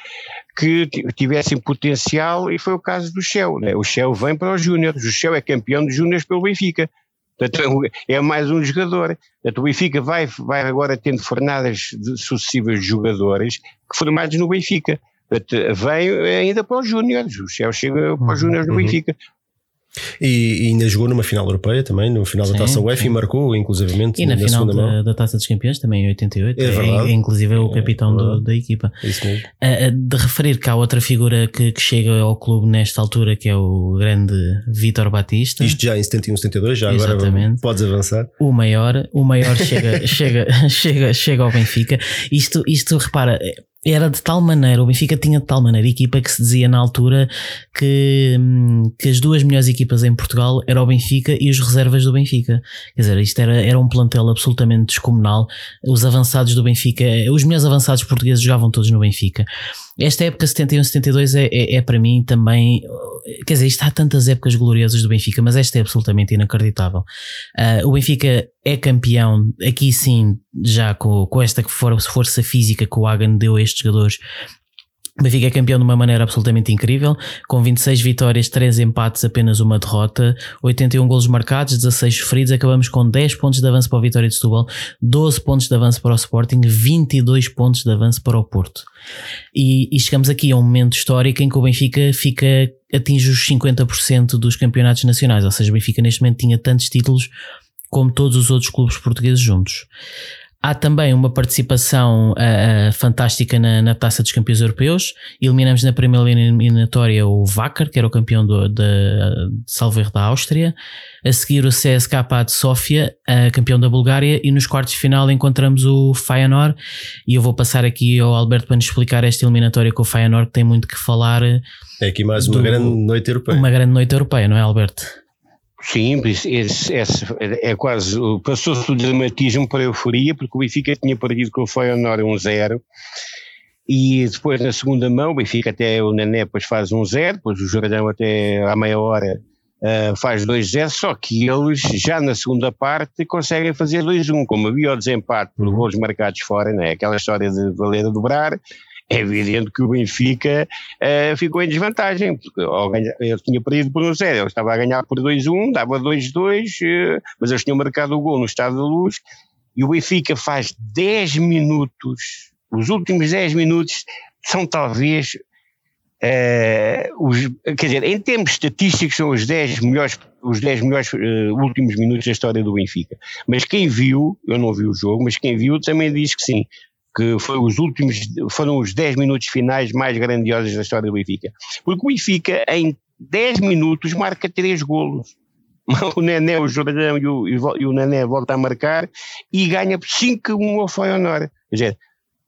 que tivessem potencial, e foi o caso do Shell. Né? O Shell vem para os Júniores, o Shell é campeão de Júniores pelo Benfica. Portanto, é mais um jogador. Portanto, o Benfica vai, vai agora tendo fornadas de sucessivas jogadores que formados no Benfica. Portanto, vem ainda para os Júniores. O Shell chega para os Júniores do uhum. Benfica. E, e, ainda jogou numa final europeia também, no final sim, da Taça UEFA e marcou, inclusivamente, e na, na final da, da, Taça dos Campeões também em 88. É, verdade. É, inclusive é o capitão é do, da equipa. É isso mesmo. de referir que há outra figura que, que, chega ao clube nesta altura, que é o grande Vítor Batista. Isto já em 71, 72, já Exatamente. agora podes avançar. O maior, o maior chega, [LAUGHS] chega, chega, chega ao Benfica. Isto, isto repara, era de tal maneira, o Benfica tinha de tal maneira equipa que se dizia na altura que, hum, que as duas melhores equipas em Portugal eram o Benfica e os reservas do Benfica. Quer dizer, isto era, era um plantel absolutamente descomunal. Os avançados do Benfica, os melhores avançados portugueses jogavam todos no Benfica. Esta época 71-72 é, é, é, para mim também. Quer dizer, isto há tantas épocas gloriosas do Benfica, mas esta é absolutamente inacreditável. Uh, o Benfica é campeão, aqui sim, já com, com esta força física que o Hagan deu a estes jogadores, o Benfica é campeão de uma maneira absolutamente incrível, com 26 vitórias, 3 empates, apenas uma derrota, 81 golos marcados, 16 feridos, acabamos com 10 pontos de avanço para a Vitória de Setúbal, 12 pontos de avanço para o Sporting, 22 pontos de avanço para o Porto. E, e chegamos aqui a um momento histórico em que o Benfica fica, atinge os 50% dos campeonatos nacionais, ou seja, o Benfica neste momento tinha tantos títulos como todos os outros clubes portugueses juntos. Há também uma participação uh, fantástica na, na, Taça dos Campeões Europeus. Eliminamos na primeira eliminatória o Vacar, que era o campeão do, de, de Salver da Áustria. A seguir o CSKA de Sofia, uh, campeão da Bulgária. E nos quartos de final encontramos o Feyenoord. E eu vou passar aqui ao Alberto para nos explicar esta eliminatória com o Feyenoord, que tem muito que falar. É aqui mais uma do, grande noite europeia. Uma grande noite europeia, não é, Alberto? Sim, esse, é quase. Passou-se do dramatismo para a euforia, porque o Benfica tinha perdido com o Feyenoord 1-0. E depois, na segunda mão, o Benfica até o Nené depois faz 1-0, depois o Jordão até à meia hora uh, faz 2-0, só que eles já na segunda parte conseguem fazer 2-1, como havia o desempate por gols marcados fora, né? aquela história de valer a dobrar, é evidente que o Benfica uh, ficou em desvantagem, porque ele tinha perdido por 1-0, ele estava a ganhar por 2-1, dava 2-2, uh, mas eles tinham marcado o gol no Estado da Luz, e o Benfica faz 10 minutos, os últimos 10 minutos são talvez Uh, os, quer dizer, em termos estatísticos, são os 10 melhores, os 10 melhores uh, últimos minutos da história do Benfica. Mas quem viu, eu não vi o jogo, mas quem viu também diz que sim, que foi os últimos, foram os 10 minutos finais mais grandiosos da história do Benfica. Porque o Benfica, em 10 minutos, marca 3 golos. [LAUGHS] O Nené, o Jordão e o, e o Nené volta a marcar e ganha 5-1 ao Feyenoord. Quer dizer,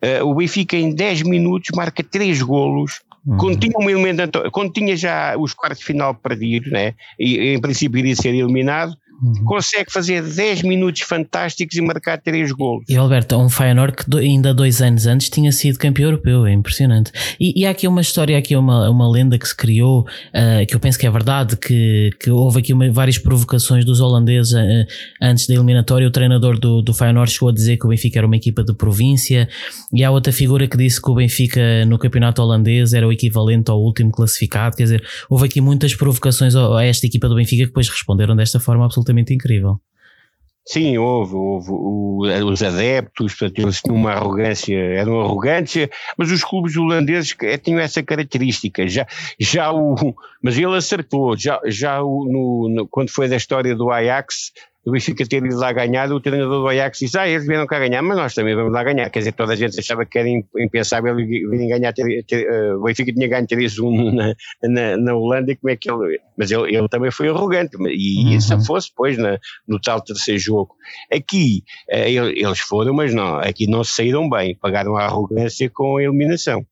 uh, o Benfica em 10 minutos marca 3 golos Uhum. Quando, tinha um elemento, quando tinha já os quartos de final perdidos, né, e em princípio iria ser eliminado, Uhum. consegue fazer 10 minutos fantásticos e marcar 3 golos. E Alberto, um Feyenoord que do, ainda dois anos antes tinha sido campeão europeu, é impressionante. E, e há aqui uma história, aqui uma, uma lenda que se criou, uh, que eu penso que é verdade, que, que houve aqui uma, várias provocações dos holandeses uh, antes da eliminatória. O treinador do, do Feyenoord chegou a dizer que o Benfica era uma equipa de província, e há outra figura que disse que o Benfica no campeonato holandês era o equivalente ao último classificado. Quer dizer, houve aqui muitas provocações a, a esta equipa do Benfica que depois responderam desta forma absolutamente absolutamente incrível. Sim, houve, houve o, os adeptos, portanto, eles tinham uma arrogância, eram arrogância, mas os clubes holandeses tinham essa característica. Já, já o, mas ele acertou, já, já o, no, no, quando foi da história do Ajax, o Benfica ter ido lá ganhar, o treinador do Ajax disse, ah, eles vieram cá ganhar, mas nós também vamos lá ganhar. Quer dizer, toda a gente achava que era impensável virem ganhar, ter, ter, uh, o Benfica tinha ganho 3-1 [LAUGHS] na, na, na, Holanda, e como é que ele... Mas ele, ele também foi arrogante, e uhum. se fosse depois na, no tal terceiro jogo. Aqui, uh, eles foram, mas não, aqui não saíram bem, pagaram a arrogância com a eliminação.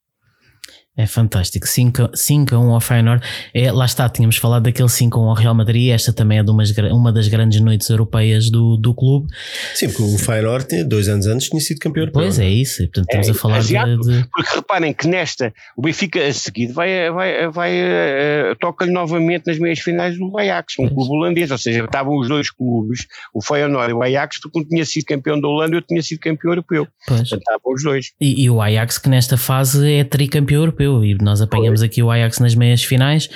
É fantástico. 5, 5 a 1 ao Feyenoord. É, lá está, tínhamos falado daquele 5 a 1 ao Real Madrid. Esta também é de umas, uma das grandes noites europeias do, do clube. Sim, porque o Feyenoord, dois anos antes, tinha sido campeão europeu. Pois é, é isso. Portanto, estamos é, a falar de, de, Porque reparem que nesta, o Benfica a seguir vai, vai, vai, uh, toca-lhe novamente nas meias finais do Ajax, um pois. clube holandês. Ou seja, estavam os dois clubes, o Feyenoord e o Ajax, porque um tinha sido campeão da Holanda e outro tinha sido campeão europeu. Pois. Portanto, estavam os dois. E, e o Ajax, que nesta fase é tricampeão europeu. E nós apanhamos aqui o Ajax nas meias finais,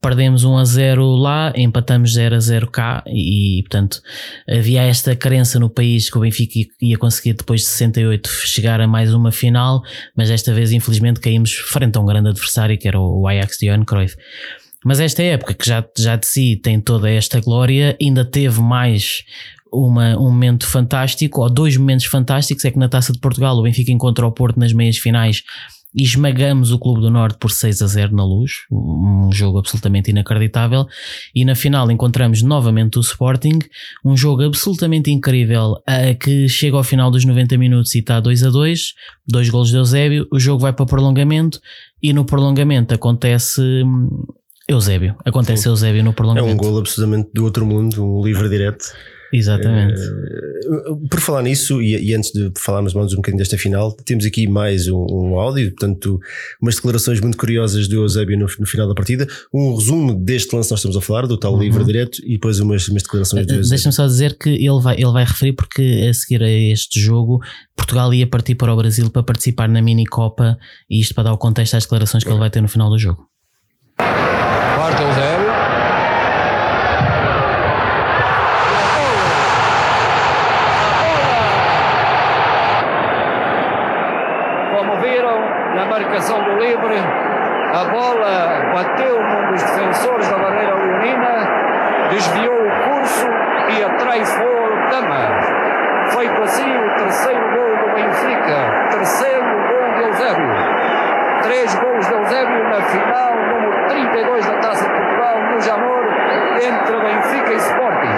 perdemos 1 a 0 lá, empatamos 0 a 0 cá e, portanto havia esta crença no país que o Benfica ia conseguir depois de 68 chegar a mais uma final, mas desta vez infelizmente caímos frente a um grande adversário que era o Ajax de Johan Cruyff. Mas esta época, que já, já de si tem toda esta glória, ainda teve mais uma, um momento fantástico, ou dois momentos fantásticos, é que na Taça de Portugal o Benfica encontra o Porto nas meias finais e esmagamos o Clube do Norte por 6 a 0 na luz, um jogo absolutamente inacreditável. E na final encontramos novamente o Sporting, um jogo absolutamente incrível, que chega ao final dos 90 minutos e está 2 a 2, dois golos de Eusébio. O jogo vai para o prolongamento e no prolongamento acontece. Hum, Eusébio, acontece Sim. Eusébio no prolongamento. É um gol absolutamente do outro mundo, um livre direto. Exatamente. Uh, por falar nisso, e, e, antes de falarmos mais um bocadinho desta final, temos aqui mais um, um áudio, portanto, umas declarações muito curiosas do Eusébio no, no, final da partida, um resumo deste lance que nós estamos a falar, do tal uhum. livre direto, e depois umas, umas declarações do Eusébio. Deixa-me só dizer que ele vai, ele vai referir, porque a seguir a este jogo, Portugal ia partir para o Brasil para participar na mini Copa, e isto para dar o contexto às declarações que ele vai ter no final do jogo. Parte Eusébio. marcação do livre. A bola bateu num dos defensores da barreira leonina, desviou o curso e atrai fora Dama. Feito assim o terceiro gol do Benfica, terceiro gol de Eusébio. Três gols de Eusébio na final, número 32 da Taça de Portugal, no Jamor, entre Benfica e Sporting.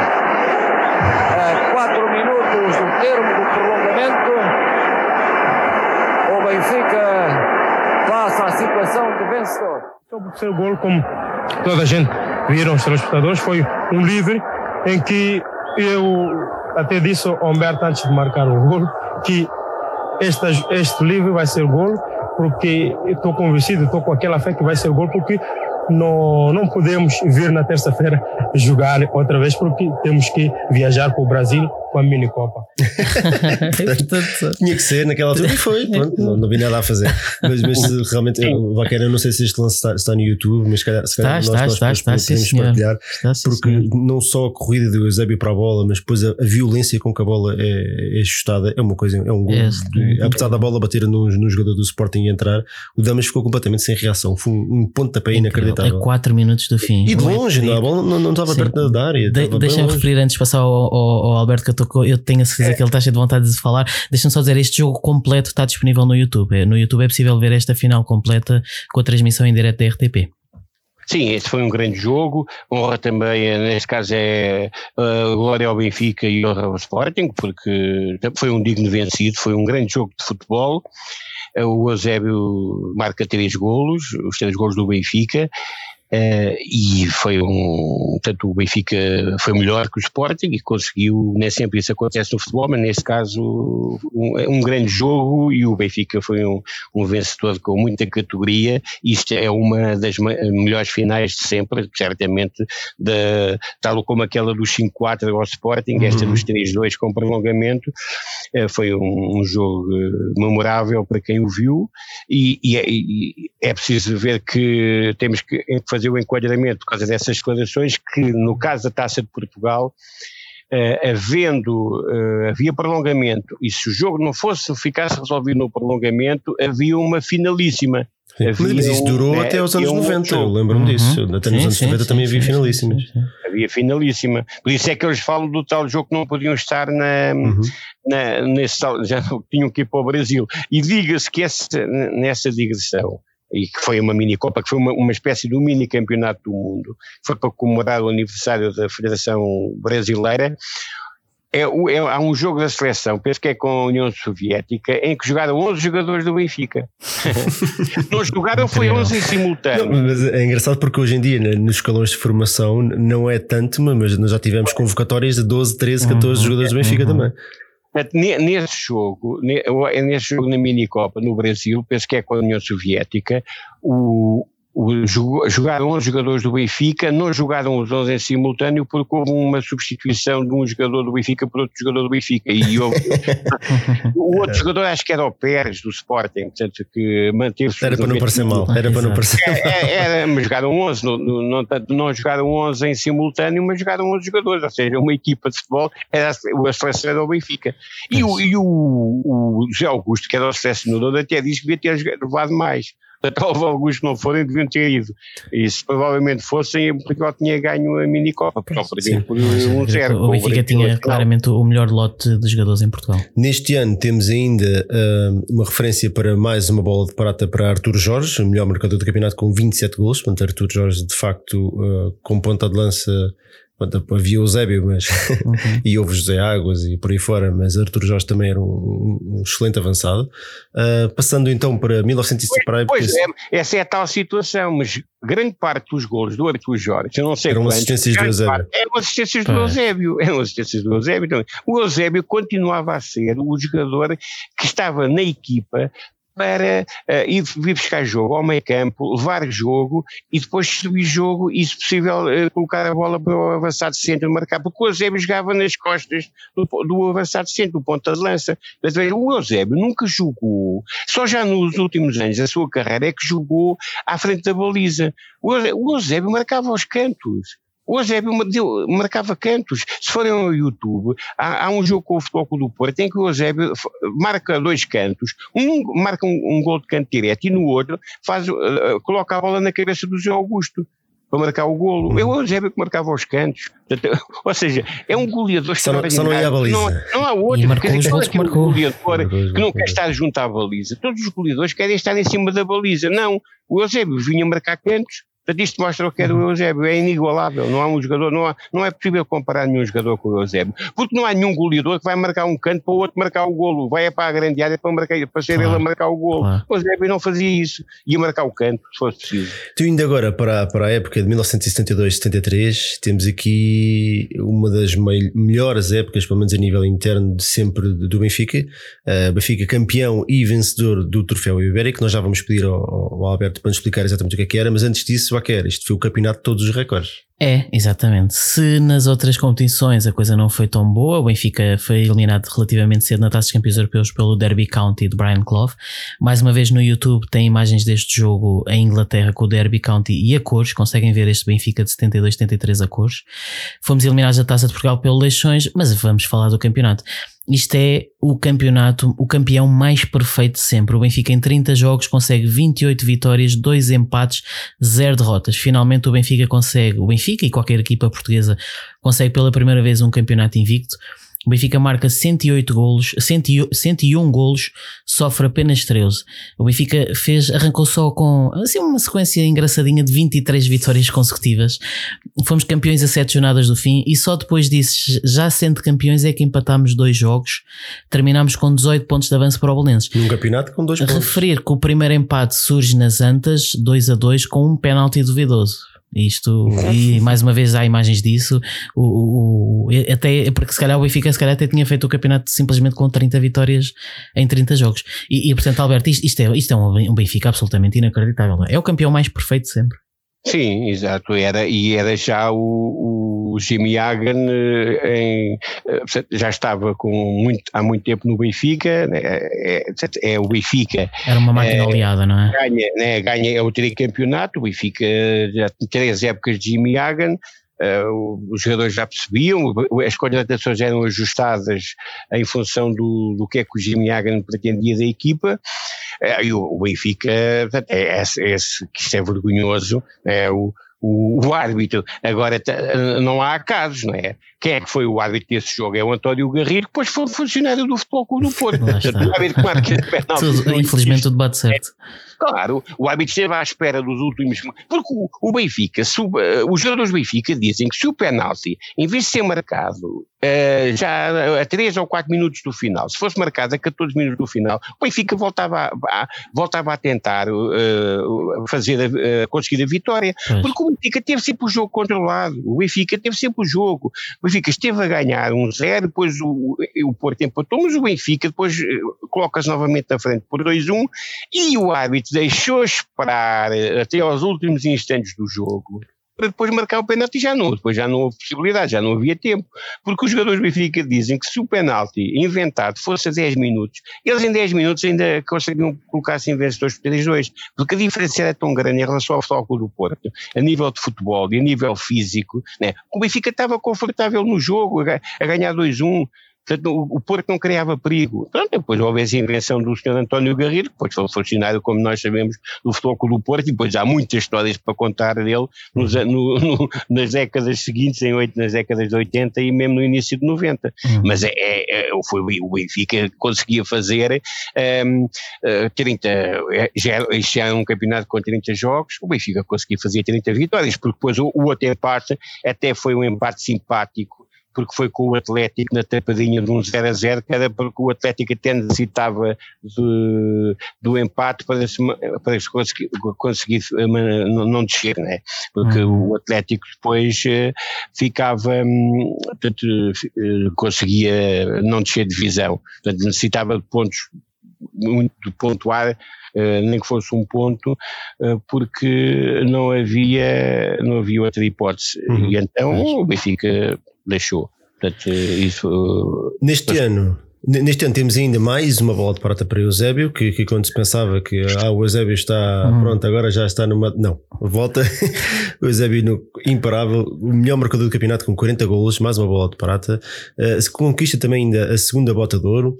A quatro minutos do termo do prolongamento, o Benfica passa a situação de vencedor. O terceiro gol, como toda a gente viram, os telespectadores, foi um livre em que eu até disse ao Humberto antes de marcar o gol que este, este livre vai ser gol porque estou convencido, estou com aquela fé que vai ser gol porque não, não podemos vir na terça-feira jogar outra vez porque temos que viajar para o Brasil com a mini Copa. [LAUGHS] Tinha que ser naquela altura e foi, pronto, não, não vi nada a fazer. Mas, mas realmente, eu, Vaqueira, eu não sei se este lance está, está no YouTube, mas se calhar, se calhar Está, nós, está, nós está, está, podemos sim, partilhar, Está, sim, porque não só a corrida do Eusébio para a bola, mas depois a, a violência com que a bola é, é ajustada é uma coisa, é um gol. É, apesar da bola bater no, no jogador do Sporting e entrar, o Damas ficou completamente sem reação. Foi um, um pontapé inacreditável. A 4 minutos do fim. E de Um longe, não, a bola não, não estava Sim. perto da área. De, Deixa-me referir antes de passar ao, ao- ao Alberto que eu, tô, com- eu tenho a certeza que ele está cheio de vontade de falar. Deixa-me só dizer: este jogo completo está disponível no YouTube. É, No YouTube é possível ver esta final completa com a transmissão em direto da RTP. Sim, esse foi um grande jogo. Honra também, eh, neste caso, é uh, glória ao Benfica e honra ao Sporting, porque foi um digno vencido, foi um grande jogo de futebol. Eh, O Eusébio marca três golos, os três golos do Benfica. Eh, e foi um, portanto o Benfica foi melhor que o Sporting e conseguiu, nem sempre isso acontece no futebol, mas nesse caso um, um grande jogo e o Benfica foi um, um vencedor com muita categoria. Isto é uma das melhores finais de sempre, certamente, de, tal como aquela dos 5-4 ao Sporting, esta Uhum. dos 3-2 com prolongamento. Eh, Foi um, um jogo eh, memorável para quem o viu e, e é, e é preciso ver que temos que fazer o enquadramento por causa dessas declarações que no caso da Taça de Portugal eh, havendo, eh, havia prolongamento e se o jogo não fosse, ficasse resolvido no prolongamento, havia uma finalíssima. Sim. Mas, Havia mas isso um- durou né, até aos anos um 90, eu jogo. lembro-me disso. Uhum. Até nos Sim, anos sim, 90 sim, também sim, havia sim, finalíssimas. sim, sim. Havia finalíssima. Por isso é que eles falam do tal jogo que não podiam estar na, Uhum. na- nesse tal, já não tinham que ir para o Brasil. E diga-se que essa, nessa digressão, e que foi uma mini Copa, que foi uma, uma espécie de um mini campeonato do mundo, foi para comemorar o aniversário da Federação Brasileira. É, é- há um jogo da seleção, penso que é com a União Soviética, em que jogaram 11 jogadores do Benfica. [LAUGHS] não jogaram, foi 11 em simultâneo. Não, mas é engraçado porque hoje em dia, né, nos escalões de formação, não é tanto, mas nós já tivemos convocatórias de 12, 13, 14 Uhum. jogadores do Benfica Uhum. também. Nesse jogo, ne- nesse jogo na minicopa no Brasil, penso que é com a União Soviética, o, o, jogaram 11 jogadores do Benfica, não jogaram os 11 em simultâneo porque houve uma substituição de um jogador do Benfica por outro jogador do Benfica. E houve- [LAUGHS] o outro jogador acho que era o Pérez do Sporting, portanto que manteve-se. Era para não parecer mal. Era para não parecer mal. É, era, mas jogaram 11, não, não, não, tanto não jogaram 11 em simultâneo, mas jogaram 11 jogadores, ou seja, uma equipa de futebol, era a seleção era o Benfica. E, o, e o, o José Augusto, que era o selecionador, até disse que devia ter levado mais. Portanto, [LAUGHS] o Augusto não forem, deviam ter ido. E se provavelmente fossem, Portugal tinha ganho a mini-copa, por um zero. o Benfica tinha claramente o melhor lote de jogadores em Portugal. Neste ano temos ainda ah, uma referência para mais uma bola de prata para Artur Jorge, o melhor marcador do campeonato com 27 golos. Portanto, Artur Jorge, de facto, ah, com ponta de lança. Portanto, havia o Eusébio, mas [LAUGHS] [LAUGHS] e houve José Águas e por aí fora, mas Artur Jorge também era um, um excelente avançado. Ah, passando então para 1970, para a época- Pois é, essa é a tal situação, mas grande parte dos golos do Artur Jorge, eu não sei Eram quantos, assistências do Eusébio. Eram assistências do Pois. Eusébio. Eram assistências do Eusébio. Então, o Eusébio continuava a ser o jogador que estava na equipa para eh, ir, buscar jogo ao meio campo, levar jogo e depois distribuir jogo e, se possível, eh, colocar a bola para o avançado centro marcar, porque o Eusébio jogava nas costas do, do avançado centro, do ponta de lança. Portanto, O Eusébio nunca jogou, só já nos últimos anos da sua carreira é que jogou à frente da baliza. O Eusébio marcava aos cantos. O Eusébio ma- deu- marcava cantos. Se forem ao YouTube, há, há um jogo com o Futebol Clube do Porto em que o Eusébio marca dois cantos, um marca um, um gol de canto direto e no outro faz, eh, coloca a bola na cabeça do Zé Augusto para marcar o golo. É o Eusébio que marcava os cantos. [LAUGHS] Ou seja, é um goleador Só não- só não à extraordinário. baliza. Não, não há outro. Quer dizer, qual é que é marcou. goleador Marcou que não quer estar junto à baliza. Todos os goleadores querem estar em cima da baliza. Não, o Eusébio vinha marcar cantos. Portanto, isto mostra o que era o Eusébio, é inigualável, não há um jogador, não, há, não é possível comparar nenhum jogador com o Eusébio, porque não há nenhum goleador que vai marcar um canto para o outro marcar o golo, vai é para a grande área para, marcar, para ser Claro, ele a marcar o golo. claro. O Eusébio não fazia isso, ia marcar o canto, se fosse preciso. Tu indo agora para, para a época de 1972-73, temos aqui uma das melhores épocas, pelo menos a nível interno, de sempre do do Benfica. Uh, Benfica campeão e vencedor do Troféu Ibérico. Nós já vamos pedir ao, ao Alberto para nos explicar exatamente o que é que era, mas antes disso, Baquer, isto foi o campeonato de todos os recordes. É, exatamente. Se nas outras competições a coisa não foi tão boa, o Benfica foi eliminado relativamente cedo na Taça dos Campeões Europeus pelo Derby County de Brian Clough. Mais uma vez no YouTube tem imagens deste jogo em Inglaterra com o Derby County e a cores, conseguem ver este Benfica de 72-73 a cores. Fomos eliminados da Taça de Portugal pelo Leixões, mas vamos falar do campeonato. Isto é o campeonato, o campeão mais perfeito de sempre. O Benfica em 30 jogos consegue 28 vitórias, 2 empates, 0 derrotas. Finalmente o Benfica consegue, o Benfica e qualquer equipa portuguesa consegue pela primeira vez um campeonato invicto. O Benfica marca 108 golos, 101 golos, sofre apenas 13. O Benfica fez, arrancou só com assim, uma sequência engraçadinha de 23 vitórias consecutivas. Fomos campeões a 7 jornadas do fim e só depois disso, já sendo campeões, é que empatámos dois jogos. Terminámos com 18 pontos de avanço para o Belenenses. Num campeonato com dois pontos. Referir que o primeiro empate surge nas Antas, 2 a 2, com um penalti duvidoso. Isto, e mais uma vez há imagens disso. O, o, até porque se calhar o Benfica se calhar até tinha feito o campeonato simplesmente com 30 vitórias em 30 jogos. E, e portanto, Alberto, isto, isto, é, isto é um, um Benfica absolutamente inacreditável. É o campeão mais perfeito sempre. Sim, exato. Era, e era já o, o Jimmy Hagan eh, em, eh, já estava com muito, há muito tempo no Benfica, né, é, é, é o Benfica. Era uma máquina é, aliada, não é? Ganha, né, ganha é o tricampeonato, o Benfica já tem três épocas de Jimmy Hagan, Uh, os jogadores já percebiam, as contratações eram ajustadas em função do, do que é que o Jimmy Hagan pretendia da equipa, uh, e o, o Benfica, é, é, é, que isto é vergonhoso, é o, o, o árbitro. Agora não há casos, não é? Quem é que foi o árbitro desse jogo? É o António Garrido, depois foi funcionário do Futebol Clube do Porto. [LAUGHS] Infelizmente tudo bate certo. Claro, o árbitro esteve à espera dos últimos. Porque o, o Benfica, se, uh, os jogadores do Benfica dizem que se o penalti, em vez de ser marcado uh, já a 3 ou 4 minutos do final, se fosse marcado a 14 minutos do final, o Benfica voltava a, a voltava a tentar uh, fazer a, conseguir a vitória. Porque o Benfica teve sempre o jogo controlado, o Benfica teve sempre o jogo. O Benfica esteve a ganhar um zero, depois o, o Porto empatou, mas o Benfica depois coloca-se novamente na frente por 2-1 e o árbitro deixou esperar até aos últimos instantes do jogo para depois marcar o penalti já não, depois já não houve possibilidade, já não havia tempo, porque os jogadores do Benfica dizem que se o penalti inventado fosse a 10 minutos, eles em 10 minutos ainda conseguiam colocar-se em vencedores por 3-2, porque a diferença era tão grande em relação ao Futebol do Porto, a nível de futebol e a nível físico, né? o Benfica estava confortável no jogo, a ganhar 2-1, Portanto, o, o Porto não criava perigo. Pronto, depois houve essa invenção do Sr. António Garrido, que depois foi funcionário, como nós sabemos, do Futebol do Porto, e depois há muitas histórias para contar dele nos, no, no, nas décadas seguintes, em 8, nas décadas de 80 e mesmo no início de 90. Uhum. Mas é, é, é, foi o Benfica que conseguia fazer um, 30, é, já, já é um campeonato com 30 jogos, o Benfica conseguia fazer 30 vitórias, porque depois o, o outro empate até foi um empate simpático porque foi com o Atlético na tapadinha de um 0 a 0, que era porque o Atlético até necessitava de, do empate para, se, para se conseguir, conseguir eh, não, descer, né? porque uhum. o Atlético depois uh, ficava, um, portanto, uh, conseguia não descer de divisão, portanto necessitava de pontos muito de pontuar, uh, nem que fosse um ponto, porque não havia, não havia outra hipótese. Uhum. E então o Benfica deixou. Portanto, isso. Neste ano, Neste ano temos ainda mais uma bola de prata para o Eusébio, que, que quando se pensava que ah, o Eusébio está uhum. pronto, agora já está numa. Não, volta. [LAUGHS] o Eusébio no, imparável, o melhor marcador do campeonato com 40 golos, mais uma bola de prata. Uh, se conquista também ainda a segunda bota de ouro.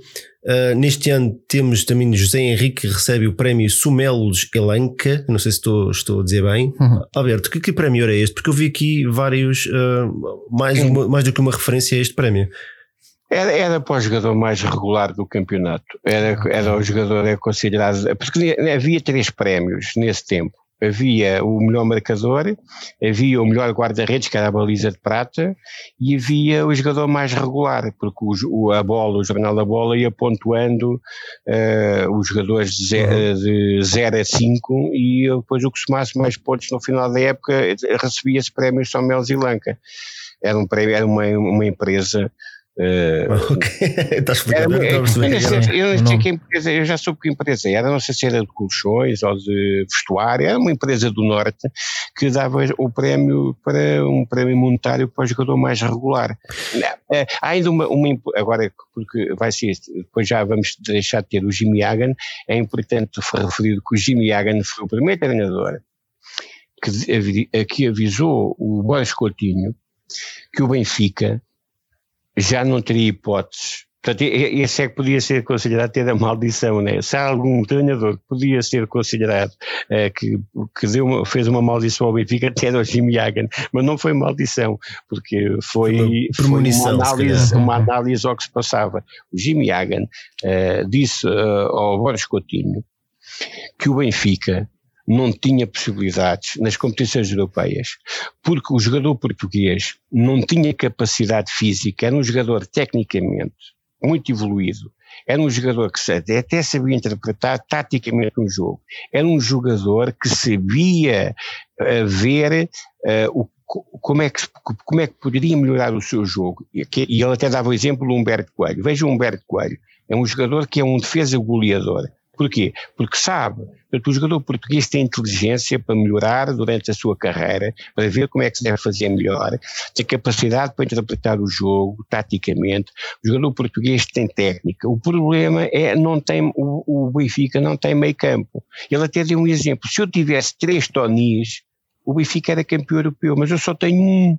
Uh, neste ano temos também José Henrique que recebe o prémio Sumelos Elanca. Não sei se estou, estou a dizer bem. Uhum. Alberto, que, que prémio era este? Porque eu vi aqui vários, uh, mais, uma, mais do que uma referência a este prémio. Era, era para o jogador mais regular do campeonato. Era, era o jogador é considerado. Porque havia três prémios nesse tempo. Havia o melhor marcador, havia o melhor guarda-redes, que era a baliza de prata, e havia o jogador mais regular, porque o, a bola, o jornal da bola ia pontuando uh, os jogadores de 0 a 5 e depois o que somasse mais pontos no final da época recebia esse prémio São Mel Zilanca. Era um prémio, era uma, uma empresa Uh, [LAUGHS] ok, está explicado. Era, eu, não sei, eu, não sei que empresa, eu já soube que empresa era, não sei se era de colchões ou de vestuário, era uma empresa do Norte que dava o prémio para um prémio monetário para o jogador mais regular. Uh, há ainda uma, uma, agora porque vai ser, depois já vamos deixar de ter o Jimmy Hagan, é importante referir que o Jimmy Hagan foi o primeiro treinador que, que avisou o Boris Coutinho que o Benfica já não teria hipóteses. Portanto, esse é que podia ser considerado ter a maldição, né? Se há algum treinador que podia ser considerado é, que, que deu uma, fez uma maldição ao Benfica, até era o Jimmy Hagan, mas não foi maldição, porque foi, foi uma, análise, uma análise ao que se passava. O Jimmy Hagan é, disse uh, ao Boris Coutinho que o Benfica não tinha possibilidades nas competições europeias, porque o jogador português não tinha capacidade física, era um jogador tecnicamente muito evoluído, era um jogador que até sabia interpretar taticamente um jogo, era um jogador que sabia uh, ver uh, o como é, que, como é que poderia melhorar o seu jogo? E, ele até dava o exemplo do Humberto Coelho. Veja o Humberto Coelho. É um jogador que é um defesa goleador. Porquê? Porque sabe, portanto, o jogador português tem inteligência para melhorar durante a sua carreira, para ver como é que se deve fazer melhor, tem capacidade para interpretar o jogo taticamente. O jogador português tem técnica. O problema é não tem o, o Benfica não tem meio campo. Ele até deu um exemplo. Se eu tivesse três Tonis, o Benfica era campeão europeu, mas eu só tenho um.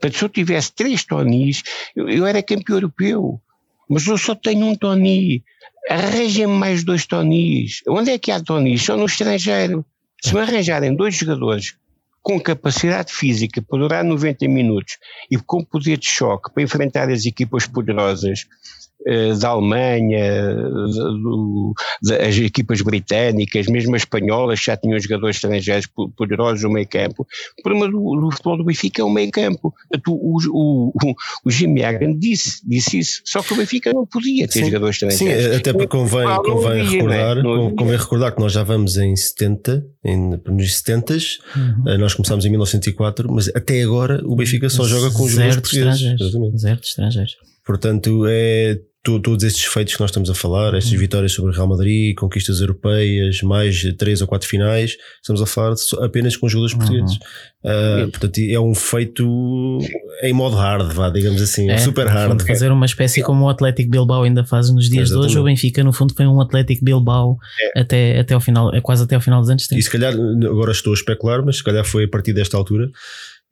Portanto, se eu tivesse três Tonis, eu, eu era campeão europeu. Mas eu só tenho um Tony arranjem-me mais dois Tonis. Onde é que há Tonis? Só no estrangeiro. Se me arranjarem dois jogadores com capacidade física para durar 90 minutos e com poder de choque para enfrentar as equipas poderosas da Alemanha, do, das equipas britânicas, mesmo as espanholas já tinham jogadores estrangeiros poderosos no meio campo. O problema do, do futebol do Benfica é o meio campo. O, o, o, o Jimmy disse, disse isso, só que o Benfica não podia ter sim, jogadores estrangeiros. Sim, até porque convém, ah, convém, recordar, né? convém recordar que nós já vamos em 70, em, nos 70, uhum. Eh, nós começámos em 1904, mas até agora o Benfica só joga com os jogadores portugueses. Zero de estrangeiros. Portanto, é todos estes feitos que nós estamos a falar, estas uhum. vitórias sobre o Real Madrid, conquistas europeias, mais três ou quatro finais, estamos a falar apenas com jogadores uhum. portugueses. Uh, portanto, é um feito em modo hard, vá, digamos assim, é, super hard. Fazer uma espécie como o Atlético Bilbao ainda faz nos dias Exatamente. de hoje, o Benfica no fundo foi um Atlético Bilbao é. até, até ao final, é quase até ao final dos anos 30. E se calhar, agora estou a especular, mas se calhar foi a partir desta altura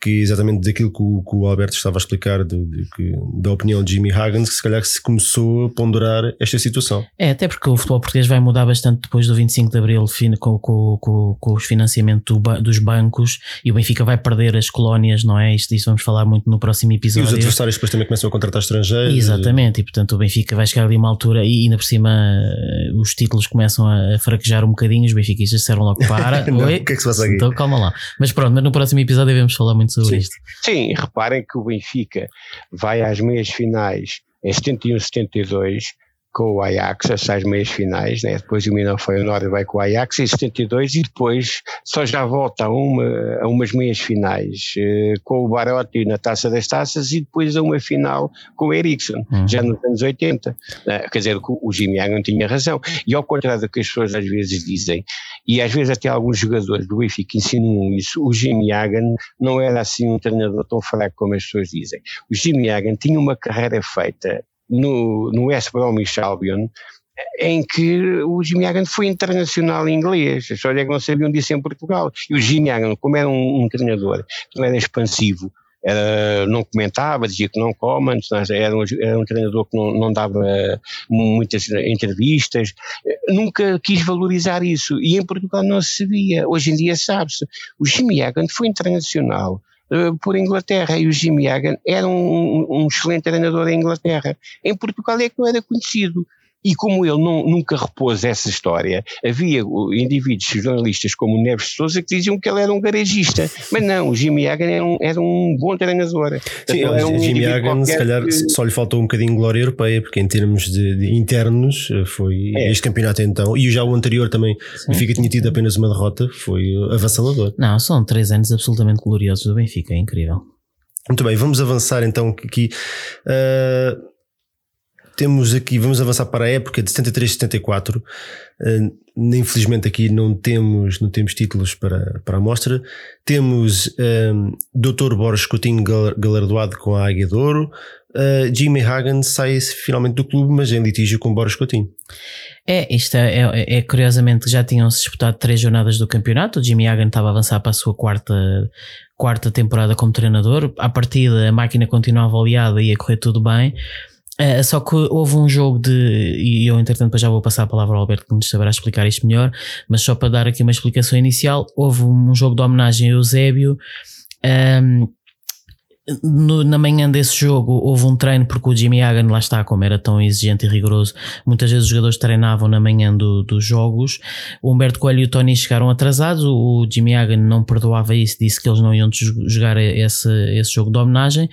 que exatamente daquilo que o, que o Alberto estava a explicar, de, de, que, da opinião de Jimmy Haggins, que se calhar se começou a ponderar esta situação. É, até porque o futebol português vai mudar bastante depois do 25 de Abril com, com, com, com os financiamentos do, dos bancos e o Benfica vai perder as colónias, não é? Isto, isto vamos falar muito no próximo episódio. E os adversários depois também começam a contratar estrangeiros. Exatamente, e portanto o Benfica vai chegar ali uma altura e ainda por cima eh, os títulos começam a fraquejar um bocadinho, os benfiquistas disseram logo para. [LAUGHS] não, Oi? O que é que se passa aqui? Então calma lá. Mas pronto, mas no próximo episódio devemos falar muito sobre Sim. isto. Sim, reparem que o Benfica vai às meias finais em 71-72 com o Ajax, essas meias finais, né? depois o Milan foi Feyenoord vai com o Ajax em 72 e depois só já volta a, uma, a umas meias finais eh, com o Barotti na Taça das Taças e depois a uma final com o Ericsson, uhum. já nos anos 80. Eh, quer dizer, o Jimmy não tinha razão. E ao contrário do que as pessoas às vezes dizem, e às vezes até alguns jogadores do Benfica insinuam isso, o Jimmy Hagan não era assim um treinador tão fraco como as pessoas dizem. O Jimmy Hagan tinha uma carreira feita no, no West Bromwich Albion, em que o Jimmy Hagan foi internacional inglês, pessoas é que não sabiam disso em Portugal. E o Jimmy Hagan, como era um, um treinador, não era expansivo, era, não comentava, dizia que não comments, era um, era um treinador que não, não dava muitas entrevistas, nunca quis valorizar isso e em Portugal não se sabia, hoje em dia sabe-se. O Jimmy Hagan foi internacional, por Inglaterra e o Jimmy Hagan era um, um, excelente treinador em Inglaterra. Em Portugal é que não era conhecido. E como ele não, nunca repôs essa história, havia indivíduos jornalistas como o Neves de Souza que diziam que ele era um garagista. Mas não, o Jimmy Hagan era um, era um bom treinador. Sim, o um Jimmy Hagan, se calhar, que... só lhe faltou um bocadinho de glória europeia, porque em termos de, de internos eh, foi é. este campeonato então, e já o anterior também, o Benfica tinha tido apenas uma derrota, foi avassalador. Não, são três anos absolutamente gloriosos do Benfica, é incrível. Muito bem, vamos avançar então aqui. Uh, temos aqui, vamos avançar para a época de 73 74. Uh, infelizmente aqui não temos, não temos títulos para, para a mostra. Temos um, Dr. Boris Coutinho galardoado com a Águia de Ouro. Uh, Jimmy Hagan sai finalmente do clube, mas em litígio com Boris Coutinho. É, isto é, é, é curiosamente já tinham-se disputado três jornadas do campeonato. O Jimmy Hagan estava a avançar para a sua quarta, quarta temporada como treinador. À partida, a máquina continuava aliada e ia correr tudo bem. Uh, só que houve um jogo de. E eu, entretanto, já vou passar a palavra ao Alberto que nos saberá explicar isto melhor. Mas só para dar aqui uma explicação inicial, houve um jogo de homenagem a Eusébio. Um, ehm, no, na manhã desse jogo houve um treino porque o Jimmy Hagan lá está, como era tão exigente e rigoroso, muitas vezes os jogadores treinavam na manhã do, dos jogos. O Humberto Coelho e o Tony chegaram atrasados. O Jimmy Hagan não perdoava isso, disse que eles não iam jogar esse, esse jogo de homenagem.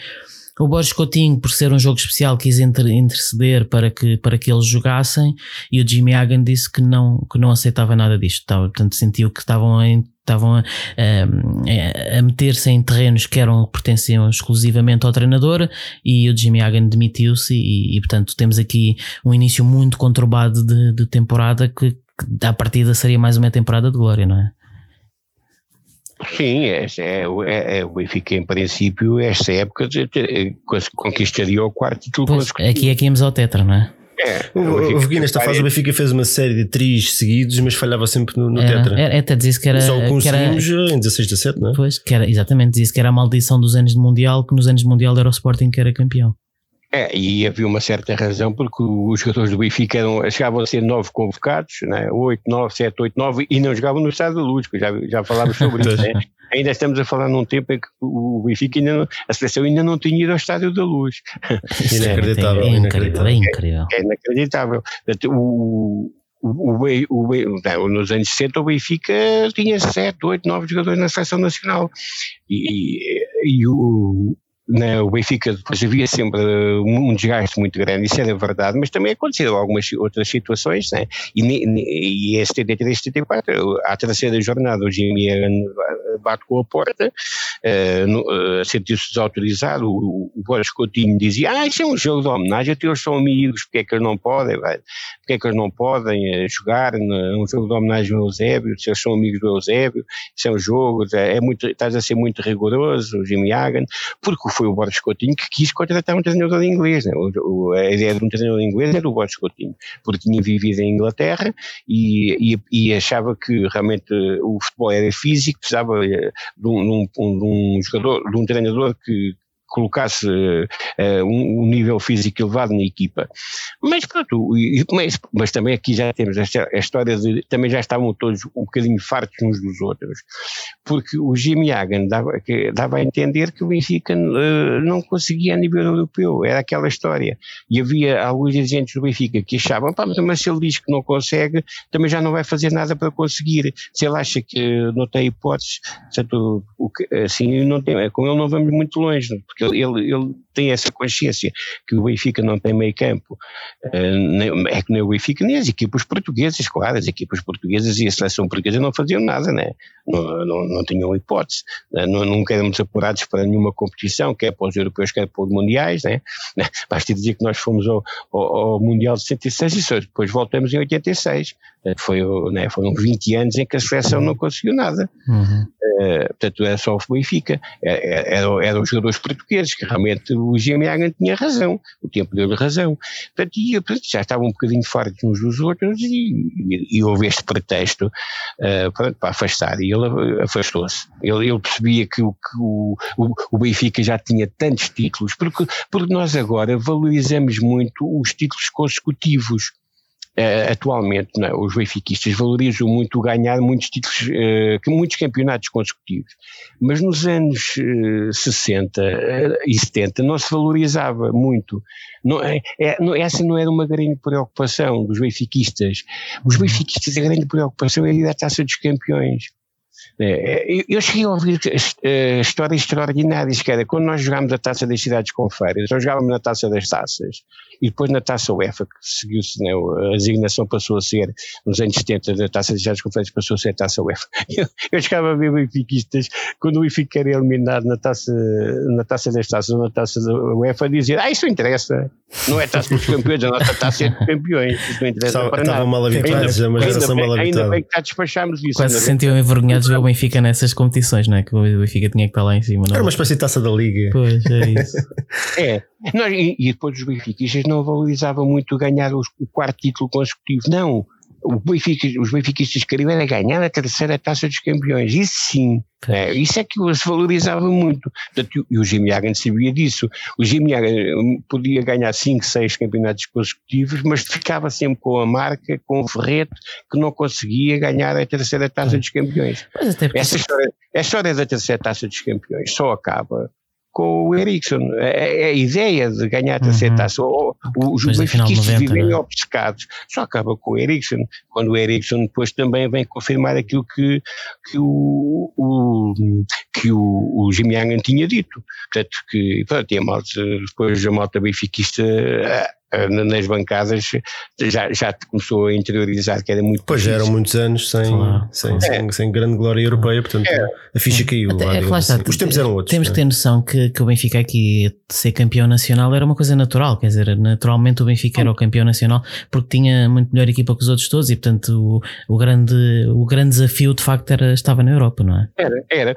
O Borges Coutinho, por ser um jogo especial, quis interceder para que, para que eles jogassem e o Jimmy Hagan disse que não, que não aceitava nada disto. Portanto, sentiu que estavam em estavam a, a, a meter-se em terrenos que eram pertenciam exclusivamente ao treinador e o Jimmy Hagan demitiu-se e, e, portanto temos aqui um início muito conturbado de, de temporada que, que à partida seria mais uma temporada de glória, não é? Sim, é, é, é, é, o Benfica, em princípio, esta época conquistaria o quarto título. Pois, aqui é que íamos ao Tetra, não é? É, o, o nesta fase o Benfica fez uma série de tris seguidos, mas falhava sempre no, no é, tetra. É, até dizia que era. Só conseguimos que era, em 16 17, não é? Pois, que era, exatamente, dizia que era a maldição dos anos de Mundial, que nos anos de Mundial era o Sporting que era campeão. É, e havia uma certa razão porque os jogadores do Benfica eram, chegavam a ser nove convocados, né? 8, 9, 7, 8, 9 e não jogavam no Estado da Luz, já, já falámos sobre isso. Né? [LAUGHS] Ainda estamos a falar num tempo em que o Benfica ainda não, a seleção ainda não tinha ido ao Estádio da Luz. Inacreditável. É, inacreditável. É incrível. É, é inacreditável. O, o, o, o, não, nos anos 60 o Benfica tinha 7, 8, 9 jogadores na seleção nacional e, e, e o, na, o Benfica depois havia sempre um desgaste muito grande, isso era verdade, mas também aconteceram algumas outras situações, né? e, e em 73, 74, à terceira jornada, o Jimmy bate com a porta, uh, uh, sentiu-se desautorizado, o, o Boris Coutinho dizia, ah, isso é um jogo de homenagem, até eles são amigos, porque é que eles não podem, vai? porque é que eles não podem uh, jogar num jogo de homenagem ao Eusébio, se eles são amigos do Eusébio, isso é um jogo, é, é muito, estás a ser muito rigoroso, o Jimmy Hagan, porque foi o Borges Coutinho que quis contratar um treinador inglês. Né? O, a ideia de um treinador inglês era o Borges Coutinho, porque tinha vivido em Inglaterra e, e, e achava que realmente o futebol era físico, precisava eh, de um, de um, de um jogador, de um treinador que, colocasse uh, um, um, nível físico elevado na equipa. Mas pronto, mas, mas também aqui já temos esta a história de, também já estavam todos um bocadinho fartos uns dos outros, porque o Jimmy Hagan dava, dava a entender que o Benfica uh, não conseguia a nível europeu, era aquela história. E havia alguns dirigentes do Benfica que achavam, pá, mas se ele diz que não consegue, também já não vai fazer nada para conseguir. Se ele acha que não tem hipóteses, portanto, assim, não tem, com ele não vamos muito longe, porque ele, ele tem essa consciência que o Benfica não tem meio campo, uh, é que nem o Benfica, nem as equipas portuguesas, claro, as equipas portuguesas e a seleção portuguesa não faziam nada, né? não, não, não tinham hipótese, né? não, nunca éramos apurados para nenhuma competição, quer para os europeus, quer para os mundiais, né? [LAUGHS] basta dizer que nós fomos ao, ao, ao Mundial de 66 e depois voltamos em 86, foi, né, foram 20 anos em que a seleção não conseguiu nada. Uhum. Uh, portanto, era só o Benfica. Eram era, era os jogadores portugueses, que realmente o GMA tinha razão, o tempo deu-lhe razão. Portanto, e, portanto, já estavam um bocadinho fartos uns dos outros e, e, e houve este pretexto uh, para, para, afastar. E ele afastou-se. Ele, ele, percebia que, o, que o, o, Benfica já tinha tantos títulos, porque, porque nós agora valorizamos muito os títulos consecutivos. Uh, atualmente é? os benfiquistas valorizam muito ganhar muitos títulos, uh, muitos campeonatos consecutivos, mas nos anos uh, 60 e 70 não se valorizava muito. Não, é, é, não, essa não era uma grande preocupação dos benfiquistas. Os benfiquistas, a grande preocupação era ir à taça dos campeões. É, eu cheguei a ouvir histórias extraordinárias, que era quando nós jogámos a Taça das Cidades com Feiras, nós jogávamos na Taça das Taças, e depois na taça UEFA, que seguiu-se, né, a designação passou a ser, nos anos 70, da taça de das conferências passou a ser a taça UEFA. [LAUGHS] Eu, eu chegava a ver benfiquistas, quando o Benfica era eliminado na taça, na taça das taças ou na taça da UEFA, dizer, ah, isso não interessa, não é taça dos campeões, a nossa taça é de campeões, isso não interessa Estava- para nada. mal habituados, é uma ainda geração bem- mal Ainda bem que já despachámos isso. Quase se bem. sentiam envergonhados de ver o Benfica nessas competições, não é? Que o Benfica tinha que estar lá em cima. Não? Era uma espécie de taça da liga. Pois, é isso. É, [LAUGHS] Nós- e, e depois os benfiquistas não valorizavam muito ganhar os- o quarto título consecutivo, não. Benfica, os benfiquistas queriam era ganhar a terceira taça dos campeões, isso sim, é, isso é que se valorizava muito. Portanto, e o Jimmy Hagan sabia disso. O Jimmy Hagan hum, podia ganhar 5, 6 campeonatos consecutivos, mas ficava sempre com a marca, com o ferrete, que não conseguia ganhar a terceira taça dos campeões. Mas até porque- Essa história, a história da terceira taça dos campeões só acaba com o Ericsson. A, a- a ideia de ganhar a terceira taça, os benfiquistas 90, vivem né? obcecados, só acaba com o Ericsson, quando o Ericsson depois também vem confirmar aquilo que, que, o, o- que o, o Jimmy Hagan tinha dito. Portanto, que pronto, e a malta, depois a malta benfiquista ah, nas bancadas já, já começou a interiorizar que era muito Pois já eram difícil. muitos anos sem, Claro, sem, claro. sem, sem grande glória europeia, portanto a ficha caiu. Até- lá, é lá está, assim. Os tempos eram outros. Temos que é? ter noção que, que o Benfica aqui ser campeão nacional era uma coisa natural, quer dizer, naturalmente o Benfica era o campeão nacional porque tinha muito melhor equipa que os outros todos e portanto o, o, grande, o grande desafio de facto era, estava na Europa, não é? Era, era.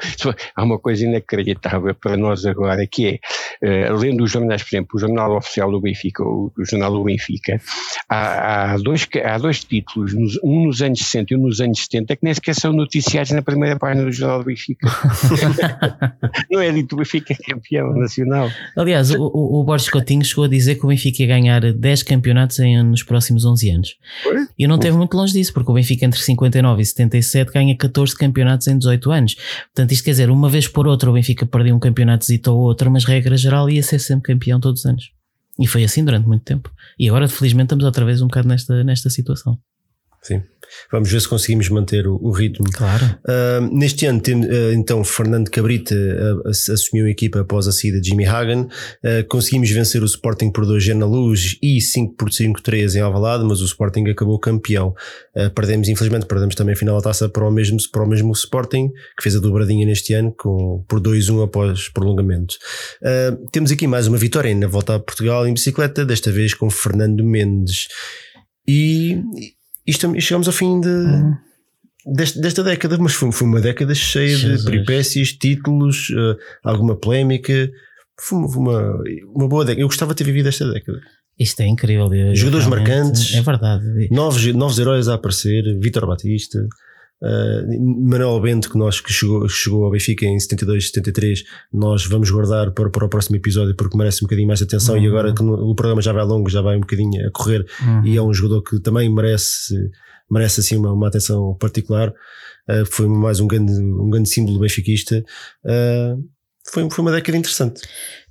Há uma coisa inacreditável para nós agora, que é, eh, além dos jornais, por exemplo, o jornal oficial do Benfica, o, o jornal do Benfica, há, há dois, há dois títulos, um nos anos 60 e um nos anos 70, que nem sequer são noticiados na primeira página do jornal do Benfica. [LAUGHS] Não é dito o Benfica é campeão nacional. Aliás, o, o, Borges Coutinho chegou a dizer que o Benfica ia ganhar 10 campeonatos em, nos próximos 11 anos. E não teve muito longe disso, porque o Benfica entre 59 e 77 ganha 14 campeonatos em 18 anos. Portanto, isto quer dizer, uma vez por outra o Benfica perdia um campeonato ou outro, mas regra geral ia ser sempre campeão todos os anos. E foi assim durante muito tempo. E agora, felizmente, estamos outra vez um bocado nesta, nesta situação. Sim. Vamos ver se conseguimos manter o, o ritmo. Claro. Ah, neste ano, tem, ah, então, Fernando Cabrita ass- assumiu a equipa após a saída de Jimmy Hagan. Ah, conseguimos vencer o Sporting por 2 na Luz e 5 por 5-3 em Alvalade, mas o Sporting acabou campeão. Perdemos, infelizmente, perdemos também a final da taça para o mesmo, para o mesmo Sporting, que fez a dobradinha neste ano com, por 2-1 após prolongamento. Temos aqui mais uma vitória na volta a Portugal em bicicleta, desta vez com Fernando Mendes. E, e estamos- chegamos ao fim de, desta, desta década, mas foi, foi uma década cheia Jesus. de peripécias, títulos, eh, alguma polémica. Foi uma, uma, boa década. Eu gostava de ter vivido esta década. Isto é incrível. eu- Jogadores marcantes. É verdade. Novos, novos heróis a aparecer: Vítor Batista, eh, Manuel Bento, que, nós, que chegou, chegou ao Benfica em 72, 73. Nós vamos guardar para, para o próximo episódio porque merece um bocadinho mais de atenção. E Uhum. agora que o programa já vai longo, já vai um bocadinho a correr. Uhum. E é um jogador que também merece, merece assim uma, uma atenção particular. Uh, foi mais um grande, um grande símbolo benfiquista. Uh, foi, foi uma década interessante.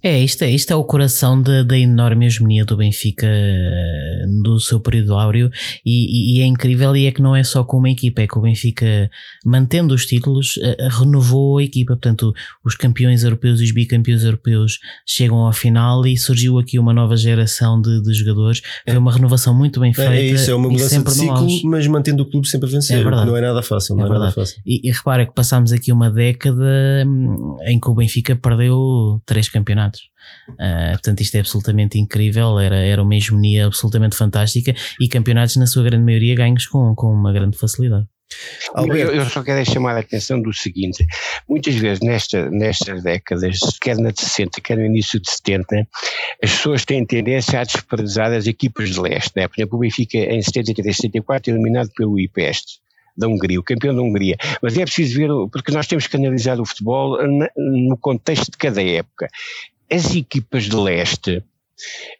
É, isto é, isto é o coração da, da enorme hegemonia do Benfica eh, do seu período áureo e, e- é incrível e é que não é só com uma equipa, é que o Benfica, mantendo os títulos, eh, renovou a equipa, portanto os campeões europeus e os bicampeões europeus chegam ao final e surgiu aqui uma nova geração de, de jogadores, foi uma renovação muito bem feita É, é isso, é uma mudança de ciclo, mas mantendo o clube sempre a vencer. É verdade. não é nada fácil. Não É é, nada fácil. E, e repara que passámos aqui uma década hum, em que o Benfica perdeu três campeonatos. Ah, portanto, isto é absolutamente incrível. Era, era uma hegemonia absolutamente fantástica e campeonatos, na sua grande maioria, ganhos com, com uma grande facilidade. Eu, eu só quero é chamar a atenção do seguinte: muitas vezes nesta, nestas décadas, quer na de 60, quer no início de 70, as pessoas têm tendência a desprezar as equipas de leste. Né? Por exemplo, o Benfica em 73, 74 eliminado pelo IPEST da Hungria, o campeão da Hungria. Mas é preciso ver, porque nós temos que analisar o futebol no contexto de cada época. As equipas de leste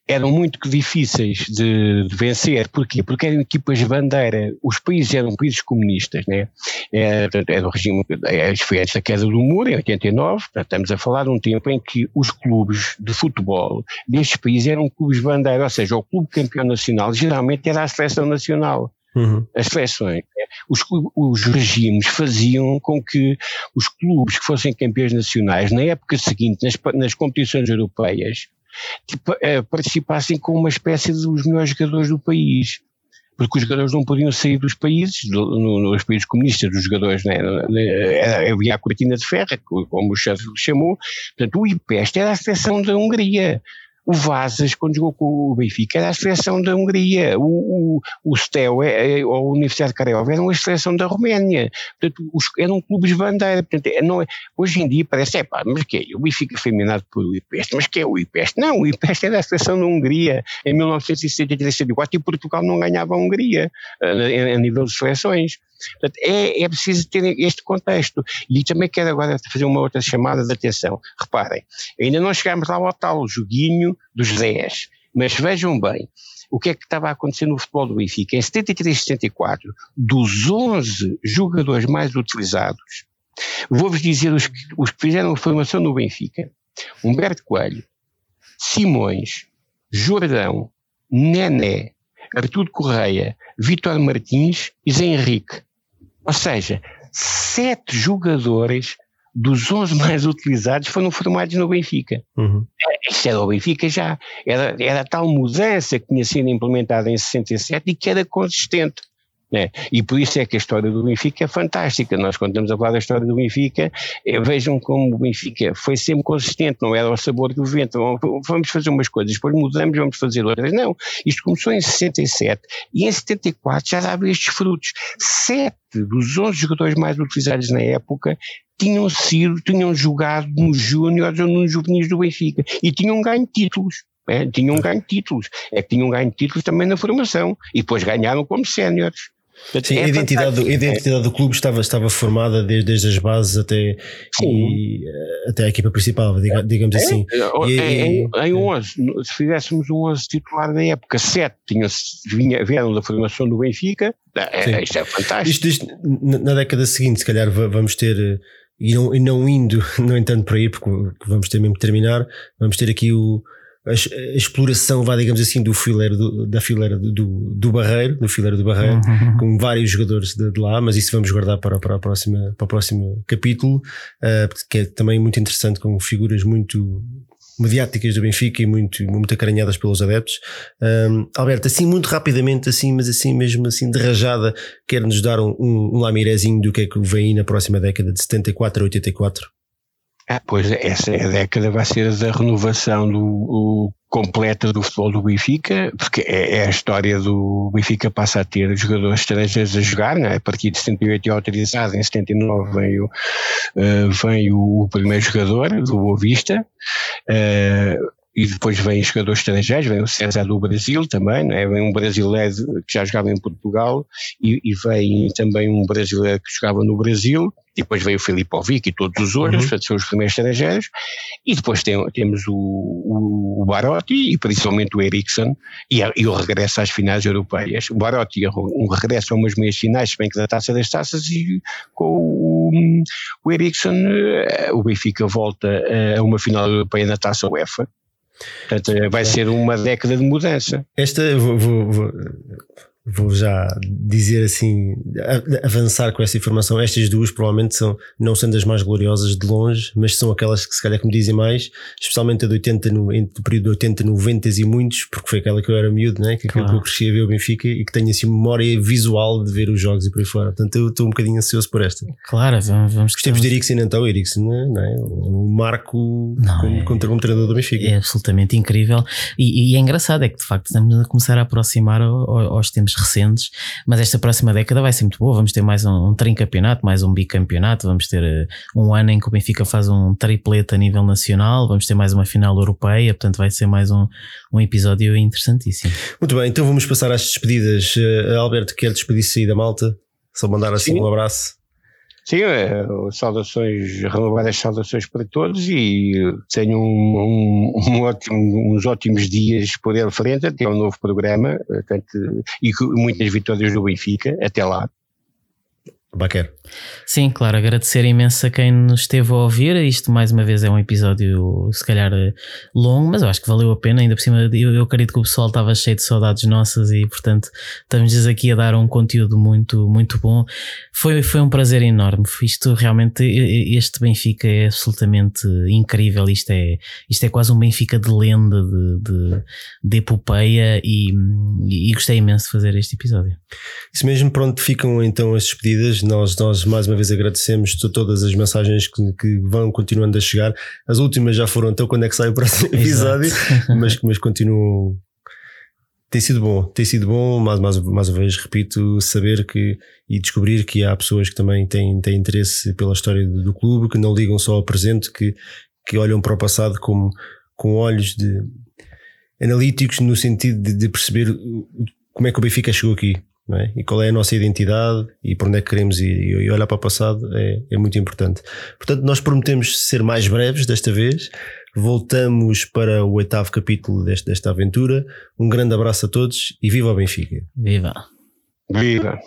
eram muito difíceis de, de vencer. Porquê? Porque eram equipas de bandeira. Os países eram países comunistas, né? Era, era o regime, era, foi antes da queda do muro, em 89, portanto, estamos a falar de um tempo em que os clubes de futebol destes países eram clubes de bandeira, ou seja, o clube campeão nacional geralmente era a seleção nacional Uhum. as seleções, né? os, os regimes faziam com que os clubes que fossem campeões nacionais na época seguinte, nas, nas competições europeias, tipo, uh, participassem com uma espécie dos melhores jogadores do país porque os jogadores não podiam sair dos países, do, no, nos países comunistas, os jogadores, né, era, havia a cortina de ferro, como o chefe chamou, portanto o IPEST era a seleção da Hungria, o Vazas, quando jogou com o Benfica, era a seleção da Hungria. O, o, o STEL, é, é, ou a Universidade de Craiova, era uma seleção da Roménia. Portanto, os, eram clubes bandeira. Portanto, é, não, é, hoje em dia parece, é pá, mas que é? O Benfica foi minado pelo IPEST, mas que é o IPEST? Não, o IPEST era a seleção da Hungria em 1973 e Portugal não ganhava a Hungria a, a, a nível de seleções. Portanto, é, é preciso ter este contexto. E também quero agora fazer uma outra chamada de atenção. Reparem, ainda não chegámos lá ao tal joguinho dos 10, mas vejam bem, o que é que estava a acontecer no futebol do Benfica? Em 73 74, dos 11 jogadores mais utilizados, vou-vos dizer os que, os que fizeram formação no Benfica: Humberto Coelho, Simões, Jordão, Nené, Artur Correia, Vitor Martins e Zé Henrique. Ou seja, sete jogadores dos 11 mais utilizados foram formados no Benfica. Uhum. Isto era o Benfica já. Era, era tal mudança que tinha sido implementada em 67 e que era consistente. Né? E por isso é que a história do Benfica é fantástica. Nós, quando estamos a falar da história do Benfica, eh, vejam como o Benfica foi sempre consistente, não era o sabor do vento. Vamos fazer umas coisas, depois mudamos, vamos fazer outras. Não, isto começou em 67 e em 74 já dava estes frutos. Sete dos 11 jogadores mais utilizados na época tinham sido, tinham jogado nos Júniors ou nos juvenis do Benfica e tinham ganho títulos. É, tinham ganho títulos. É que tinham ganho títulos também na formação e depois ganharam como séniores. Sim, é a identidade, do, a identidade do clube estava, estava formada desde, desde as bases até, e, eh, até a equipa principal, digamos é, assim. É, e, em, em 11, se fizéssemos um 11 titular na época, 7 tinham, vinha, vieram da formação do Benfica, é, isto é fantástico. Isto, isto, na década seguinte, se calhar vamos ter, eh, e não, e não indo, [LAUGHS] no entanto, para aí, porque vamos ter mesmo que terminar, vamos ter aqui o a, exploração, vá, digamos assim, do fileiro do, da fileira do, do, Barreiro, do fileiro do Barreiro, uhum. com vários jogadores de, de, lá, mas isso vamos guardar para, para, a próxima, para o próximo capítulo, uh, que é também muito interessante, com figuras muito mediáticas do Benfica e muito, muito acarinhadas pelos adeptos. Um, Alberto, assim muito rapidamente, assim, mas assim mesmo assim de rajada, quer-nos dar um, um, um lamirezinho do que é que vem aí na próxima década de 74 a 84? Ah, pois essa é década vai ser a da renovação do, completa do futebol do Benfica, porque é, é, a história do Benfica passa a ter jogadores estrangeiros a jogar, né? a partir de 78 é autorizado, em 79 vem o, uh, vem o primeiro jogador do Boa Vista, uh, e depois vêm jogadores estrangeiros, vem o César do Brasil também, né? vem um brasileiro que já jogava em Portugal e, e vem também um brasileiro que jogava no Brasil, e depois veio o Filipovic e todos os outros, uhum. portanto são os primeiros estrangeiros, e depois tem, temos o, o, o, Barotti e principalmente o Ericsson e, e, o regresso às finais europeias. O Barotti um regresso a umas meias finais, se bem que da Taça das Taças, e com o, o Ericsson eh, o Benfica volta a uma final europeia na Taça UEFA. Portanto, vai ser uma década de mudança. Esta, vou, vou, vou vou já dizer assim, avançar com essa informação. Estas duas provavelmente são, não sendo as mais gloriosas de longe, mas são aquelas que se calhar que me dizem mais, especialmente a de 80, no, entre o período de 80, 90 e muitos, porque foi aquela que eu era miúdo, né? que, claro. que eu cresci a ver o Benfica e que tenho assim memória visual de ver os jogos e por aí fora. Portanto, eu estou um bocadinho ansioso por esta. Claro, vamos. vamos Os tempos de Eriksen então, Eriksen, não é? Um marco não, como, é, contra um treinador do Benfica. É absolutamente incrível e, e, é engraçado, é que de facto estamos a começar a aproximar aos tempos recentes, mas esta próxima década vai ser muito boa. Vamos ter mais um, um tricampeonato, mais um bicampeonato, vamos ter uh, um ano em que o Benfica faz um triplete a nível nacional, vamos ter mais uma final europeia, portanto vai ser mais um, um episódio interessantíssimo. Muito bem, então vamos passar às despedidas. Uh, Alberto, quer despedir-se aí da malta? Só mandar assim Sim. um abraço. Sim, é, saudações, renovar as saudações para todos e tenho um, um, um ótimo, uns ótimos dias por ele frente até um novo programa portanto, e muitas vitórias do Benfica, até lá. Baquer. Sim, claro, agradecer imenso a quem nos esteve a ouvir. Isto, mais uma vez, é um episódio, se calhar, longo, mas eu acho que valeu a pena. Ainda por cima, eu, eu acredito que o pessoal estava cheio de saudades nossas e, portanto, estamos aqui a dar um conteúdo muito, muito bom. Foi, foi um prazer enorme. Isto realmente, este Benfica é absolutamente incrível. Isto é, isto é quase um Benfica de lenda, de, de, de epopeia e, e, gostei imenso de fazer este episódio. Isso mesmo, pronto, ficam então as despedidas nós, nós mais uma vez agradecemos todas as mensagens que, que, vão continuando a chegar. As últimas já foram, então quando é que sai o próximo episódio? [LAUGHS] mas, mas continuam. Tem sido bom, tem sido bom, mais, mais, mais uma vez repito, saber que e descobrir que há pessoas que também têm, têm interesse pela história do, do clube, que não ligam só ao presente, que, que olham para o passado como, com olhos de analíticos no sentido de, de perceber como é que o Benfica chegou aqui é? e qual é a nossa identidade e para onde é que queremos ir e olhar para o passado é, é muito importante. Portanto, nós prometemos ser mais breves desta vez. Voltamos para o oitavo capítulo desta, desta aventura. Um grande abraço a todos e viva o Benfica! Viva! Viva!